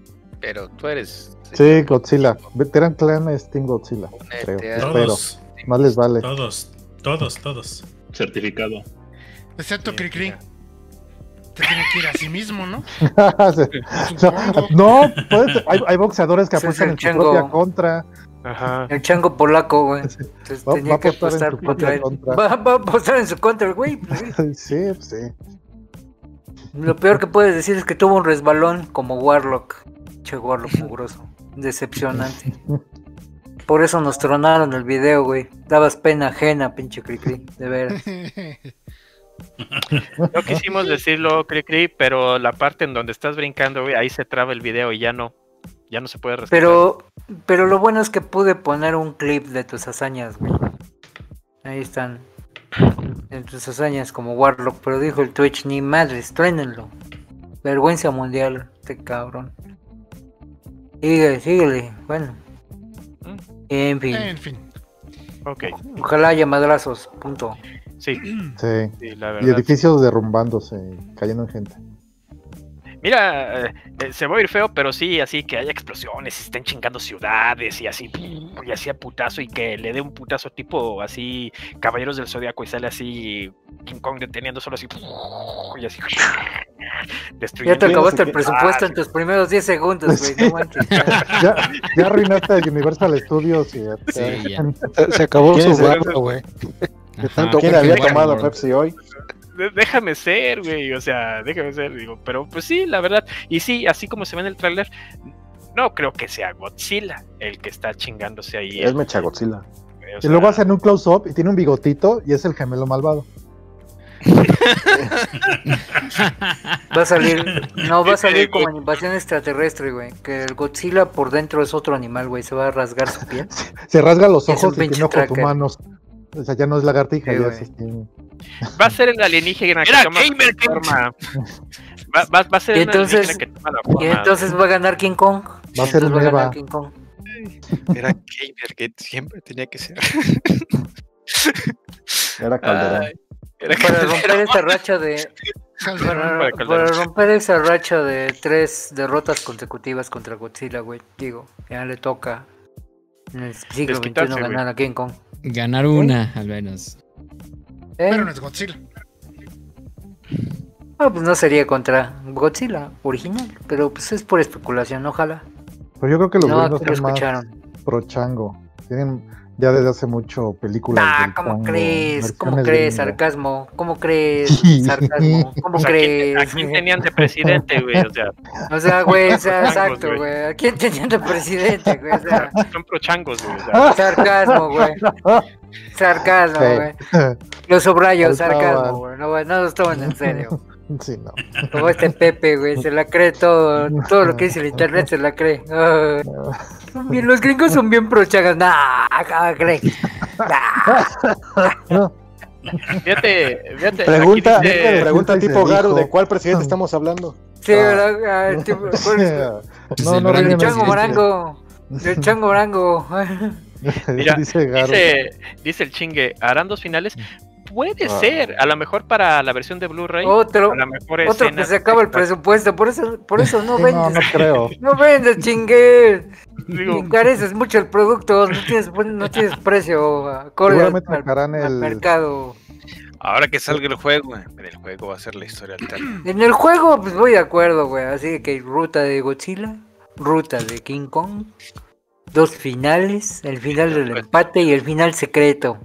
Pero tú eres. Sí, Godzilla. Veteran Clan es Team Godzilla. Creo. Espero. Todos, Más les vale. todos, todos, todos. Certificado. Excepto Cricri. Te tiene que ir a sí mismo, ¿no? (laughs) no, no, pues, hay, hay boxeadores que apuestan el en su chango. propia contra. Ajá. El chango polaco, güey. Entonces Va- va tenía a que apostar en apostar su contra él. contra. Va, va a apostar en su contra, el güey. pues, sí. (laughs) Sí, pues, sí. Lo peor que puedes decir es que tuvo un resbalón como Warlock. Che, Warlock (laughs) mugroso. Decepcionante. (laughs) Por eso nos tronaron el video, güey. Dabas pena ajena, pinche Cricri. De veras. (laughs) No quisimos decirlo, Cri Cri, pero la parte en donde estás brincando, güey, ahí se traba el video y ya no. Ya no se puede respetar. Pero, pero lo bueno es que pude poner un clip de tus hazañas, güey. Ahí están. En tus hazañas como Warlock. Pero dijo el Twitch, ni madres, truénenlo. Vergüenza mundial, este cabrón. Síguele, síguele. Bueno. En fin. en fin. Ok, Ojalá haya madrazos. Punto. sí, Sí. sí, la Y verdad. edificios derrumbándose, cayendo en gente. Mira, eh, eh, se va a ir feo, pero sí, así que haya explosiones, estén chingando ciudades y así, y así a putazo, y que le dé un putazo tipo así, Caballeros del Zodiaco, y sale así King Kong deteniendo solo así, y así, Ya destruyendo. te acabaste el que- presupuesto Ah, en tus primeros 10 segundos, güey. No manches. (laughs) Ya, ya arruinaste el Universal Studios y Sí, ya. Se, acabó ¿Quién su barro, güey. Ajá, tanto ¿Quién porque había tomado. Pepsi hoy? Déjame ser, güey, o sea, déjame ser, digo, pero pues sí, la verdad, y sí, así como se ve en el tráiler, no creo que sea Godzilla el que está chingándose ahí. Es Mecha Godzilla. güey, o Y luego hacen un close-up y tiene un bigotito y es el gemelo malvado. (laughs) Va a salir, no, va a salir como en invasión extraterrestre, güey. Que el Godzilla por dentro es otro animal, güey. Se va a rasgar su piel. (laughs) Se rasga los ojos y tiene ojos humanos. O sea, ya no es lagartija, Sí, ya es este- Va a ser el alienígena que Era toma gamer, la forma. Va, va- va a ser Y el entonces- alienígena que toma la Y forma. entonces va a ganar King Kong. Va a ser Entonces un ganar Eva. King Kong. Era gamer, que siempre tenía que ser. (laughs) Era Calderón. Ay, era Para Calderón. romper esa racha de. Para, Para romper esa racha de tres derrotas consecutivas contra Godzilla, güey. Digo, ya le toca en el siglo XXI ganar a King Kong. Ganar una, al menos. ¿Eh? Pero no es Godzilla. Ah, pues no sería contra Godzilla original, pero pues es por especulación, ojalá. Pero yo creo que los No, gringos son más escucharon. pro chango. Tienen ya desde hace mucho películas. Ah, ¿cómo crees? ¿Cómo crees? Sarcasmo. ¿Cómo crees? Sarcasmo. (laughs) ¿Cómo O sea, ¿a quién- crees? ¿A quién tenían de presidente, güey? O sea, (laughs) O sea, güey, o sea, exacto, güey. ¿A quién tenían de presidente, güey? O sea, (laughs) son prochangos, güey. O sea, sarcasmo, güey. Sarcasmo, güey. Los subrayos, sarcasmo, güey. No, güey, no los tomen en serio. (laughs) Sí, no. Como este Pepe, güey, se la cree todo. (laughs) Todo lo que dice el internet se la cree. (laughs) Ah, son bien- los gringos son bien prochagas. Nah, ¿cómo crees? Nah. fíjate, fíjate. Pregunta, dice- pregunta tipo Garu. ¿de cuál presidente estamos hablando? Sí, ¿verdad? Ah, tipo, por eso. no, no, el El ríen chango morango. El chango morango. Mira, dice Garo. Dice, dice el chingue, ¿harán dos finales? Puede Ah. ser, a lo mejor para la versión de Blu-ray. Otro, a lo mejor otro que se acaba el presupuesto. Por eso, por eso no vendes. no, no creo. (laughs) No vendes, chingue. Digo, Encareces mucho el producto. No tienes, no tienes precio acorde al, Seguramente al- sacarán al el. mercado. Ahora que salga el juego, en el juego va a ser la historia alterna. (clears throat) En el juego, pues voy de acuerdo, güey. Así que hay ruta de Godzilla, ruta de King Kong, dos finales, el final del empate y el final secreto.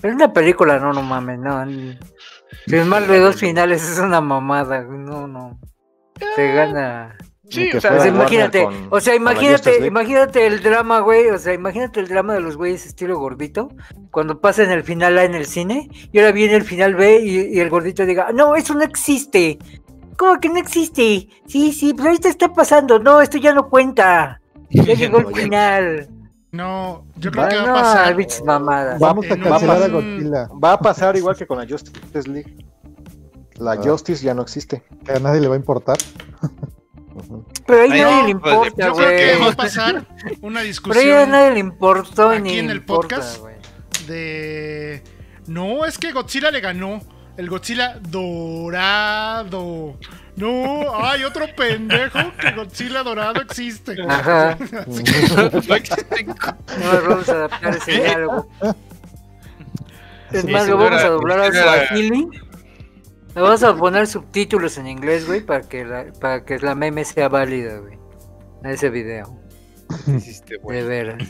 Pero en la película, no, no mames, no. Filmar de dos finales es una mamada, no, no. Se gana. Sí, o sea, Warner imagínate, con- o sea, imagínate, imagínate el drama, güey, o sea, imagínate el drama de los güeyes estilo gordito, cuando pasen el final A en el cine, y ahora viene el final B y, y el gordito diga, no, eso no existe. ¿Cómo que no existe? Sí, sí, pero ahorita está pasando, no, esto ya no cuenta. Ya (laughs) llegó el final. No, yo creo Ah, que va a pasar. mamadas. Vamos a un- cancelar a Godzilla. Va a pasar igual que con la Justice League. La Ah. Justice ya no existe. A nadie le va a importar. Pero ahí Ay, nadie no, le pues, importa, Yo creo que va a güey. pasar una Pero ahí a discusión nadie le importó aquí ni en el importa, podcast. güey. de. No, es que Godzilla le ganó. El Godzilla dorado. No, hay otro pendejo que Godzilla dorado existe. Ajá. (laughs) No existen No vamos a adaptar ese diálogo. Es Sí, más, lo vamos a doblar al Swahili. Le vamos a poner subtítulos en inglés, güey, para que la, para que la meme sea válida, güey. A ese video. Hiciste, De güey. veras.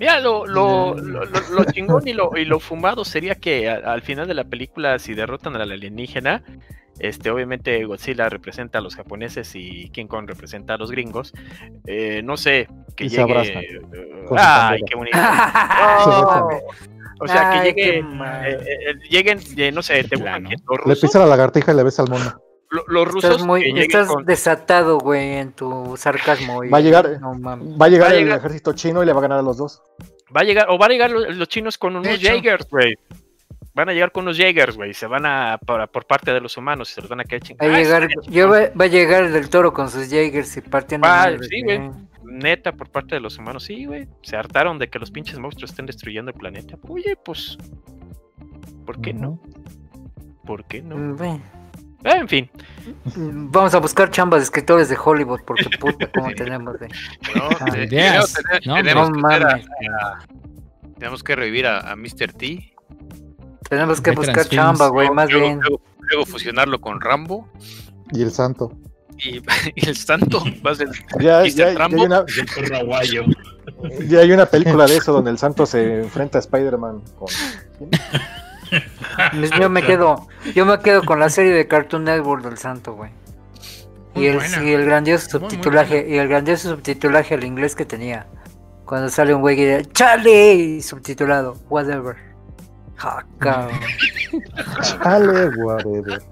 Mira, lo, lo, lo, lo- lo chingón y lo, y lo fumado sería que a- al final de la película, si derrotan al alienígena, este, obviamente Godzilla representa a los japoneses y King Kong representa a los gringos. Eh, no sé, que Y se llegue. su ay, bandera. qué bonito. Ay, (laughs) O sea, que Ay, llegue, mal. eh, eh, lleguen, eh, no sé, te que los Le pisa la lagartija y le besa al mono. lo- los rusos Estás, muy, que lleguen estás con- desatado, güey, en tu sarcasmo. y- Va a llegar- No mames. Va a llegar Va a el llegar- ejército chino y le va a ganar a los dos. Va a llegar, o van a llegar los, los chinos con unos. Jaegers, güey. Van a llegar con unos Jaegers, güey. Se van a, por, por parte de los humanos y se los van a quedar Va a llegar, yo va, va a llegar el del toro con sus Jaegers y partiendo. Va, madres, sí, güey. Neta, por parte de los humanos, sí, güey. Se hartaron de que los pinches monstruos estén destruyendo el planeta. Oye, pues. ¿Por qué no? ¿Por qué no? Mm, güey. Eh, en fin. Vamos a buscar chambas de escritores de Hollywood porque (laughs) puta como tenemos de. No, Ah, tenemos- No, tenemos no que a- a- tenemos que revivir a, a Mr. T. Tenemos que buscar Films. chamba, güey, más luego, bien. Luego, luego fusionarlo con Rambo Y el santo. y, (laughs) y el santo va a ser Ya, Mr. ya- ya hay Rambo. una, (laughs) ya hay una película de eso donde el santo se enfrenta a Spider-Man con. Pues Yo me quedo, yo me quedo con la serie de Cartoon Network del Santo, güey. Y el, buena. y el grandioso Muy, muy subtitulaje, y el grandioso subtitulaje al inglés que tenía. Cuando sale un güey que dice, ¡Chale! y subtitulado, whatever. Ah, cabrón. Chale, (laughs) whatever.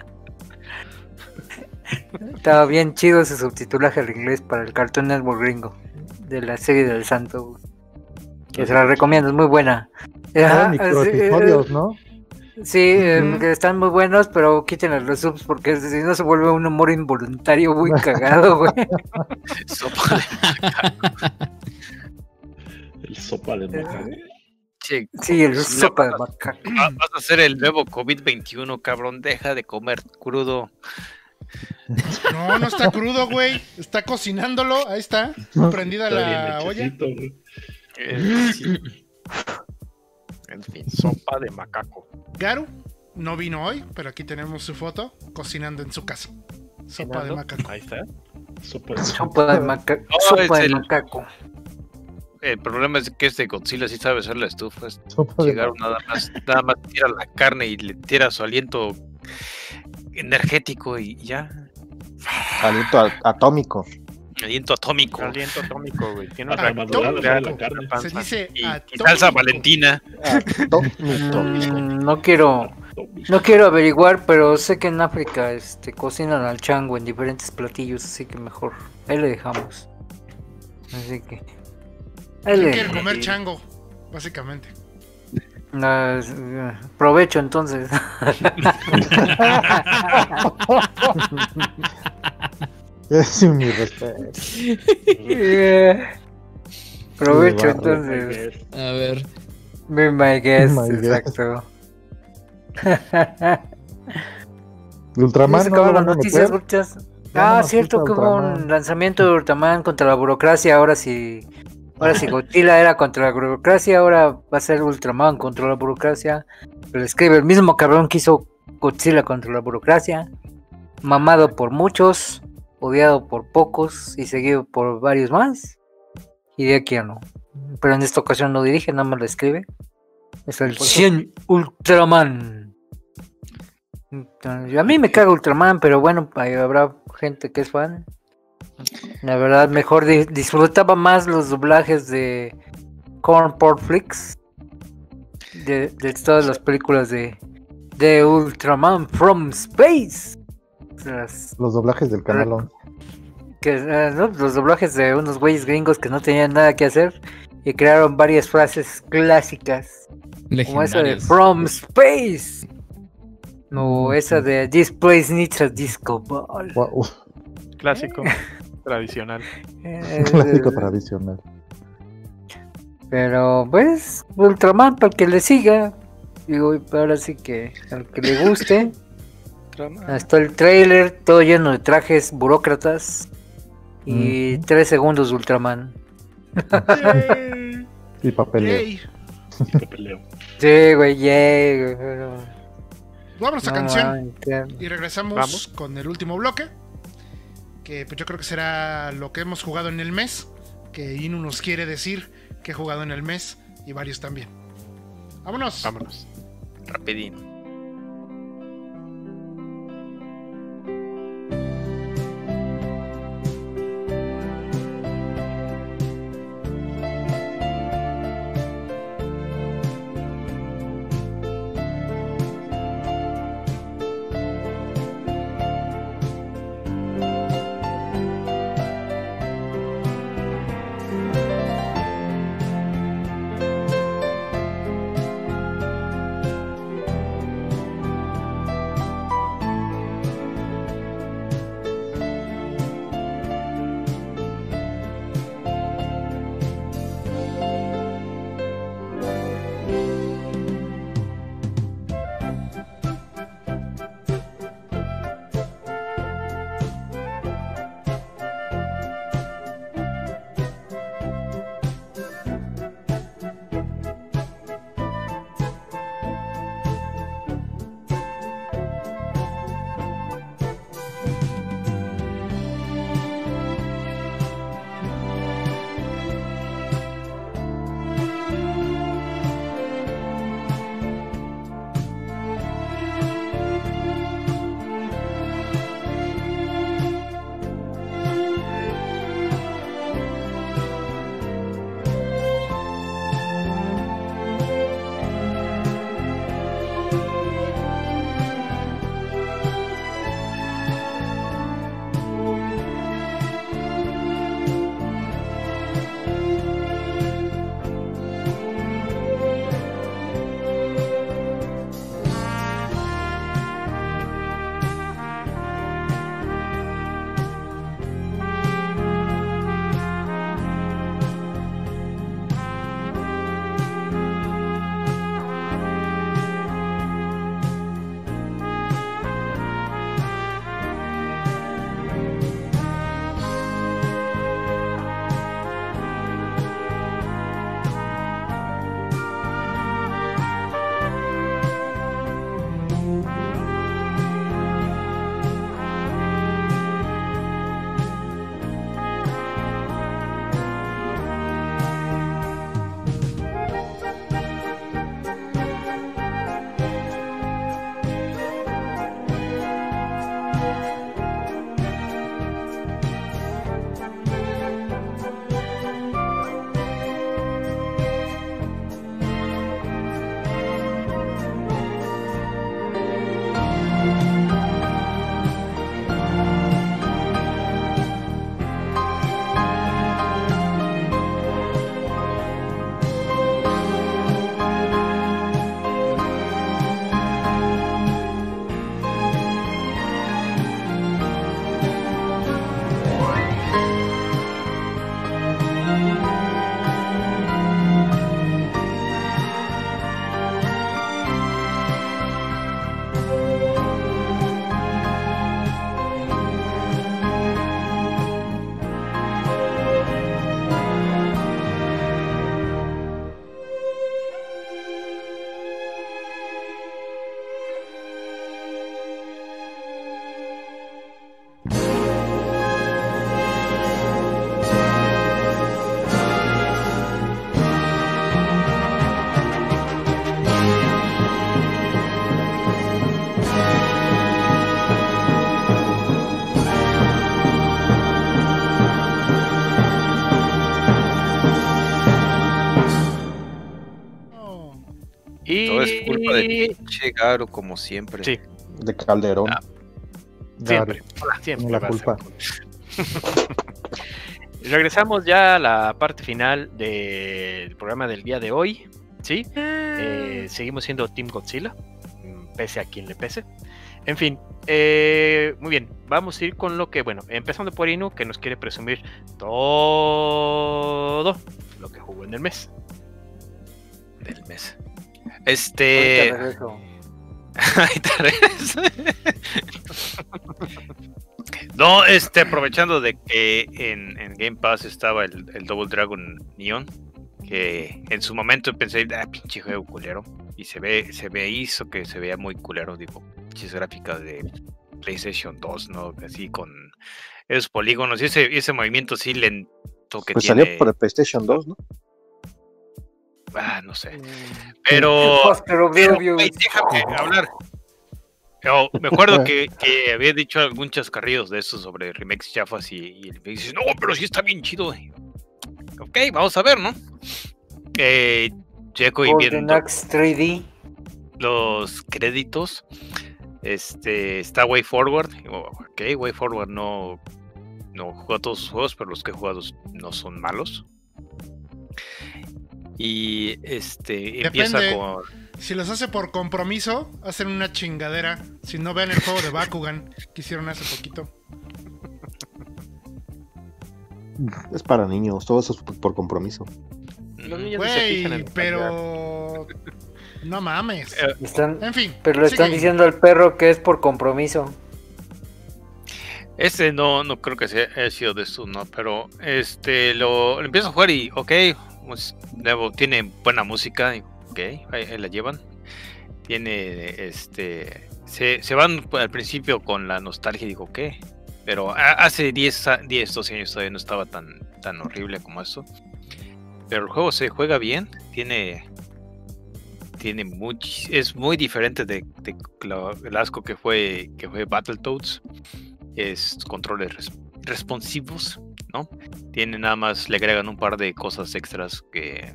Estaba bien chido ese subtitulaje al inglés para el Cartoon Network gringo. De la serie del Santo. Que se la recomiendo, es muy buena. Eran Ajá, sí, ¿no? Sí, eh, que están muy buenos, pero quiten los subs porque si no se vuelve un humor involuntario muy cagado, (laughs) güey. sopa de El sopa de macaco. Che. Sí, el sopa de macaco. va- Vas a ser el nuevo COVID-21, cabrón. Deja de comer crudo. No, no está crudo, güey. Está cocinándolo. Ahí está. Prendida Está la olla. Eh, sí. En fin, sopa de macaco. Garu no vino hoy, pero aquí tenemos su foto cocinando en su casa. Sopa de macaco. Ahí está. Sopa de Sopa de, maca- No, sopa de el- macaco. El problema es que este Godzilla sí sabe hacer la estufa. Llegaron nada más, nada más tira la carne y le tira su aliento energético y ya. Aliento a- atómico. Aliento atómico. Aliento atómico, güey. Tiene una reacción la carne. Se dice Y, y atómico. salsa valentina. Atómico. Mm, no quiero, no quiero averiguar, pero sé que en África este, cocinan al chango en diferentes platillos, así que mejor. Ahí le dejamos. Así que. Ahí ¿Quién le quiere comer chango? Básicamente. Es- eh, provecho entonces. (laughs) Es mi respeto. (laughs) Provecho entonces. A ver. Be my guest, My exacto. (laughs) Ultraman ¿Ya se no las noticias, Ah, cierto que hubo un lanzamiento de Ultraman contra la burocracia. Ahora sí. Ahora sí, Godzilla era contra la burocracia. Ahora va a ser Ultraman contra la burocracia. Lo escribe el mismo cabrón que hizo Godzilla contra la burocracia. Mamado por muchos, odiado por pocos y seguido por varios más. Y de aquí a no. Pero en esta ocasión no dirige, nada más lo escribe. Es el 100 Ultraman. Entonces, A mí me caga Ultraman, pero bueno, habrá gente que es fan. La verdad, mejor di- disfrutaba más los doblajes de Corn Flix de, de todas las películas de, de Ultraman from Space. Las- Los doblajes del canal 11. que, eh, ¿no? los doblajes de unos güeyes gringos que no tenían nada que hacer y crearon varias frases clásicas, como esa de. From Space. O esa de This place needs a disco ball. Wow, Clásico, (laughs) tradicional. Eh, (laughs) clásico tradicional. Pero pues, Ultraman para el que le siga. Digo, ahora sí que al que le guste. Hasta el trailer, todo lleno de trajes burócratas. Y tres segundos de Ultraman. (laughs) Y papeleo. Yay. Te peleo. Sí, güey, yay, güey, pero- Vámonos a no canción. Y regresamos Vamos. con el último bloque. Que pues yo creo que será lo que hemos jugado en el mes. Que Inu nos quiere decir que he jugado en el mes. Y varios también. Vámonos. Vámonos. Rapidín. Y... Todo es culpa de pinche Garo, como siempre. Sí, De Calderón. Ah, siempre. Siempre. la culpa. (laughs) Regresamos ya a la parte final del programa del día de hoy. ¿Sí? Eh, seguimos siendo Team Godzilla, pese a quien le pese. En fin, eh, muy bien, vamos a ir con lo que, bueno, empezando por Inu, que nos quiere presumir todo lo que jugó en el mes. Del mes. Este. regreso. (laughs) Ahí te regreso. (laughs) No, este, aprovechando de que en, en Game Pass estaba el, el Double Dragon Neon, que en su momento pensé, ah, pinche juego culero. Y se ve, se ve, hizo que se vea muy culero, digo, pinches gráficas de PlayStation 2, ¿no? Así con esos polígonos y ese, ese movimiento así lento que Pues tiene. salió por el PlayStation 2, ¿no? Ah, no sé. Mm. Pero. Pero déjame (laughs) hablar. Yo me acuerdo (laughs) que, que había dicho algún chascarrillos de eso sobre remakes chafas y, y no, pero sí está bien chido. Ok, vamos a ver, ¿no? Eh, checo y viendo Axe 3D. los créditos. Este está Way Forward. oh, Ok, Way Forward no, no juega todos sus juegos, pero los que he jugado no son malos. Y este empieza Depende. con. Si los hace por compromiso, hacen una chingadera. Si no vean el juego de Bakugan que hicieron hace poquito. Es para niños, todo eso es por compromiso. Los niños ni se fijan en Güey, pero. No mames. Están, En fin. pero le están diciendo al perro que es por compromiso. Este no, no creo que sea, haya sido de eso, ¿no? Pero este lo, lo empiezo a jugar y, ok, luego tiene buena música, ok, ahí, la llevan. Tiene, este, se, se van al principio con la nostalgia digo, ok, pero hace 10, a- 10, 12 años todavía no estaba tan, tan horrible como eso. Pero el juego se juega bien, tiene, tiene much, es muy diferente de, el asco que fue, que fue Battletoads es controles res- responsivos, ¿no? Tiene nada más, le agregan un par de cosas extras que,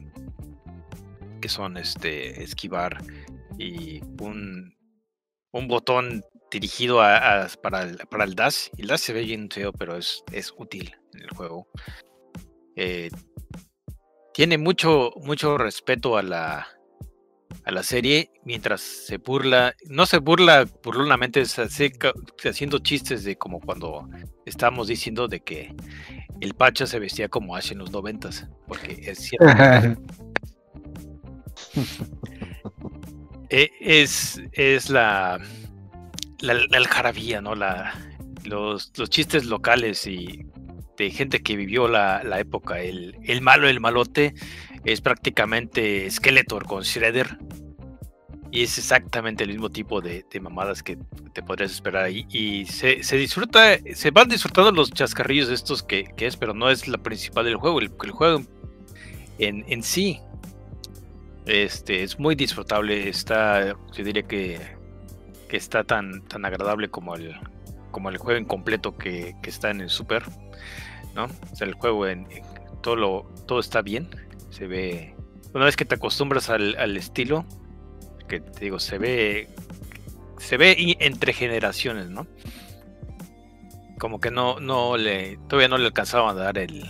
que son este esquivar y un, un botón dirigido a, para, el, para el dash. El dash se ve bien feo, pero es, es útil en el juego. Eh, tiene mucho, mucho respeto a la, a la serie mientras se burla, no se burla burlonamente, ca- haciendo chistes de como cuando estábamos diciendo de que el Pacha se vestía como Ash en los noventas, porque es cierto. (laughs) Eh, es, es la, la, la algarabía, ¿no? La, los, los chistes locales y de gente que vivió la, la época. El, el malo, el malote, es prácticamente Skeletor con Shredder. Y es exactamente el mismo tipo de, de mamadas que te podrías esperar. Y se, se disfruta, se van disfrutando los chascarrillos estos que, que es, pero no es la principal del juego. El, el juego en, en sí este, es muy disfrutable. Está, yo diría que, que está tan, tan agradable como el, como el juego incompleto que, que está en el Super. ¿no? O sea, el juego en, todo, lo, todo está bien. Se ve. Una vez que te acostumbras al, al estilo, que te digo, se ve. Se ve entre generaciones, ¿no? Como que no, no le. Todavía no le alcanzaban a dar el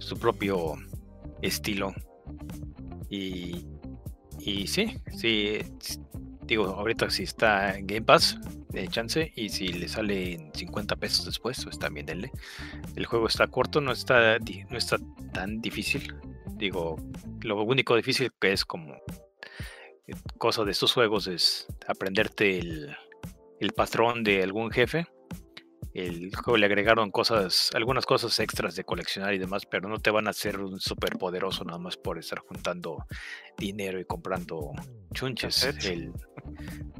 su propio estilo. Y. Y sí, sí. Digo, ahorita si está en Game Pass, chance y si le sale en 50 pesos después, pues también denle. El juego está corto, no está, no está tan difícil. Digo, lo único difícil que es como eh, cosa de estos juegos es aprenderte el, el patrón de algún jefe. El juego le agregaron cosas, algunas cosas extras de coleccionar y demás, pero no te van a hacer un súper poderoso nada más por estar juntando dinero y comprando chunches. El,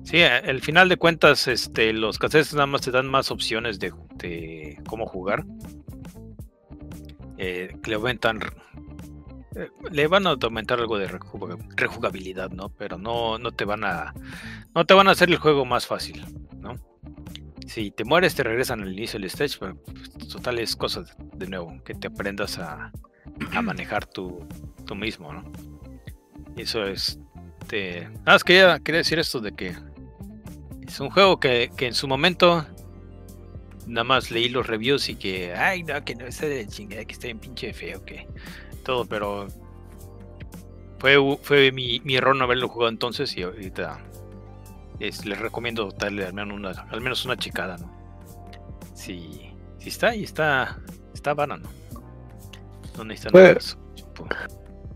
sí, al final de cuentas, este, los cassettes nada más te dan más opciones de, de cómo jugar. Eh, le aumentan. eh, Le van a aumentar algo de rejuga- rejugabilidad, ¿no? Pero no, no te van a. No te van a hacer el juego más fácil, ¿no? Si te mueres, te regresan al inicio del stage, pero pues, total es cosa de nuevo, que te aprendas a, a (clears throat) manejar tú, tú mismo, ¿no? Y eso es. Te... Nada más quería, quería decir esto de que es un juego que, que en su momento nada más leí los reviews y que, ay, no, que no está de chingada, que está bien pinche feo, que todo, pero fue, fue mi, mi error no haberlo jugado entonces y ahorita es- les recomiendo darle al menos una, al menos una checada, ¿no? Si, si está ahí, está, está vara, ¿no? Necesitan Fue-.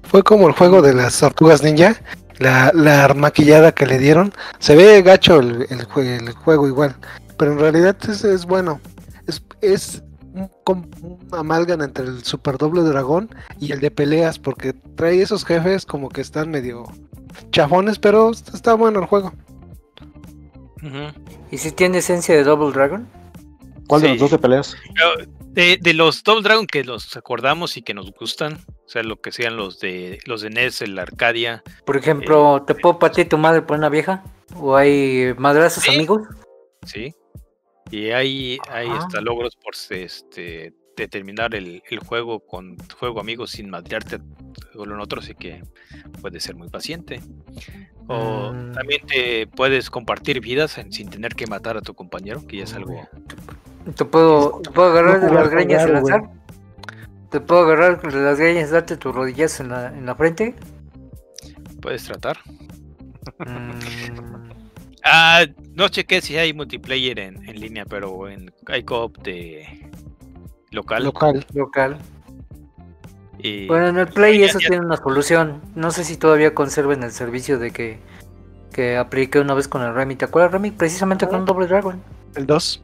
Fue como el juego de las tortugas ninja. La, la maquillada que le dieron. Se ve gacho el, el jue- el juego igual. Pero en realidad es, es bueno. Es, es un, amalgam entre el Super Doble Dragón y el de peleas. Porque trae esos jefes como que están medio chafones. Pero está bueno el juego. ¿Y si tiene esencia de Double Dragon? ¿Cuál de los dos de peleas? De, de los Double Dragon que los acordamos y que nos gustan, o sea, lo que sean los de los de NES, el Arcadia, Por ejemplo, ¿te puedo patear tu madre por una vieja? ¿O hay madrazos Sí. amigos? ¿sí? Y hay, hay Ajá. hasta logros por este de terminar el, el juego con tu juego amigos sin madrearte uno en otro, así que puedes ser muy paciente. O Mm. también te puedes compartir vidas en- sin tener que matar a tu compañero, que ya es algo. ¿Te puedo, te puedo agarrar de las greñas y lanzar? ¿Te puedo agarrar de las greñas y darte tus rodillas en la, en la frente? Puedes tratar. Mm, Ah, no chequé si hay multiplayer en, en línea, pero en, hay co-op de local. Local. local. Y Bueno, en el Play ya- eso ya- tiene una solución. No sé si todavía conserven el servicio de que, que apliqué una vez con el Remy. ¿Te acuerdas, Remy? Precisamente con un Double Dragon. El 2.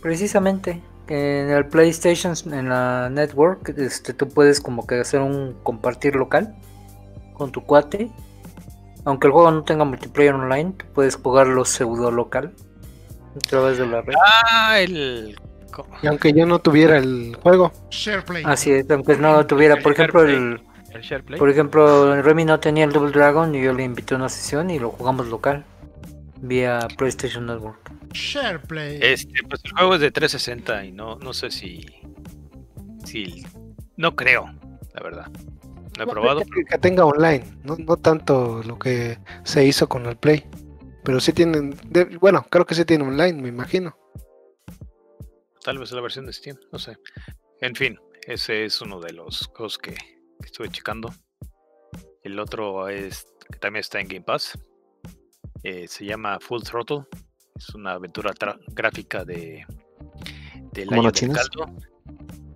Precisamente. En el PlayStation, en la Network, este, tú puedes como que hacer un compartir local con tu cuate. Aunque el juego no tenga multiplayer online, tú puedes jugarlo pseudo local a través de la red. Ah, el. Co- Y aunque yo no tuviera el juego. SharePlay. Así es, aunque no tuviera, por ejemplo, el, el SharePlay. por ejemplo, Remy no tenía el Double Dragon y yo le invité a una sesión y lo jugamos local vía PlayStation Network. SharePlay. Este, pues el juego es de 360 y no, no sé si. si no creo, la verdad. No he probado. Que, que tenga online. No, no tanto lo que se hizo con el Play. Pero sí tienen. de- bueno, creo que sí tiene online, me imagino. Tal vez la versión de Steam, no sé. En fin, ese es uno de los juegos que, que estuve checando. El otro es que también está en Game Pass. Eh, se llama Full Throttle. Es una aventura gráfica de del ¿Como año del caldo.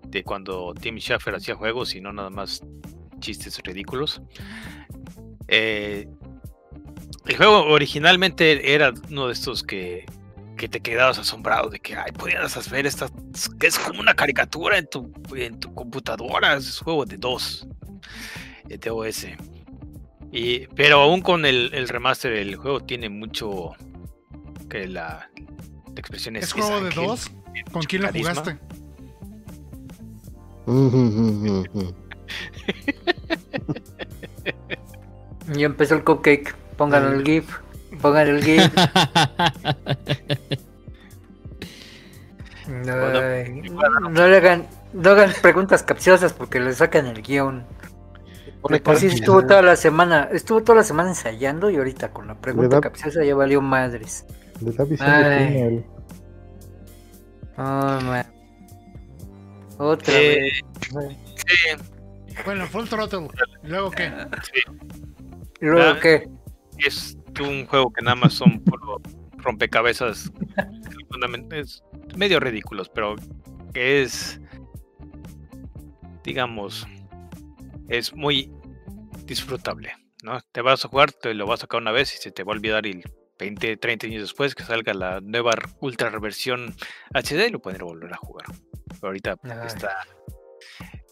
De cuando Tim Schafer hacía juegos y no nada más chistes ridículos. Eh, el juego originalmente era uno de estos que, que te quedabas asombrado de que ay, podías hacer esta que es como una caricatura en tu, en tu computadora. Es juego de dos eh, de OS. Y, pero aún con el, el remaster, el juego tiene mucho que la, la expresión es, ¿Es juego de dos? ¿Con quién lo carisma. jugaste? (laughs) Y empezó el cupcake. Pongan el GIF. Pongan el. (laughs) Ay, no le hagan, no hagan preguntas capciosas porque le sacan el guion. Por sí estuvo toda la semana, estuvo toda la semana ensayando y ahorita con la pregunta da- capciosa ya valió madres. Le da visión de. Oh, man. Otra Eh, vez. sí, Bueno, Full Throttle. ¿Y luego qué? ¿Y luego qué? es un juego que nada más son puro rompecabezas es medio ridículos, pero que es, digamos, es muy disfrutable, ¿no? Te vas a jugar, te lo vas a sacar una vez y se te va a olvidar y 20, 30 años después que salga la nueva ultra reversión HD lo pueden volver a jugar. Pero ahorita Ay. está,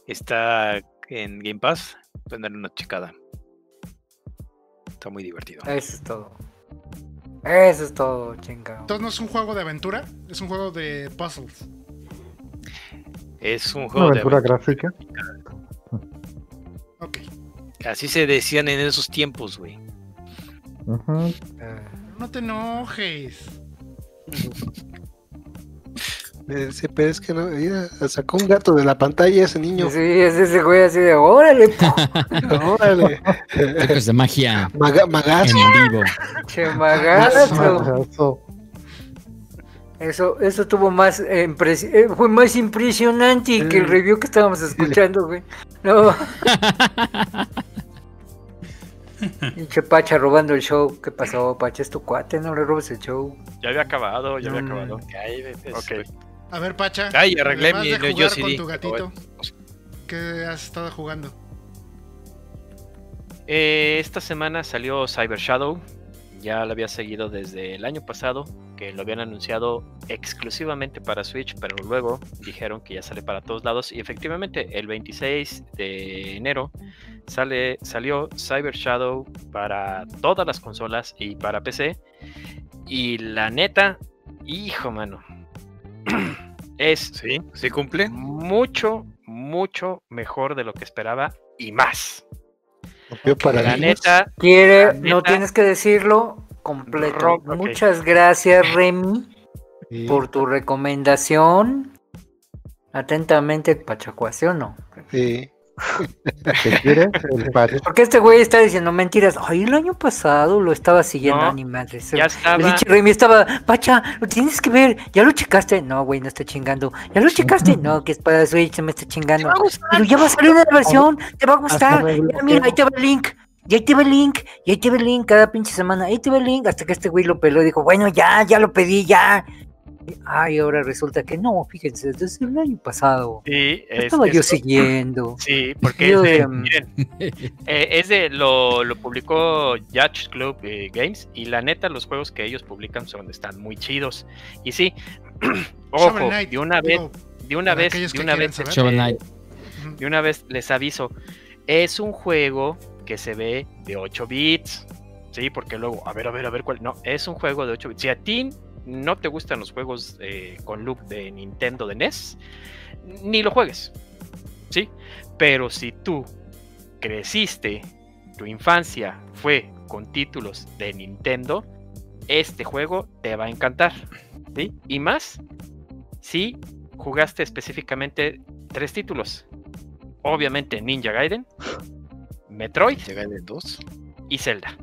está en Game Pass, pueden darle una checada. Está muy divertido. Eso es todo. Eso es todo, chingado. Entonces no es un juego de aventura, es un juego de puzzles. Es un Una juego de aventura aventura. gráfica. Ok. Así se decían en esos tiempos, güey. Ujú. Eh, No te enojes. (laughs) Eh, Sí, pero es que no, mira, sacó un gato de la pantalla ese niño. Sí, es ese güey así de órale, (laughs) Órale. Trucos de magia Maga- magazo. en vivo. che magazo. Eso, eso tuvo más eh, eh, fue más impresionante que el review que estábamos escuchando, güey. No. (laughs) Pinche Pacha robando el show. ¿Qué pasó, Pacha? Es tu cuate, no le robes el show. Ya había acabado, ya había Mm. acabado. A ver, Pacha. Ay, arreglé mi de Geo con CD, tu gatito. ¿qué has estado jugando? Eh, esta semana salió Cyber Shadow. Ya lo había seguido desde el año pasado, que lo habían anunciado exclusivamente para Switch, pero luego dijeron que ya sale para todos lados. Y efectivamente, el 26 de enero sale, salió Cyber Shadow para todas las consolas y para PC. Y la neta, hijo mano, (clears throat) es Sí, sí cumple. mucho, mucho mejor de lo que esperaba y más. Rompió La neta, Quiere, La no tienes que decirlo completo. Muchas gracias, Remy, Sí. por tu recomendación. Atentamente, Pachacuación, ¿no? Sí. (laughs) Porque este güey está diciendo mentiras. Ay, el año pasado lo estaba siguiendo No, ni ya El estaba. pinche Remy estaba, Pacha, lo tienes que ver. ¿Ya lo checaste? No, güey, no está chingando. ¿Ya lo checaste? (laughs) No, que es para Switch, se me está chingando. Pero ya va a salir una versión, te va a gustar. Mira, mira, ahí te va el link. Y ahí te va el link, y ahí te va el link cada pinche semana, ahí te va el link, hasta que este güey lo peló y dijo, bueno, ya, ya lo pedí, ya. Ay, ahora resulta que no, fíjense, desde el año pasado. Sí, es, Estaba yo es- siguiendo. Sí, porque Yo es de, miren, eh, es de lo, lo publicó Yacht Club eh, Games y la neta los juegos que ellos publican son están muy chidos. Y sí, (clears throat) ojo, de una vez, de una vez, de una vez, de una vez les aviso, es un juego que se ve de 8 bits. Sí, porque luego, a ver, a ver, a ver cuál. No, es un juego de 8 bits. Si a ti no te gustan los juegos eh, con look de Nintendo de NES, ni lo juegues. Sí, pero si tú creciste, tu infancia fue con títulos de Nintendo, este juego te va a encantar. ¿sí? Y más si jugaste específicamente tres títulos. Obviamente Ninja Gaiden, Metroid Llega en el 2. y Zelda.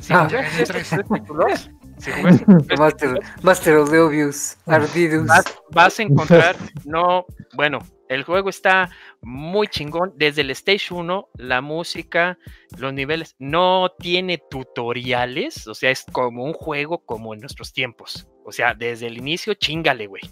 Si Ah. jugaste estos tres títulos, si (laughs) Master, Master of the Obvious, Ardidus. vas, vas a encontrar, no, bueno, el juego está muy chingón. Desde el Stage 1, la música, los niveles, no tiene tutoriales, o sea, es como un juego como en nuestros tiempos. O sea, desde el inicio, chingale, güey.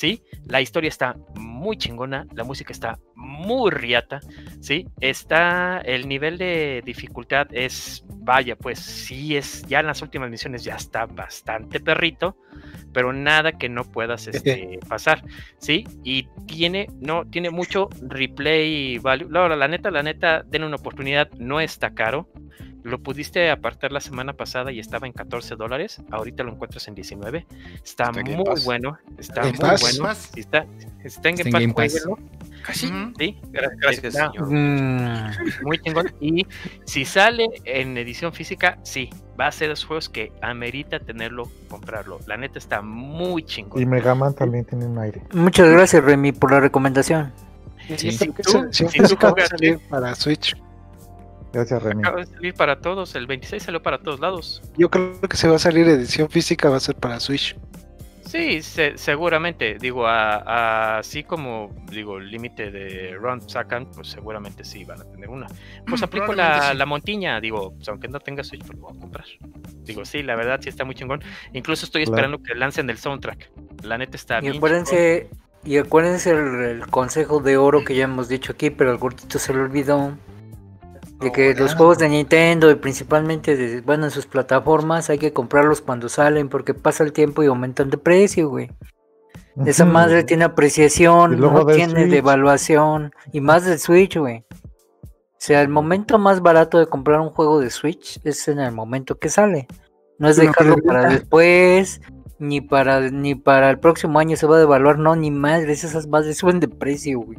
¿Sí? La historia está muy chingona, la música está muy riata, ¿sí? Está, el nivel de dificultad es, vaya, pues sí es, ya en las últimas misiones ya está bastante perrito, pero nada que no puedas este, pasar, ¿sí? Y tiene, no, tiene mucho replay value. Laura, la neta, la neta, den una oportunidad, no está caro. Lo pudiste apartar la semana pasada y estaba en 14 dólares. Ahorita lo encuentras en 19. Está, muy bueno. Está Game muy Pass. bueno. Está, está en Está Game en Pass, Game Pass. Jueguenlo, Casi. Ujú. ¿sí? Gracias, Está señor. Mm, muy chingón. Y si sale en edición física, sí, va a ser de esos juegos que amerita tenerlo, comprarlo. La neta está muy chingón. Y Mega Man también tiene un aire. Muchas gracias, Remy, por la recomendación. Sí. Creo que tú- si si tú jugas- salir para Switch. Gracias, Remy. Acaba de salir para todos, el 26 salió para todos lados. Yo creo que se va a salir edición física, va a ser para Switch. Sí, se- seguramente, digo, a- a- así como, digo, el límite de run sacan, pues seguramente sí van a tener una. Pues Mm, aplico la, sí. la montiña, digo, pues, aunque no tenga Switch, pues lo voy a comprar. Digo, sí, la verdad sí está muy chingón. Incluso estoy Claro. esperando que lancen el soundtrack. La neta está Y bien. acuérdense, y acuérdense el, el consejo de oro que ya hemos dicho aquí, pero al gordito se le olvidó. De que los juegos de Nintendo y principalmente de, bueno, en sus plataformas hay que comprarlos cuando salen porque pasa el tiempo y aumentan de precio, güey. Esa madre tiene apreciación, no tiene Switch. devaluación. Y más del Switch, güey. O sea, el momento más barato de comprar un juego de Switch es en el momento que sale. No es dejarlo para después, ni para ni para el próximo año se va a devaluar, no, ni madres, esas madres suben de precio, güey.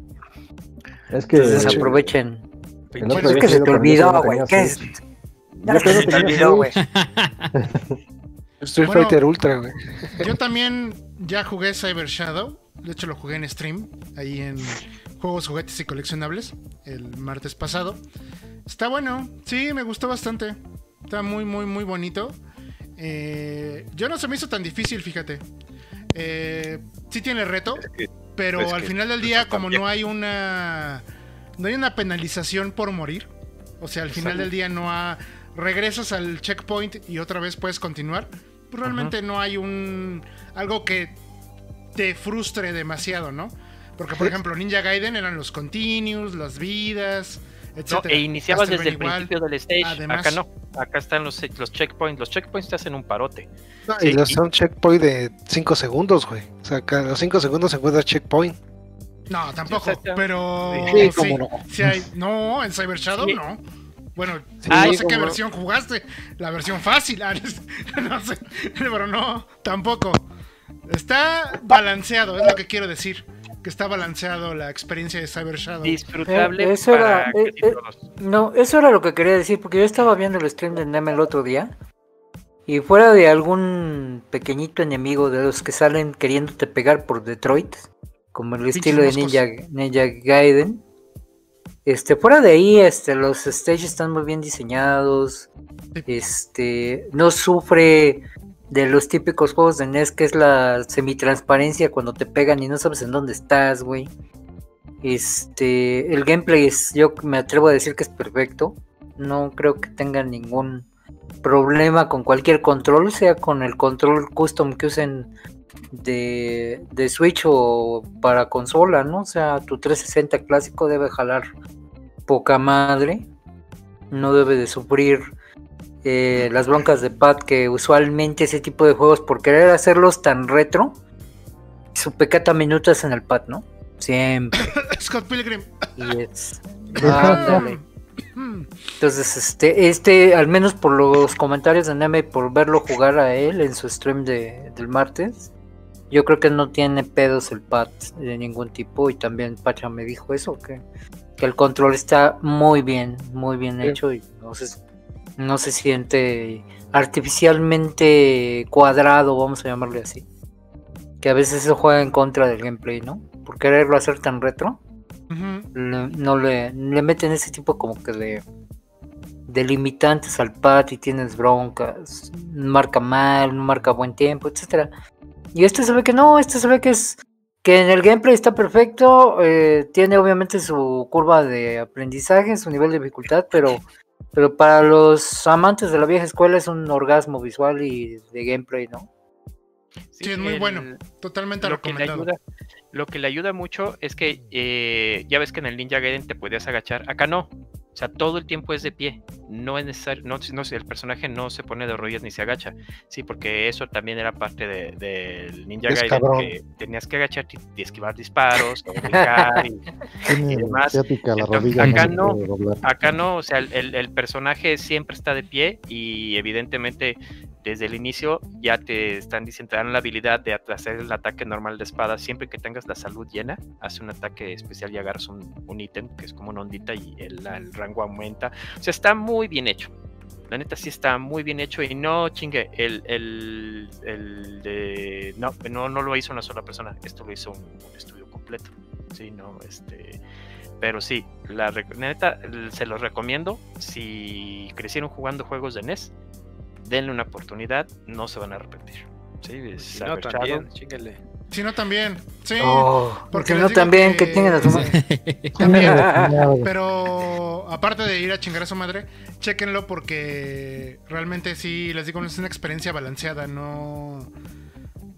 Es que Entonces aprovechen. Otro Es que se te olvidó, güey. ¿Qué es? Ya Yo se te olvidó, güey. Street Bueno. Fighter Ultra, güey. Yo también ya jugué Cyber Shadow. De hecho, lo jugué en stream. Ahí en Juegos, Juguetes y Coleccionables. El martes pasado. Está bueno. Sí, me gustó bastante. Está muy, muy, muy bonito. Eh, yo no se me hizo tan difícil, fíjate. Eh, sí tiene reto. que- Pero es al que final del día, como no hay una. No hay una penalización por morir. O sea, al final del día no ha. Regresas al checkpoint y otra vez puedes continuar. Pues realmente no hay un. algo que te frustre demasiado, ¿no? Porque, por ejemplo, Ninja Gaiden eran los continues, las vidas, No, etc. e iniciabas desde el principio del stage. Además- Acá no. Acá están los, los checkpoints. Los checkpoints te hacen un parote. No, Sí, y los y- son checkpoint de 5 segundos, güey. O sea, cada los 5 segundos se encuentra checkpoint. No, tampoco. Pero. Sí, sí, cómo no. sí hay- no, en Cyber Shadow Sí. no. Bueno, Sí, no sé qué no. versión jugaste. La versión fácil. (laughs) ah, no sé. Pero no, tampoco. Está balanceado, es lo que quiero decir. Que está balanceado la experiencia de Cyber Shadow. Disfrutable Eh, eso para era, eh, eh. No, eso era lo que quería decir, porque yo estaba viendo el stream de Nem el otro día. Y fuera de algún pequeñito enemigo de los que salen queriéndote pegar por Detroit, como el estilo de. Ninja, Ninja Gaiden, este, fuera de ahí, este, los stages están muy bien diseñados. Sí. Este, no sufre de los típicos juegos de NES, que es la semitransparencia cuando te pegan y no sabes en dónde estás, güey. Este, el gameplay es, yo me atrevo a decir que es perfecto. No creo que tengan ningún problema con cualquier control, sea con el control custom que usen de, de Switch o para consola, ¿no? O sea, tu 360 clásico debe jalar poca madre. No debe de sufrir eh, las broncas de pad que usualmente ese tipo de juegos, por querer hacerlos tan retro, su pecata minutas en el pad, ¿no? Siempre. (coughs) Scott Pilgrim. Y es. (laughs) Ándale. Mm. Entonces, este, este, al menos por los comentarios de Neme y por verlo jugar a él en su stream de, del martes, yo creo que no tiene pedos el pad de ningún tipo. Y también Pacha me dijo eso, que, que el control está muy bien, muy bien Sí. hecho y no se, no se siente artificialmente cuadrado, vamos a llamarle así. Que a veces eso juega en contra del gameplay, ¿no? Por quererlo hacer tan retro le- no le, le meten ese tipo como que de, de limitantes al pad y tienes broncas, marca mal, no marca buen tiempo, etcétera. Y este se ve que no, este se ve que es que en el gameplay está perfecto, eh, tiene obviamente su curva de aprendizaje, su nivel de dificultad, pero pero para los amantes de la vieja escuela es un orgasmo visual y de gameplay, ¿no? Sí, es muy bueno. Totalmente lo que le recomendado. ayuda lo que le ayuda mucho es que eh, ya ves que en el Ninja Gaiden te podías agachar acá no o sea todo el tiempo es de pie no es necesario no, no el personaje no se pone de rodillas ni se agacha sí porque eso también era parte de- del Ninja Es Gaiden cabrón. que tenías que agacharte y esquivar disparos y, y (laughs) demás. Entonces, acá no. Acá no, o sea, el personaje siempre está de pie y evidentemente desde el inicio ya te están diciendo, te dan la habilidad de hacer el ataque normal de espada siempre que tengas la salud llena, hace un ataque especial y agarras un, un ítem que es como una ondita y el, el rango aumenta. O sea, está muy bien hecho. La neta sí está muy bien hecho y no chingue, el, el, el de... No, no, no lo hizo una sola persona, esto lo hizo un, estudio completo. Sí, no, este... Pero sí, la neta, se los recomiendo. Si crecieron jugando juegos de NES, denle una oportunidad, no se van a arrepentir. Sí, si no también, chíngale. Si no, también. Sí. Oh, porque les no también, que que- tengan a su madre. (laughs) También. (laughs) Pero aparte de ir a chingar a su madre, chéquenlo porque realmente sí, les digo, es una experiencia balanceada, no...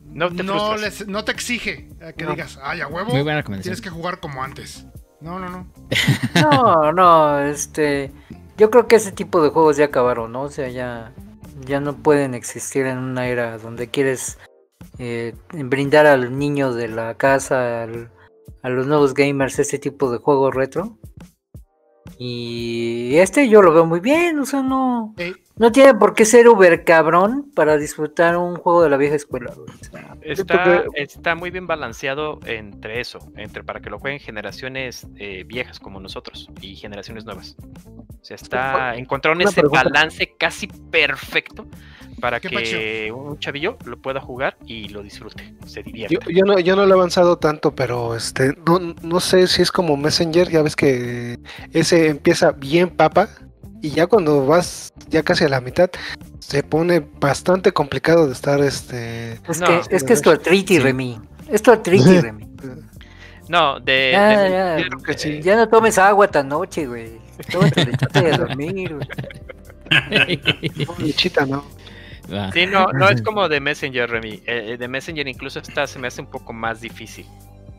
No te no, frustras. les- no te exige a que No. digas, ay, a huevo, Muy buena recomendación. tienes que jugar como antes. No, no, no. No, no, este. Yo creo que ese tipo de juegos ya acabaron, ¿no? O sea, ya, ya no pueden existir en una era donde quieres eh, brindar al niño de la casa, al- a los nuevos gamers, ese tipo de juego retro. Y este yo lo veo muy bien, o sea, no, no tiene por qué ser uber cabrón para disfrutar un juego de la vieja escuela. o sea, Está, está muy bien balanceado entre eso, entre para que lo jueguen generaciones eh, viejas como nosotros y generaciones nuevas. O sea, está encontraron ese pregunta. balance casi perfecto para ¿Qué que un chavillo lo pueda jugar y lo disfrute, se divierta. Yo, yo no, yo no lo he avanzado tanto, pero este, no, no sé si es como Messenger, ya ves que ese empieza bien papa y ya cuando vas ya casi a la mitad se pone bastante complicado de estar este es, No. que, es que es tu artritis, Sí. Remy. Es tu artritis, (laughs) Remy. No, de, Ya, de- ya, de- creo que sí. Ya no tomes agua tan noche, güey. Tómate lechate de dormir, güey. lechita, ¿no? Sí, no, no es como de Messenger, Remy. Eh, de Messenger incluso está, se me hace un poco más difícil.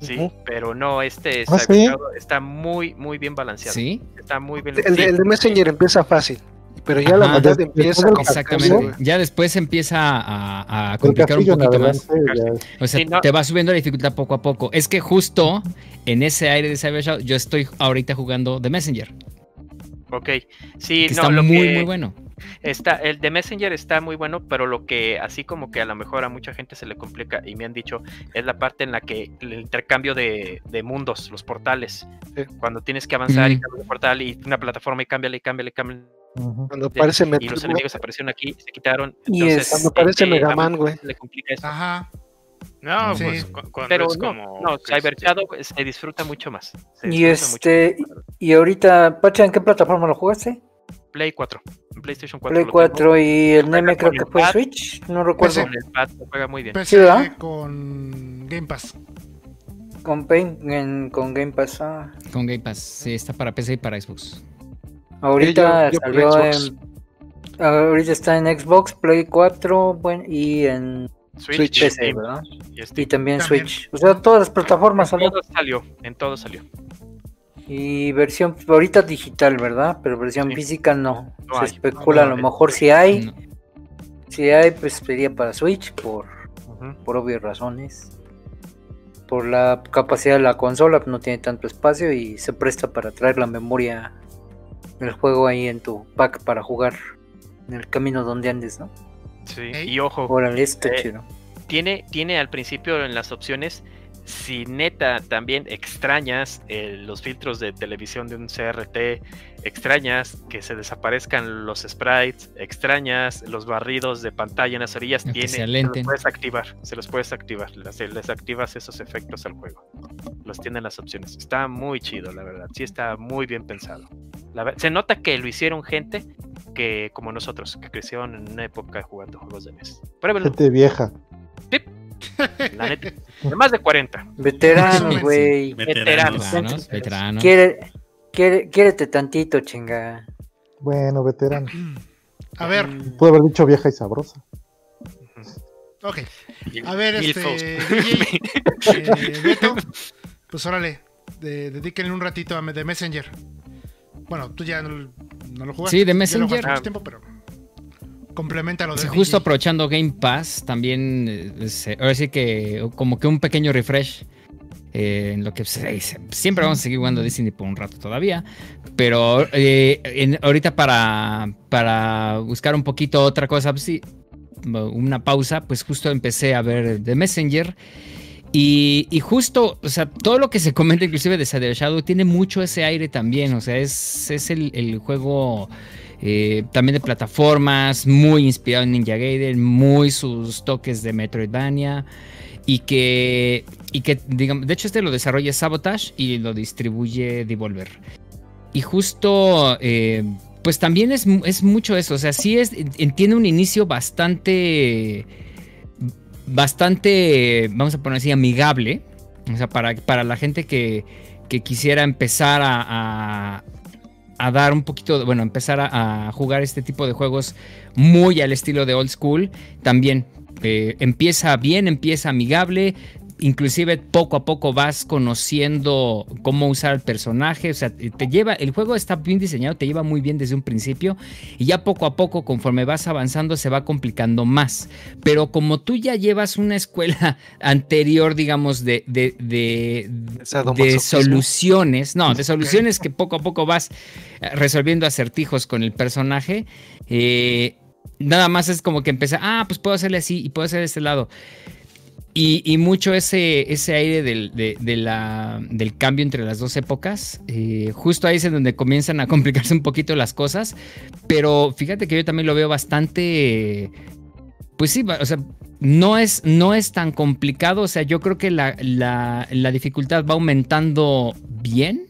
Sí, pero no, este ¿Ah, sí? Está muy, muy bien balanceado. ¿Sí? Está muy bien. El, de- sí. el de Messenger empieza fácil, pero ya la mitad empieza Exactamente. Ya después empieza a, complicar un poquito más. O sea, Sí, no. te va subiendo la dificultad poco a poco. Es que justo en ese aire de Cyber Shadow, yo estoy ahorita jugando The Messenger. Ok, sí, Que no, está lo muy, que muy bueno. está, el de Messenger está muy bueno, pero lo que así como que a lo mejor a mucha gente se le complica y me han dicho es la parte en la que el intercambio de, de mundos, los portales, Sí. cuando tienes que avanzar y cambiar de portal y una plataforma y cámbiale y cámbiale y cámbiale. Cuando aparece y Met- los enemigos aparecieron aquí, se quitaron. Y entonces, es- Cuando aparece eh, Mega a Man, mucha güey. le complica eso. Ajá. No, Sí. pues cu- cuando Pero es no, como. no, que Cyber Shadow se disfruta mucho más. Y mucho este, y ahorita, Pacha, ¿en qué plataforma lo jugaste? Play 4, en PlayStation 4. Play lo 4 y el Neme creo que fue pad. Switch, no recuerdo. Con el pad se juega muy bien. PC ¿verdad? con Game Pass. Con, Pain- en- con Game Pass. ah. Con Game Pass. Sí, está para PC y para Xbox. Ahorita yo- salió en. Ahorita está en Xbox, Play 4 bueno, y en Switch, Switch. y PC, Steam, ¿verdad? y también, También. Switch. O sea, todas las plataformas En salió. todo salió, en todo salió. Y versión ahorita digital, ¿verdad? Pero versión Sí. física no. No Se hay. especula a lo No, mejor si hay. No. Si hay, pues sería para Switch por, por obvias razones. Por la capacidad de la consola, no tiene tanto espacio y se presta para traer la memoria del juego ahí en tu pack para jugar en el camino donde andes, ¿no? Sí, y ojo, está Eh, chido. tiene, tiene al principio en las opciones, si neta también extrañas eh, los filtros de televisión de un CRT, extrañas que se desaparezcan los sprites, extrañas los barridos de pantalla en las orillas, tiene, se se los puedes activar, se los puedes activar, las- les activas esos efectos al juego. Los tienen las opciones. Está muy chido, la verdad. Sí está muy bien pensado. La se nota que lo hicieron gente que como nosotros, que crecieron en una época jugando juegos de. Pruébenlo. Gente vieja. (laughs) La neta. De más de 40. Veteranos, güey. Veteranos. Veteranos, veteranos. Quiere, quiérete tantito, chinga. Bueno, veterano. (clears throat) A ver, Puede haber dicho vieja y sabrosa. ok. A ver, este. DJ, (laughs) eh, Beto, pues órale, de- dedíquenle un ratito a de Messenger. Bueno, tú ya no, no lo jugaste. Sí, de ya lo Messenger. jugaste mucho Ah. tiempo, pero complementa lo de Sí, DJ. justo aprovechando Game Pass, también, eh, se- ahora sí que como que un pequeño refresh. Eh, en lo que se- siempre vamos a seguir jugando Disney por un rato todavía. Pero eh, ahorita para, para buscar un poquito otra cosa, pues sí, una pausa, pues justo empecé a ver The Messenger. Y, justo, o sea, todo lo que se comenta inclusive de Cyber Shadow tiene mucho ese aire también. O sea, es, es el, el juego eh, también de plataformas, muy inspirado en Ninja Gaiden, muy sus toques de Metroidvania. Y que, y que digamos, de hecho este lo desarrolla Sabotage y lo distribuye Devolver. Y justo, eh, pues también es, es mucho eso, o sea, sí es, en- tiene un inicio bastante bastante, vamos a poner así, amigable. O sea, para, para la gente que, que quisiera empezar a, a, dar un poquito, bueno, empezar a, a jugar este tipo de juegos muy al estilo de old school, también eh, empieza bien, empieza amigable. Inclusive poco a poco vas conociendo cómo usar el personaje, o sea, te lleva, el juego está bien diseñado, te lleva muy bien desde un principio y ya poco a poco conforme vas avanzando se va complicando más. Pero como tú ya llevas una escuela (laughs) anterior, digamos, de, de, de, de Sadomasoquismo. soluciones, no, de soluciones que poco a poco vas eh, resolviendo acertijos con el personaje, eh, nada más es como que empieza, ah, pues puedo hacerle así y puedo hacer de este lado. Y, mucho ese, ese aire del, del cambio entre las dos épocas. eh, justo ahí es en donde comienzan a (laughs) complicarse un poquito las cosas. Pero fíjate que yo también lo veo bastante. Pues sí, o sea, no es, no es tan complicado. O sea, yo creo que la- la dificultad va aumentando bien.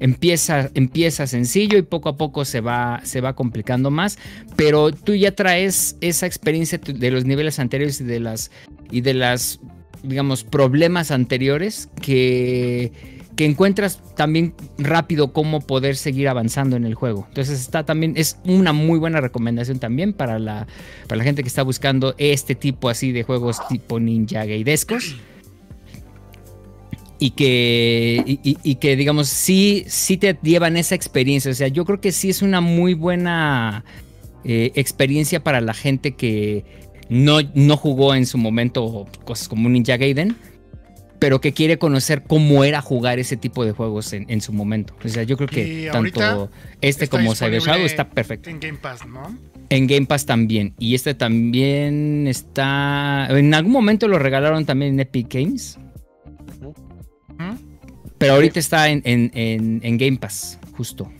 Empieza, empieza sencillo y poco a poco se va, se va complicando más. Pero tú ya traes esa experiencia de los niveles anteriores y de las, y de las digamos, problemas anteriores que, que encuentras también rápido cómo poder seguir avanzando en el juego. Entonces está también, es una muy buena recomendación también para la, para la gente que está buscando este tipo así de juegos tipo ninja gaidescos. Y que, y, que digamos, sí, sí te llevan esa experiencia. O sea, yo creo que sí es una muy buena eh, experiencia para la gente que no, no jugó en su momento cosas como Ninja Gaiden, pero que quiere conocer cómo era jugar ese tipo de juegos en, en su momento. O sea, yo creo que tanto este como Cyber Shadow está perfecto. En Game Pass, ¿no? En Game Pass también. Y este también está. En algún momento lo regalaron también en Epic Games. Pero ahorita está en, en- en- en Game Pass, justo.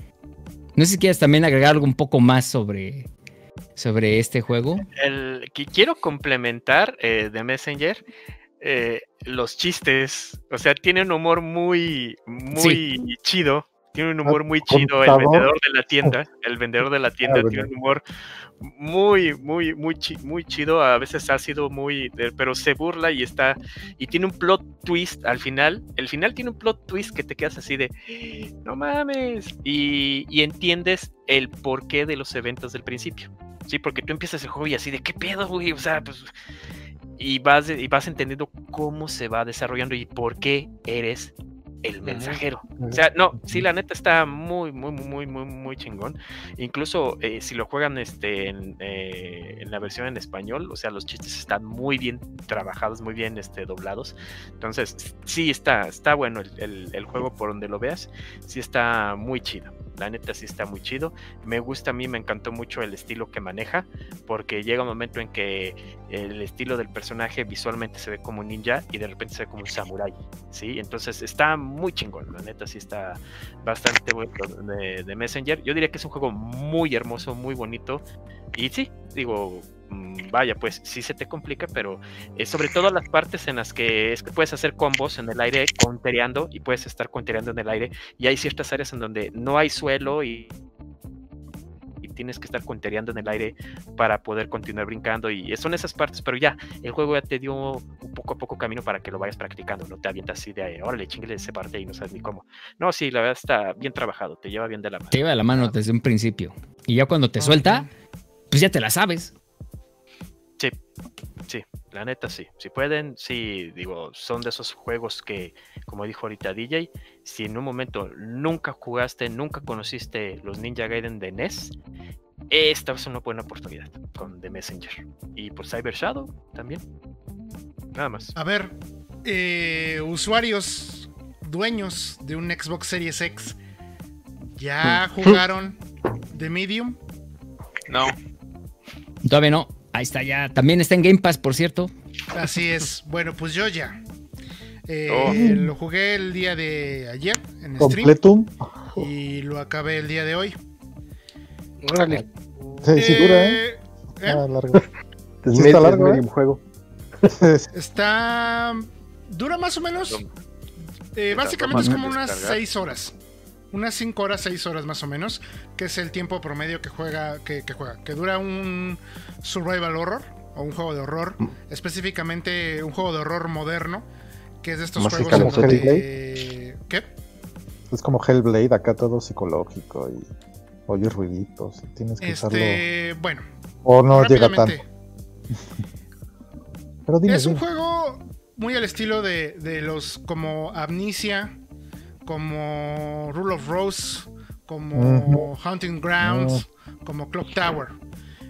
No sé si quieres también agregar algo un poco más sobre, sobre este juego. El, que quiero complementar eh, de Messenger eh, los chistes. O sea, tiene un humor muy, muy chido. Tiene un humor muy chido. El vendedor de la tienda. El vendedor de la tienda Ah, tiene un humor muy, muy, muy, muy chido. A veces ha sido muy. pero se burla y está. Y tiene un plot twist al final. El final tiene un plot twist que te quedas así de. No mames. Y, y entiendes el porqué de los eventos del principio. Sí, porque tú empiezas el juego y así de qué pedo, güey. O sea, pues. Y vas, y vas entendiendo cómo se va desarrollando y por qué eres el mensajero. O sea, no, sí, la neta está muy, muy, muy, muy, muy, chingón. Incluso eh, si lo juegan este, en, eh, en la versión en español, o sea, los chistes están muy bien trabajados, muy bien este, doblados. Entonces, sí está, está bueno el, el- el juego por donde lo veas. Sí está muy chido. La neta sí está muy chido. Me gusta a mí, me encantó mucho el estilo que maneja, porque llega un momento en que el estilo del personaje visualmente se ve como un ninja y de repente se ve como un samurái. ¿sí? Entonces está muy chingón, la neta sí está bastante bueno de, de Messenger. Yo diría que es un juego muy hermoso, muy bonito. Y sí, digo, mm, vaya, pues sí se te complica, pero sobre todo las partes en las que es que puedes hacer combos en el aire countereando y puedes estar countereando en el aire. Y hay ciertas áreas en donde no hay suelo y tienes que estar countereando en el aire para poder continuar brincando. Y son esas partes, pero ya, el juego ya te dio un poco a poco camino para que lo vayas practicando. No te avientas así de, órale, chingle ese parte y no sabes ni cómo. No, sí, la verdad está bien trabajado, te lleva bien de la mano. Te lleva de la mano desde un principio. Y ya cuando te suelta, pues ya te la sabes. Sí, sí, la neta sí. Si pueden, sí, digo, son de esos juegos que, como dijo ahorita DJ, si en un momento nunca jugaste, nunca conociste los Ninja Gaiden de NES, esta es una buena oportunidad con The Messenger. Y por Cyber Shadow también. Nada más. A ver, eh, usuarios dueños de un Xbox Series X, ¿ya jugaron The Medium? No. Todavía no. Ahí está ya. También está en Game Pass, por cierto. Así es. Bueno, pues yo ya. Eh, Oh. Lo jugué el día de ayer en stream Completum. y lo acabé el día de hoy. Órale. Sí, sí dura, ¿eh? Eh, ¿eh? Ah, largo. (laughs) Sí está es largo, ¿eh? juego. Está. Dura más o menos. eh, básicamente es como unas 6 horas. Unas 5 horas, 6 horas más o menos. Que es el tiempo promedio que juega. Que, que juega. Que dura un survival horror. o un juego de horror, específicamente un juego de horror moderno, que es de estos juegos donde... ¿Qué? Es como Hellblade, acá todo psicológico y oyes ruiditos. y Tienes que usarlo. Este, bueno, O no llega tanto. (laughs) Pero dime, es un dime. juego muy al estilo de, de los como Amnesia, como Rule of Rose, como Hunting Grounds, como Clock Tower.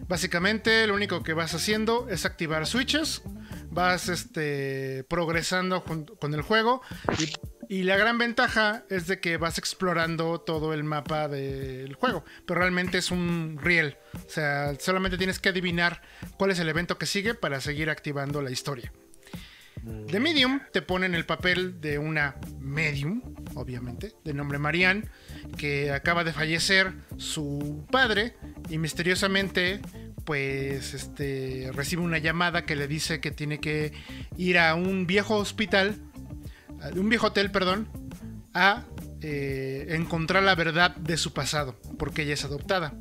Básicamente lo único que vas haciendo es activar switches, vas este, progresando con el juego y, y la gran ventaja es de que vas explorando todo el mapa del juego, pero realmente es un riel, o sea, solamente tienes que adivinar cuál es el evento que sigue para seguir activando la historia. The Medium te pone en el papel de una medium, obviamente, de nombre Marianne, que acaba de fallecer su padre y misteriosamente pues este recibe una llamada que le dice que tiene que ir a un viejo hospital, un viejo hotel, perdón, a eh, encontrar la verdad de su pasado, porque ella es adoptada.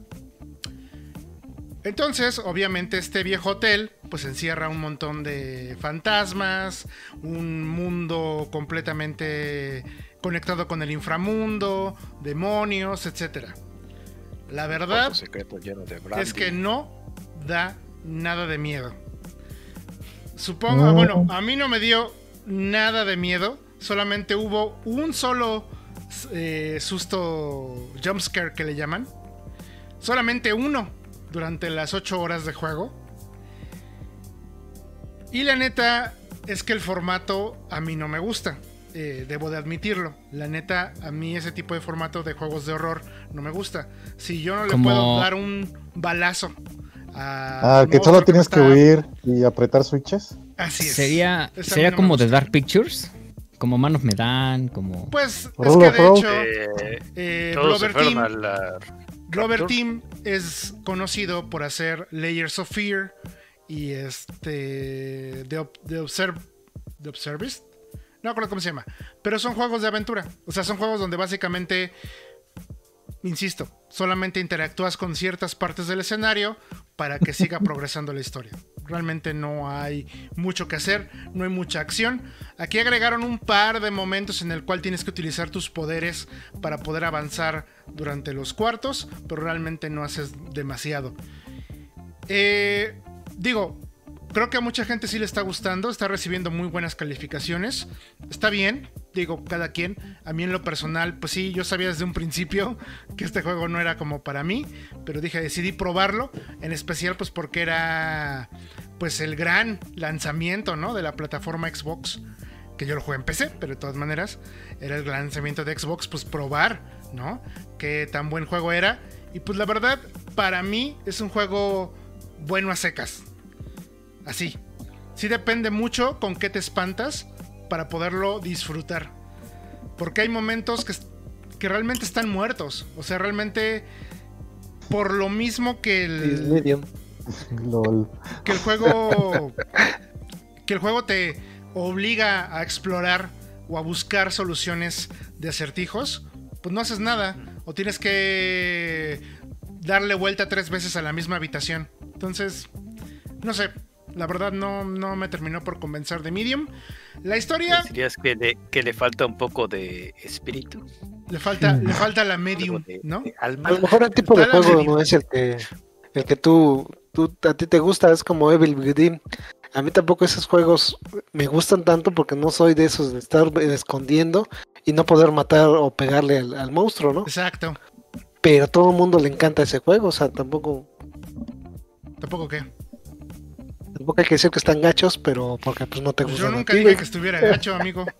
Entonces, obviamente, este viejo hotel pues encierra un montón de fantasmas, un mundo completamente conectado con el inframundo, demonios, etc. La verdad es que no da nada de miedo. Supongo, No. bueno, a mí no me dio nada de miedo, solamente hubo un solo eh, susto jumpscare que le llaman. Solamente uno durante las 8 horas de juego. Y la neta es que el formato a mí no me gusta. eh, debo de admitirlo. La neta, a mí ese tipo de formato de juegos de horror no me gusta. Si yo no le Como- puedo dar un balazo a. Ah, que solo tienes que huir y apretar switches. Así es. Sería, Esa sería no como de Dark Pictures, como Manos Me Dan, como... Pues es que of de hecho, Eh, eh, todos se Glover fueron Team, a la Rapture. Team es conocido por hacer Layers of Fear y este Ob- de Observe de Observist. No recuerdo cómo se llama, pero son juegos de aventura. O sea, son juegos donde básicamente insisto, solamente interactúas con ciertas partes del escenario para que siga progresando la historia. Realmente no hay mucho que hacer, no hay mucha acción. Aquí agregaron un par de momentos en el cual tienes que utilizar tus poderes para poder avanzar durante los cuartos, pero realmente no haces demasiado. Eh, digo, creo que a mucha gente sí le está gustando, está recibiendo muy buenas calificaciones. Está bien, digo, cada quien. A mí en lo personal, pues sí, yo sabía desde un principio que este juego no era como para mí, pero dije, decidí probarlo, en especial pues porque era pues el gran lanzamiento, ¿no? De la plataforma Xbox, que yo lo jugué en PC, pero de todas maneras era el lanzamiento de Xbox, pues probar, ¿no? Qué tan buen juego era. Y pues la verdad, para mí es un juego bueno a secas. Así. Sí depende mucho con qué te espantas para poderlo disfrutar. Porque hay momentos que, que realmente están muertos. O sea, realmente por lo mismo que el. (laughs) Lol. que el juego que el juego te obliga a explorar o a buscar soluciones de acertijos, pues no haces nada o tienes que darle vuelta tres veces a la misma habitación. Entonces, no sé, la verdad no, no me terminó por convencer de Medium. La historia Dirías que le, que le falta un poco de espíritu, le falta le falta la Medium, de, ¿no? de alma. A lo mejor el tipo de juego medium. no es el que el que tú, tú a ti te gusta, es como Evil Within. A mí tampoco esos juegos me gustan tanto porque no soy de esos de estar escondiendo y no poder matar o pegarle al, al monstruo, ¿no? Exacto. Pero a todo el mundo le encanta ese juego, o sea, tampoco Tampoco qué. Tampoco hay que decir que están gachos, pero porque pues no te Pues gustan. yo nunca dije que estuviera gacho, amigo. (laughs)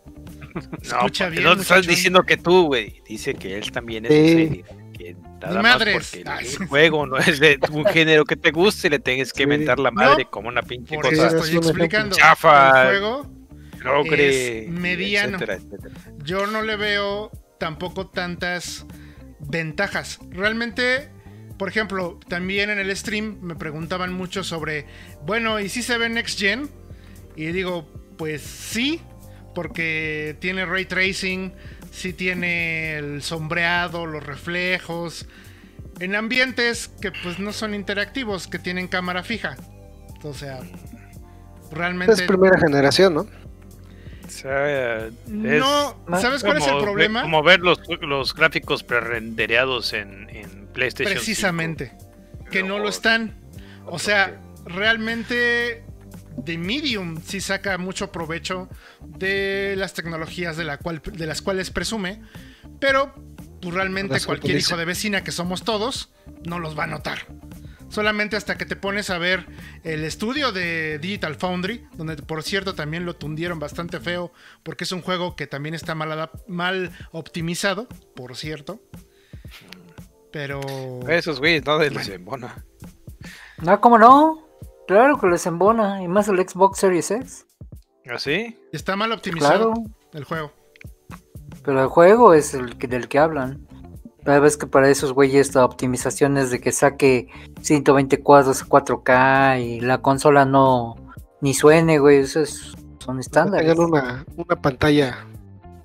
No, Escucha porque bien, no estás diciendo que tú, güey. Dice que él también es Sí. ese, que nada Ni más porque Ay. el juego no es de un (laughs) género que te guste y le tengas que Sí. mentar la madre No, como una pinche Por eso cosa es estoy explicando. chafa. El juego logre, es mediano. etcétera, etcétera. yo no le veo tampoco tantas ventajas. Realmente, por ejemplo, también en el stream me preguntaban mucho sobre, bueno, ¿y si se ve Next Gen? Y digo, pues sí, porque tiene ray tracing, sí tiene el sombreado, los reflejos, en ambientes que pues no son interactivos, que tienen cámara fija. O sea, realmente. Es primera generación, ¿no? O sea, es No, ¿sabes cuál es el problema? Como ver los, los gráficos prerendereados en, en PlayStation. Precisamente. Que no lo están. O sea, realmente The Medium sí saca mucho provecho de las tecnologías de, la cual, de las cuales presume, pero pues, realmente cualquier hijo de vecina que somos todos no los va a notar. Solamente hasta que te pones a ver el estudio de Digital Foundry, donde por cierto también lo tundieron bastante feo, porque es un juego que también está mal, optimizado, por cierto. Pero... Esos güeyes no les embona. No, ¿cómo no? Claro que les embona. Y más el Xbox Series X. ¿Así? Está mal optimizado Claro. el juego. Pero el juego es el que, del que hablan. Cada vez que para esos güeyes la optimización es de que saque 120 cuadros a 4K y la consola no ni suene, güey. Eso es- son estándares. Tengan una, una pantalla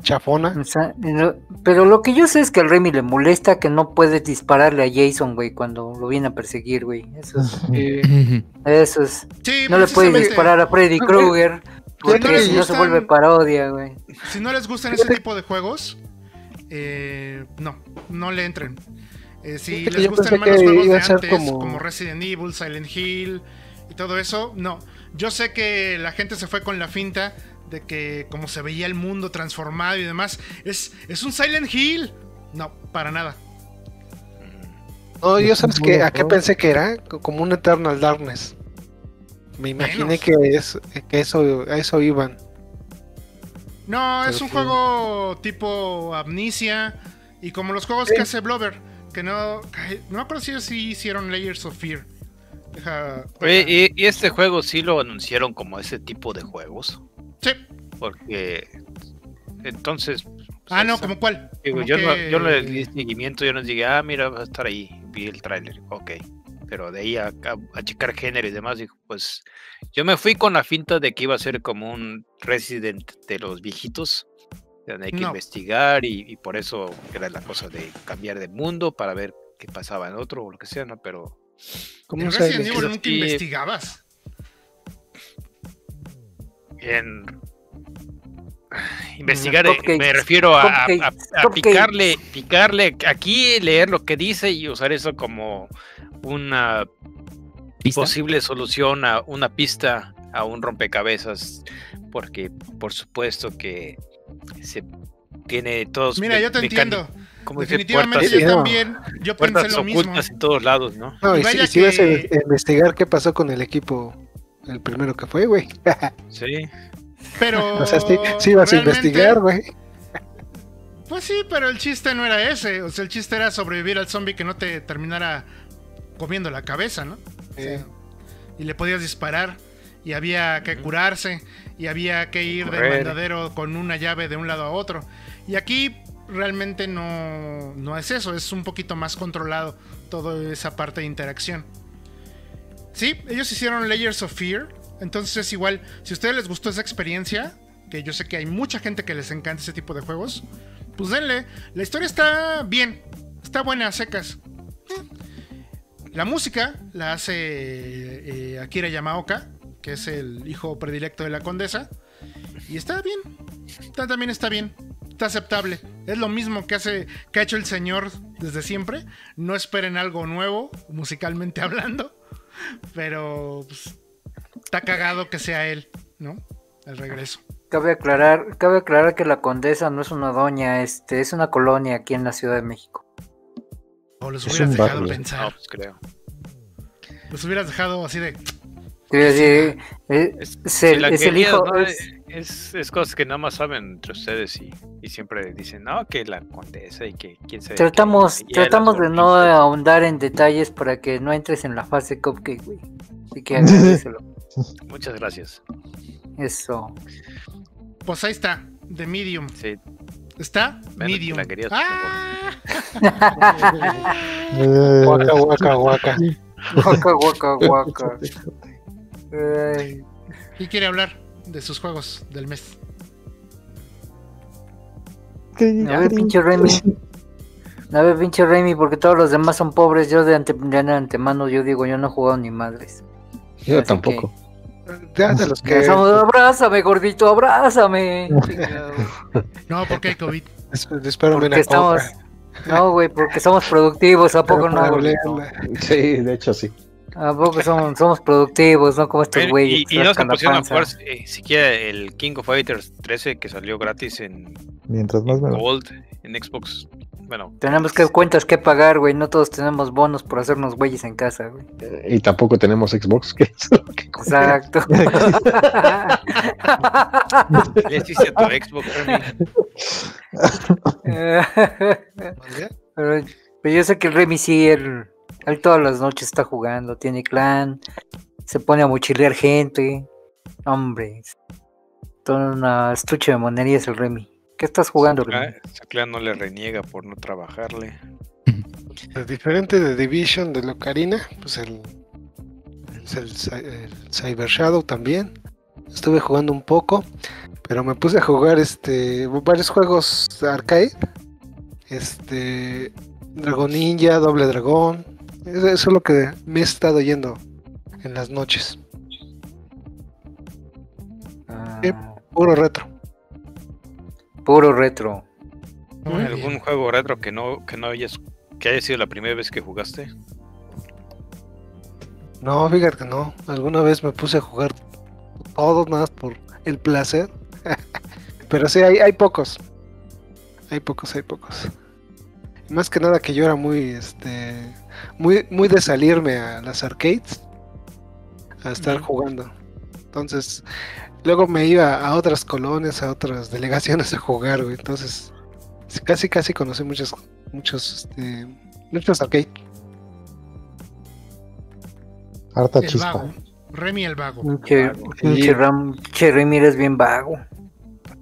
chafona. O sea, no- pero lo que yo sé es que al Remy le molesta que no puedes dispararle a Jason, güey, cuando lo viene a perseguir, güey. Eso es. (laughs) Eh, Eso es. Sí, No le puedes disparar a Freddy No, Krueger. no Porque si no se gustan- vuelve parodia, güey. Si no les gustan ese tipo de juegos, eh, no, no le entren. Eh, si les gustan más los juegos de antes, como... como- Resident Evil, Silent Hill y todo eso, no. Yo sé que la gente se fue con la finta de que como se veía el mundo transformado y demás, es, es un Silent Hill. No, para nada. No, yo sabes que a qué pensé que era como un Eternal Darkness. Me imaginé Menos. que es que eso a eso iban. No, es un sí. juego tipo Amnesia y como los juegos Sí. que hace Blover, que no, no me acuerdo si ellos sí hicieron Layers of Fear. Deja, Oye, deja- y, y este juego sí lo anunciaron como ese tipo de juegos. Sí. Porque entonces. Ah, no, ¿como cuál? digo, yo, no, que- yo no le di seguimiento, yo no dije, ah, mira, va a estar ahí. Vi el tráiler, ok. Pero de ahí a, a, a checar género y demás, digo, pues yo me fui con la finta de que iba a ser como un Resident de los viejitos. Donde hay que No. investigar y, y por eso era la cosa de cambiar de mundo para ver qué pasaba en otro o lo que sea, ¿no? Pero Como En Resident Evil nunca investigabas. en (sighs) investigar, eh, Cupcakes. me refiero a, a- a- Cupcakes. a Cupcakes. picarle, picarle aquí, leer lo que dice y usar eso como una ¿Pista? posible solución a una pista a un rompecabezas, porque por supuesto que se tiene todos. Mira, yo te entiendo. ¿cómo dice? Definitivamente Puertas, yo también. Yo pensé puertas lo mismo. ocultas en todos lados, ¿no? No, Y y si, si ibas a investigar qué pasó con el equipo, el primero que fue, güey. Sí. Pero. (laughs) o sea, sí, sí ibas a investigar, güey. Pues sí, pero el chiste no era ese. O sea, el chiste era sobrevivir al zombie que no te terminara comiendo la cabeza, ¿no? O sea, Sí. y le podías disparar. Y había que curarse. Y había que ir del Correr. mandadero con una llave de un lado a otro. Y aquí realmente no, no es eso. Es un poquito más controlado toda esa parte de interacción. Sí, ellos hicieron Layers of Fear. Entonces es igual. Si a ustedes les gustó esa experiencia, que yo sé que hay mucha gente que les encanta ese tipo de juegos, pues denle. La historia está bien. Está buena, a secas. Eh. La música la hace eh, Akira Yamaoka, que es el hijo predilecto de la condesa. Y está bien. También está bien. Está aceptable. Es lo mismo que hace que ha hecho el señor desde siempre. No esperen algo nuevo, musicalmente (laughs) hablando. Pero pues, está cagado que sea él, ¿no? El regreso. Cabe aclarar, cabe aclarar que la condesa no es una doña, este, es una colonia aquí en la Ciudad de México. O los Es hubieras dejado barrio. No, pensar. pues creo. Los hubieras dejado así de. Decir, eh, Es, es el, es el hijo. ¿no? es- Es, es cosas que nada más saben entre ustedes y, y siempre dicen, no, que la condesa y que quién sabe. qué", tratamos, tratamos de no ahondar en detalles para que no entres en la fase cupcake, güey. Así que agradecelo. (laughs) Muchas gracias. Eso. Pues ahí está, de Medium. Sí, ¿Está? Bueno, medium. la querías, ¡Ah! Guaca, guaca, guaca. Guaca, guaca, guaca. ¿Quién quiere hablar de sus juegos del mes? A ver, pinche Remy. A ver, pinche Remy, porque todos los demás son pobres. Yo de, ante- de antemano, yo digo, yo no he jugado ni madres. Yo Así tampoco. Ya de los que. Abrázame, gordito, abrázame. (laughs) No, porque hay COVID. Es- Espero Porque estamos. No, güey, porque somos productivos, ¿a poco no? Sí, de hecho sí. ¿A poco somos, somos productivos, no como estos güeyes? y, y no se pusieron a jugar eh, siquiera el King of Fighters 13 que salió gratis en Mientras más me. Gold, en Xbox. Bueno, Tenemos que cuentas que pagar, güey. No todos tenemos bonos por hacernos güeyes en casa, güey. Y tampoco tenemos Xbox. que es lo que- Exacto. (laughs) le hiciste a tu Xbox, Remy. (laughs) Pero, pero yo sé que el Remy sí, él, él todas las noches está jugando, tiene clan, se pone a mochilear gente. Hombre, toda una estuche de monerías el Remy. ¿Qué estás jugando, Remy? Saclea no le reniega por no trabajarle. (laughs) Diferente de Division de Locarina, pues el, el Cyber Shadow también. Estuve jugando un poco, pero me puse a jugar este varios juegos arcade. Este Dragon Ninja, Doble Dragón. Eso, eso es lo que me he estado yendo en las noches. Ah, Puro retro. puro retro. ¿Algún juego retro que no, que no hayas, que haya sido la primera vez que jugaste? No, fíjate que no. Alguna vez me puse a jugar todos más por el placer. (laughs) Pero sí, hay, hay pocos. Hay pocos, hay pocos. Más que nada que yo era muy, este, muy, muy de salirme a las arcades a estar jugando. Entonces, luego me iba a otras colonias, a otras delegaciones a jugar, güey. Entonces, casi, casi conocí muchos, muchos, este, muchos arcades. Harta El chispa. vago. Remy el vago. Pinche Remy eres bien vago.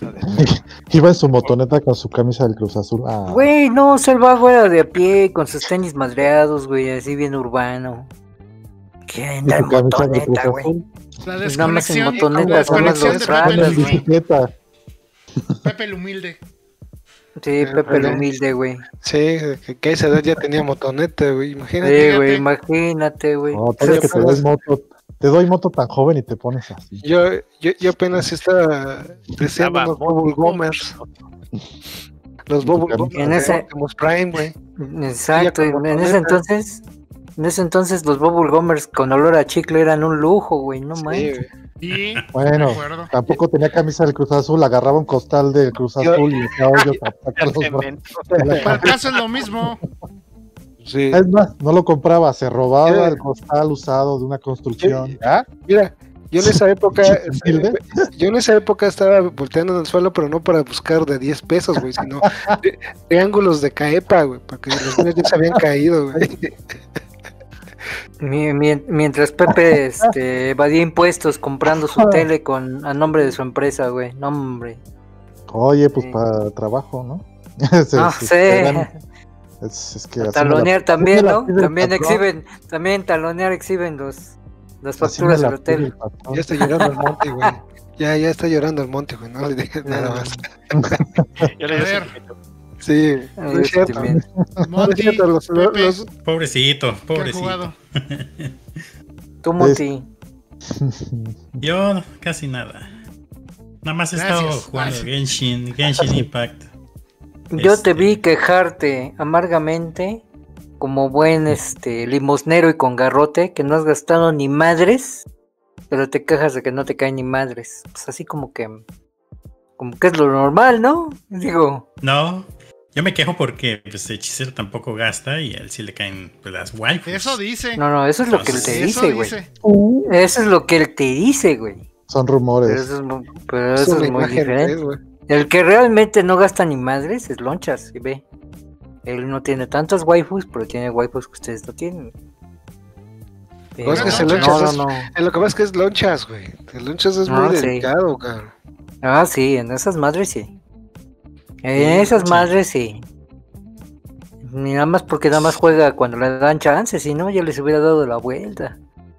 (laughs) Iba en su motoneta con su camisa del Cruz Azul. Ah, Güey, no, o sea, el vago era de a pie, con sus tenis madreados, güey, así bien urbano. ¿Qué y anda en motoneta, güey? La Pues nada más en desconexión, motonetas, la son las desconexión dos de bicicleta. Pepe el humilde. Sí, Pepe el humilde, güey. Sí, que, a esa edad ya tenía motoneta, güey. Imagínate. Sí, güey, imagínate, güey. No, todavía que te doy moto. Te doy moto tan joven y te pones así. Yo, yo, yo apenas estaba deseando los Bubble Gomers. Los Bubble En Gomers Prime, güey. Exacto, en ese entonces, en ese entonces los Bubble Gummers con olor a chicle eran un lujo, güey, no Sí, manches. (laughs) Bueno, tampoco tenía camisa del Cruz Azul. Agarraba un costal del Cruz Yo- Azul y decía hoyo (laughs) (laughs) para sacar los brazos. Cemento. Para el Sí. Es más, no lo compraba, se robaba el costal usado de una construcción. ¿Ah? Mira, yo en esa época, ¿Humilde? yo en esa época estaba volteando en el suelo, pero no para buscar de 10 pesos, güey, sino de- triángulos de caepa, güey, porque los míos ya se habían caído, güey. Mi- mien- Mientras Pepe este, evadía impuestos comprando su (laughs) tele con a nombre de su empresa, güey. No, hombre. Oye, pues Sí. para trabajo, ¿no? (laughs) Se- se- sé. Es, es que la- Talonear también, ¿no? También exhiben, también talonear exhiben los, las facturas la del hotel. Ya está llorando el monte, güey. (laughs) Ya, ya está llorando el monte, güey, no le dije nada más. (laughs) Le. Sí, Ay, no es cierto. también. (laughs) No es Monty, cierto, los, los- Pepe, los- Pobrecito, ¿qué han pobrecito. Tú, Monty. Yo casi nada. Nada más he estado Gracias. jugando Ay. Genshin, Genshin Impact. Yo te Este- vi quejarte amargamente como buen este limosnero y con garrote que no has gastado ni madres, pero te quejas de que no te caen ni madres. Pues así como que como que es lo normal, ¿no? Digo, No, yo me quejo porque pues, Hechicero tampoco gasta y a él sí le caen pues, las waifus. Eso dice. no, no, eso es lo que él te dice, güey. Eso es lo que él te dice, güey. Son Pero rumores. eso es, pero es eso es muy diferente. güey. El que realmente no gasta ni madres es Lonchas, y ve. Él no tiene tantas waifus, pero tiene waifus que ustedes no tienen. Es que Pero- Lonchas no, no, no. Eh, Lo que pasa es que es lonchas, güey. El lonchas es muy sí. delicado, cabrón. Ah, sí, en esas madres sí. En Sí, esas sí. madres sí. Ni nada más porque nada más juega cuando le dan chance, si no, ya les hubiera dado la vuelta.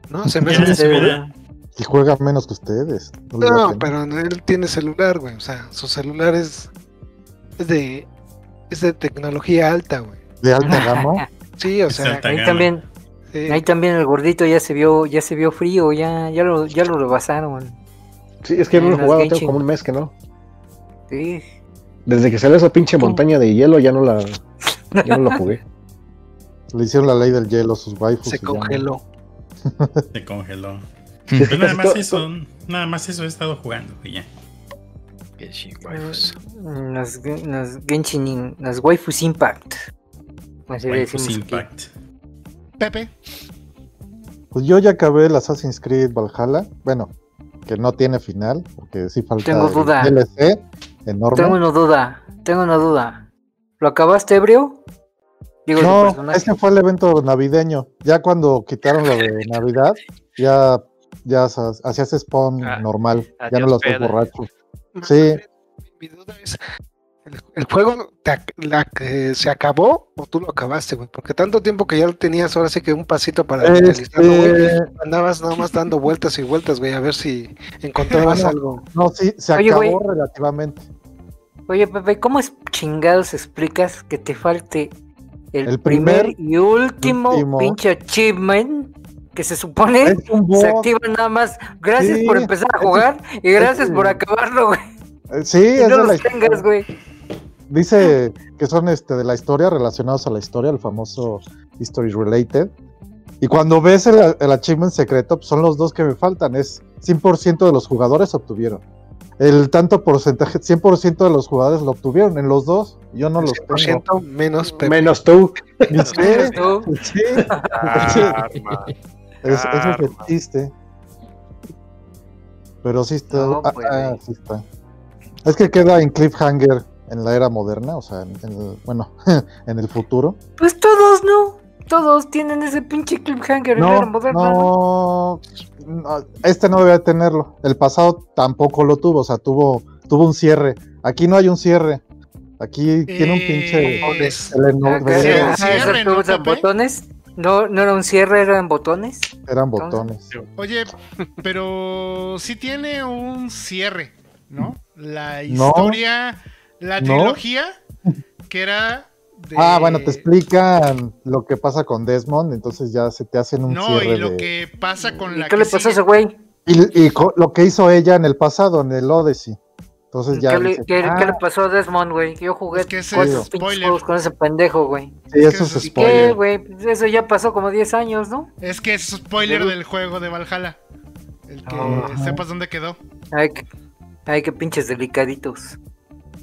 No, se me Ya hace les hubiera- Y juega menos que ustedes. No, pero él tiene celular, güey. O sea, su celular es, es de es de tecnología alta, güey. De alta gama. (laughs) Sí, o Es sea, Ahí gama. también, Ahí también el gordito ya se vio, ya se vio frío, ya, ya lo, ya lo rebasaron. Sí, es que no lo he las jugado, Genshin. tengo como un mes que no. Sí. Desde que salió esa pinche montaña de hielo ya no la (laughs) ya no lo jugué. Le hicieron la ley del hielo a sus waifus. Se congeló. Se congeló. Sí, es que Pues nada (laughs) más todo- eso, nada más eso he estado jugando y ya. Genshin waifus. Las, las Genshin, las waifus Impact. Así Waifus aquí. Impact. Pepe. Pues yo ya acabé el Assassin's Creed Valhalla. Bueno, que no tiene final, porque sí falta Tengo el duda. DLC enorme. Tengo una duda, tengo una duda. ¿Lo acabaste ebrio? Digo, No, ese fue el evento navideño. Ya cuando quitaron lo de Navidad, ya, ya hacías spawn Ah, normal. ya no lo hacías borracho. Sí. Mi duda es, ¿el, el juego te la se acabó o tú lo acabaste, güey? Porque tanto tiempo que ya lo tenías, ahora sí que un pasito para finalizarlo, güey. Este, Andabas nada más dando vueltas y vueltas, güey, a ver si encontrabas algo. no, sí, se Oye, acabó güey. relativamente. Oye, Pepe, ¿cómo es chingados explicas que te falte el, El primer, primer, y último, último. pinche achievement que se supone se bug. activa nada más? Gracias Sí, por empezar a jugar y gracias por acabarlo, güey. Eh, Sí, Y no los tengas, güey. Dice que son este de la historia, relacionados a la historia, el famoso History Related. Y cuando ves el, el achievement secreto, pues son los dos que me faltan. Es 100% de los jugadores obtuvieron. El tanto porcentaje, 100% de los jugadores lo obtuvieron en los dos. Yo no los Por tengo. ciento menos Pepe. (laughs) Menos tú. Sí, Tú, (laughs) sí, (laughs) Karma. Es- ese es el Karma. chiste. Pero sí está. No, ah, pues, ah, sí está. Es que queda en cliffhanger en la era moderna, o sea, en, en el- bueno, (laughs) en el futuro. Pues todos, ¿no? Todos tienen ese pinche cliffhanger en la era moderna, ¿no? no, no, este no debe tenerlo. El pasado tampoco lo tuvo, o sea, tuvo, tuvo un cierre. Aquí no hay un cierre. Aquí tiene un pinche. Eh, el eno- Acá Sí, de- un ah, cierre, esos ¿no, que usan Pepe? botones. No, no era un cierre, eran botones. eran botones. Oye, pero sí tiene un cierre, ¿no? La No. historia, la No. trilogía, que era de... Ah, bueno, te explican lo que pasa con Desmond, entonces ya se te hacen un No, cierre y lo de- que pasa con ¿Y la qué que le pasó a ese güey? Y, y lo que hizo ella en el pasado, en el Odyssey. Entonces ya ¿Qué, le, dices, qué- ah, qué le pasó a Desmond, güey? Yo jugué Es que ese cuatro spoiler. juegos con ese pendejo, güey. sí, es eso es es ¿Y qué, spoiler. güey? Pues Eso ya pasó como 10 años, ¿no? Es que es spoiler del juego de Valhalla. El que Ajá. sepas dónde quedó. Ay, que, ay, que pinches delicaditos.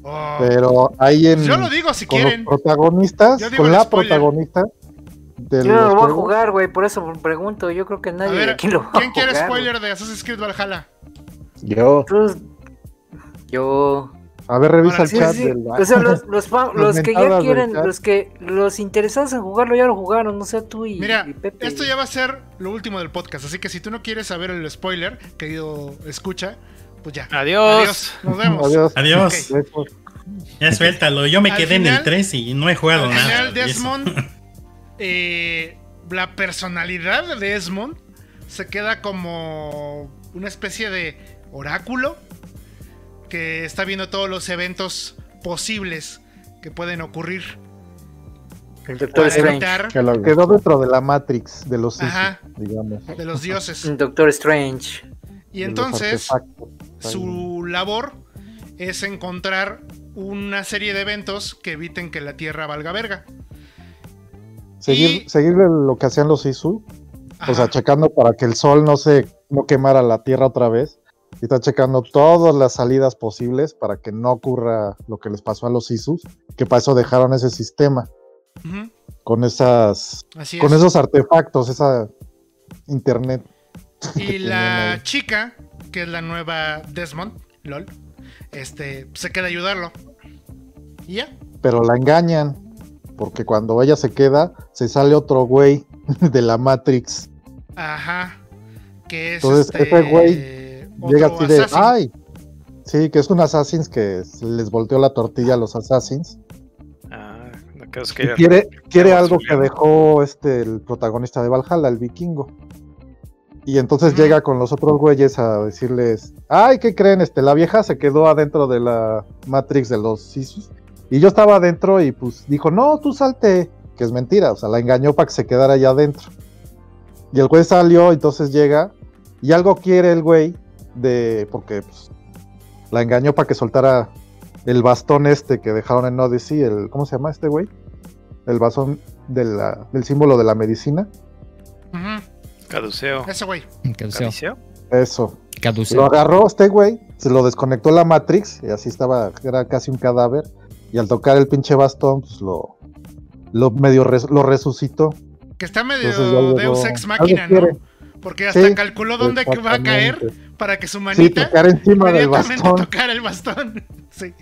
Oh, Pero ahí en Yo lo digo si con quieren. los protagonistas, Yo digo con la spoiler. protagonista de Yo no lo voy a jugar, güey, por eso pregunto. Yo creo que nadie de ver, aquí lo va ¿quién a quiere jugar, spoiler de Assassin's Creed Valhalla? Yo. Pues, yo... A ver, revisa el sí, chat Sí, del O sea, los, los, fa- (laughs) Los los que ya quieren, los que los interesados en jugarlo ya lo jugaron, no sé tú y, Mira, y Pepe. esto ya va a ser lo último del podcast, así que si tú no quieres saber el spoiler, querido escucha, pues ya. Adiós. Nos vemos. Adiós. Adiós. Ok. Ya suéltalo. Yo me Al quedé en el 3 y no he jugado Al nada. final, eso. Desmond, (laughs) eh, la personalidad de Desmond se queda como una especie de oráculo que está viendo todos los eventos posibles que pueden ocurrir el Doctor Strange. evitar que lo- Quedó dentro de la Matrix de los Ajá. Sith, digamos. de los dioses. El (laughs) Doctor Strange. Y entonces su labor es encontrar una serie de eventos que eviten que la Tierra valga verga. Seguir, y- seguirle lo que hacían los Isu, o sea, Ajá. checando para que el sol no se no quemara la tierra otra vez. Y está checando todas las salidas posibles para que no ocurra lo que les pasó a los Isus, que para eso dejaron ese sistema con esas Así con es. esos artefactos, esa internet. Y la chica, que es la nueva Desmond, LOL, este, se queda a ayudarlo. Y ya. Pero la engañan, porque cuando ella se queda, se sale otro güey (laughs) de la Matrix. Ajá. Que es Entonces, este, ese güey Llega así de, assassin. ay. Sí, que es un Assassin's que se les volteó la tortilla a los Assassins. Ah, no creo Y que quiere, quiere Luego algo que dejó este el protagonista de Valhalla, el vikingo. Y entonces llega con los otros güeyes a decirles, ay, ¿qué creen? Este, la vieja se quedó adentro de la Matrix de los Sisus. Y yo estaba adentro y pues dijo, no, tú salte. Que es mentira, o sea, la engañó para que se quedara allá adentro. Y el güey salió, entonces llega y algo quiere el güey de porque pues, la engañó para que soltara el bastón este que dejaron en Odyssey, el ¿cómo se llama este güey? El bastón de la- del símbolo de la medicina. Caduceo. Ese güey. Caduceo. ¿Caduceo? Eso. Caduceo. Lo agarró este güey, se lo desconectó la Matrix y así estaba, era casi un cadáver. Y al tocar el pinche bastón, pues lo, lo medio res- lo resucitó. Que está medio Entonces Deus Ex Máquina, ¿no? Porque hasta Sí, calculó dónde va a caer. Para que su Sí, manita tocar encima del bastón. tocara el bastón. (laughs) sí,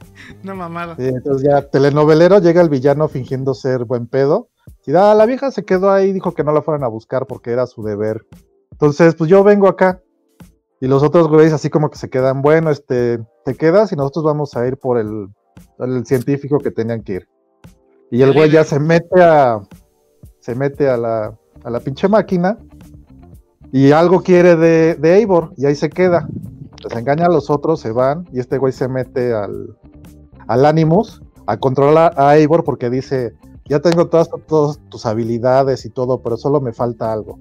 una mamada. Sí, entonces ya telenovelero llega el villano fingiendo ser buen pedo. Y da, la vieja se quedó ahí, dijo que no la fueran a buscar porque era su deber. Entonces, pues yo vengo acá. Y los otros güeyes así como que se quedan, bueno, este, te quedas y nosotros vamos a ir por el, el científico que tenían que ir. Y el güey ya se mete a, se mete a la, a la pinche máquina y algo quiere de, de Eivor y ahí se queda. Les engaña a los otros, se van y este güey se mete al, al Animus a controlar a Eivor porque dice, ya tengo todas, todas tus habilidades y todo, pero solo me falta algo.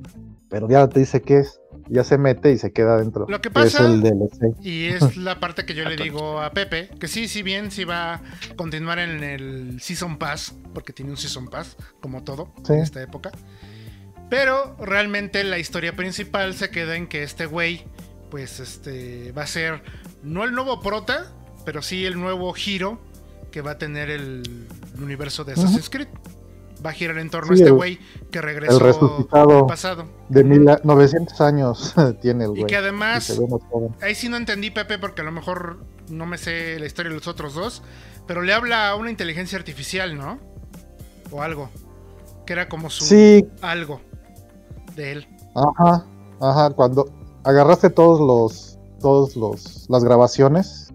Pero ya te dice qué es, ya se mete y se queda dentro. Lo que Es pasa- el DLC. Y es (laughs) la parte que yo le digo a Pepe, que sí, sí bien, sí va a continuar en el Season Pass, porque tiene un Season Pass, como todo, Sí. en esta época. Pero realmente la historia principal se queda en que este güey, pues este, va a ser no el nuevo prota, pero sí el nuevo giro que va a tener el universo de Assassin's Creed. Va a girar en torno a este güey que regresó El resucitado pasado. de mil, 900 años (laughs) tiene el güey. Y que además, Y ahí sí no entendí, Pepe, porque a lo mejor no me sé la historia de los otros dos, pero le habla a una inteligencia artificial, ¿no? O algo. Que era como su Sí. algo de él. Ajá, ajá, cuando agarraste todos los, todos los, las grabaciones,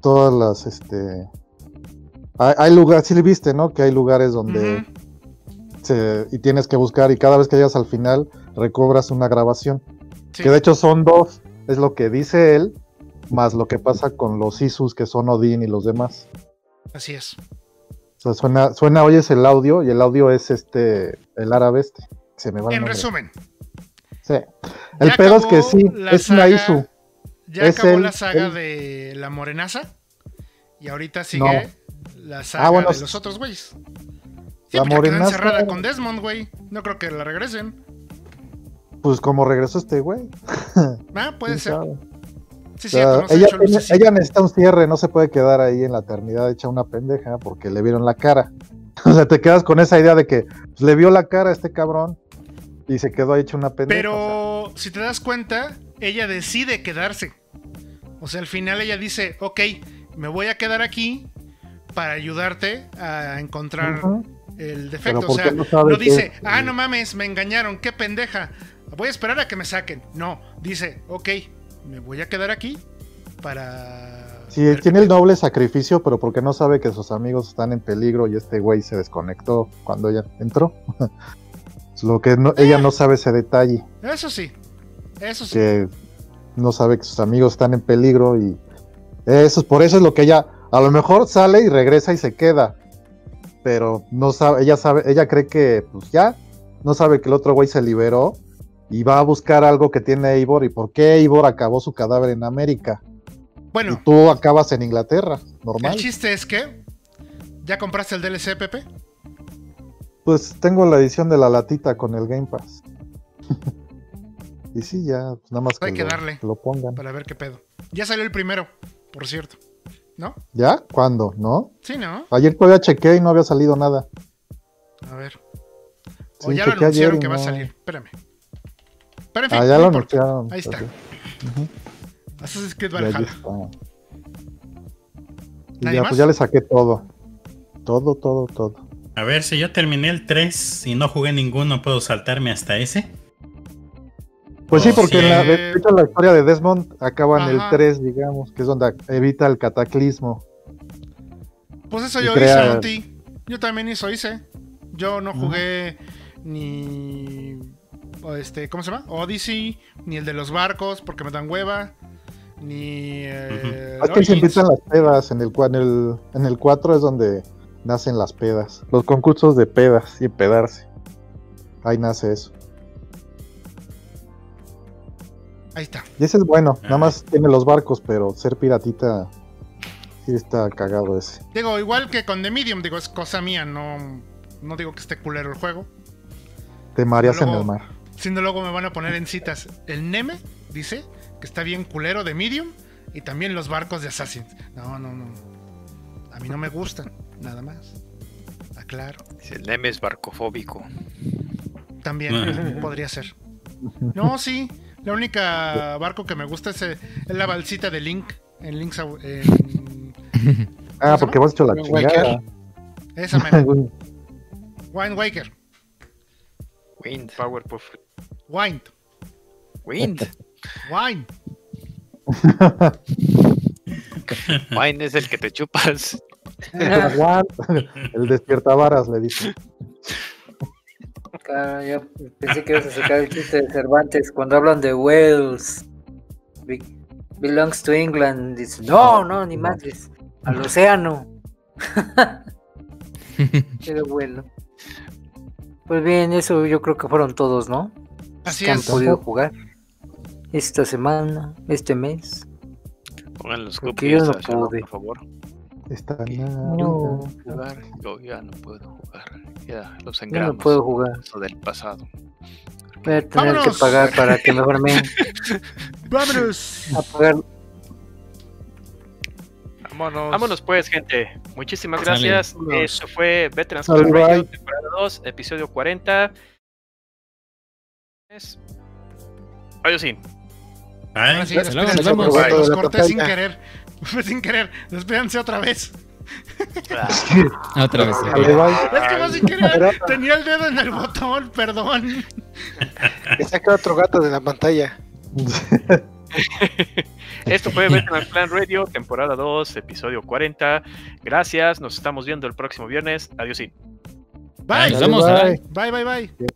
todas las, este, hay, hay lugares, sí viste, ¿no? Que hay lugares donde se, y tienes que buscar y cada vez que llegas al final recobras una grabación, Sí. que de hecho son dos, es lo que dice él, más lo que pasa con los Isus que son Odín y los demás. Así es. O sea, suena, suena, oyes el audio y el audio es este, el árabe este. Se me va el En resumen, Sí. El Ya pedo es que sí, es una saga- Isu. ya Es acabó la saga de la morenaza y ahorita sigue la saga Ah, bueno, de los otros güeyes. Sí, La morenaza- encerrada con Desmond, güey. No creo que la regresen. Pues como regresó este güey. (laughs) Ah, puede ¿Quién ser. sabe? Sí, O sea, ella necesita un cierre, no se puede quedar ahí en la eternidad hecha una pendeja porque le vieron la cara. (laughs) O sea, te quedas con esa idea de que pues, le vio la cara a este cabrón y se quedó ahí hecha una pendeja. Pero si te das cuenta, ella decide quedarse. O sea, al final ella dice, ok, me voy a quedar aquí para ayudarte a encontrar el defecto. O ¿por sea, no dice, ah, no mames, me engañaron, qué pendeja. Voy a esperar a que me saquen. No, dice, ok, me voy a quedar aquí para... Sí, tiene el doble sacrificio, pero porque no sabe que sus amigos están en peligro y este güey se desconectó cuando ella entró. (laughs) Lo que no- ella no sabe ese detalle. Eso sí, eso sí. que no sabe que sus amigos están en peligro y eso por eso es lo que ella a lo mejor sale y regresa y se queda pero no sabe ella sabe ella cree que pues ya no sabe que el otro güey se liberó y va a buscar algo que tiene Eivor y por qué Eivor acabó su cadáver en América Bueno, y tú acabas en Inglaterra normal el chiste es que... ¿Ya compraste el DLC, Pepe? Pues tengo la edición de la latita con el Game Pass (laughs) y sí ya pues nada más que, Hay que lo- darle. lo pongan Para ver qué pedo. Ya salió el primero, por cierto. ¿No? ya cuándo no Sí, ¿no? Ayer todavía chequé y no había salido nada. A ver. O Sí, ya lo anunciaron que va a no. salir. Espérame. Pero en fin, Ah, ya no lo anunciaron. Ahí está. Assassin's Creed Y ahí Valhalla. está. Y ¿Nadie ya, pues ya le saqué todo. Todo, todo, todo. A ver, si yo terminé el 3 y no jugué ninguno, ¿puedo saltarme hasta ese? Pues sí, Oh, porque sí. en la, de hecho la historia de Desmond acaba en el 3, digamos, que es donde evita el cataclismo. Pues eso yo crea- hice, Monty. Yo también eso hice. Yo no jugué ni. Este, ¿Cómo se llama? Odyssey, ni el de los barcos, porque me dan hueva. Ni. eh, Es que se invitan las pedas. En el, en, el, en el 4 es donde nacen las pedas. Los concursos de pedas y pedarse. Ahí nace eso. Ahí está. Y ese es bueno, nada Ah. más tiene los barcos, pero ser piratita sí está cagado ese. Digo, igual que con The Medium, digo, es cosa mía, no, no digo que esté culero el juego. Te mareas en Luego- el mar. Siendo luego me van a poner en citas el Neme, dice, que está bien culero de Medium, y también los barcos de Assassin's. No, no, no. A mí no me gustan, nada más. Aclaro. Si el Neme es barcofóbico. También Ah. podría ser. (laughs) No, sí. La única barco que me gusta es, eh, es la balsita de Link. En Link's en- Ah, porque vos has hecho la Wind chingada. Esa mera. (laughs) Wind Waker. Wind. Powerpuff. Wind. Wind. Wind. (laughs) Wind es el que te chupas. El despiertavaras le dice. Claro, yo pensé que ibas a sacar el chiste de Cervantes cuando hablan de Wales. Be- belongs to England. Dice, no, no, ni madres. Al océano. (laughs) Pero bueno. Pues bien, eso yo creo que fueron todos, ¿no? Así que han podido jugar esta semana, este mes. Pongan los yo no pude. por favor. Esta No, Jugar. Yo ya no puedo jugar. Ya los yo no engramos. puedo jugar. Eso del pasado. Voy a tener que ¡Vámonos! pagar para que mejor me (laughs) Vámonos. a pagar. Vámonos. Vámonos pues, gente. Muchísimas gracias. Esto fue Veterans Club Radio, temporada 2, episodio 40. Es- Adiós, sí. Ay, Ahora sí, nos vemos. Los corté sin querer. Fue (laughs) sin querer. Despídense otra vez. (laughs) Otra vez. Es que fue sin querer. Tenía el dedo en el botón, perdón. (laughs) Que saca otro gato de la pantalla. Esto fue Veterans Plan Radio, temporada 2, episodio 40. Gracias, nos estamos viendo el próximo viernes. Adiós. Bye. Bye. bye. Bye, bye, bye.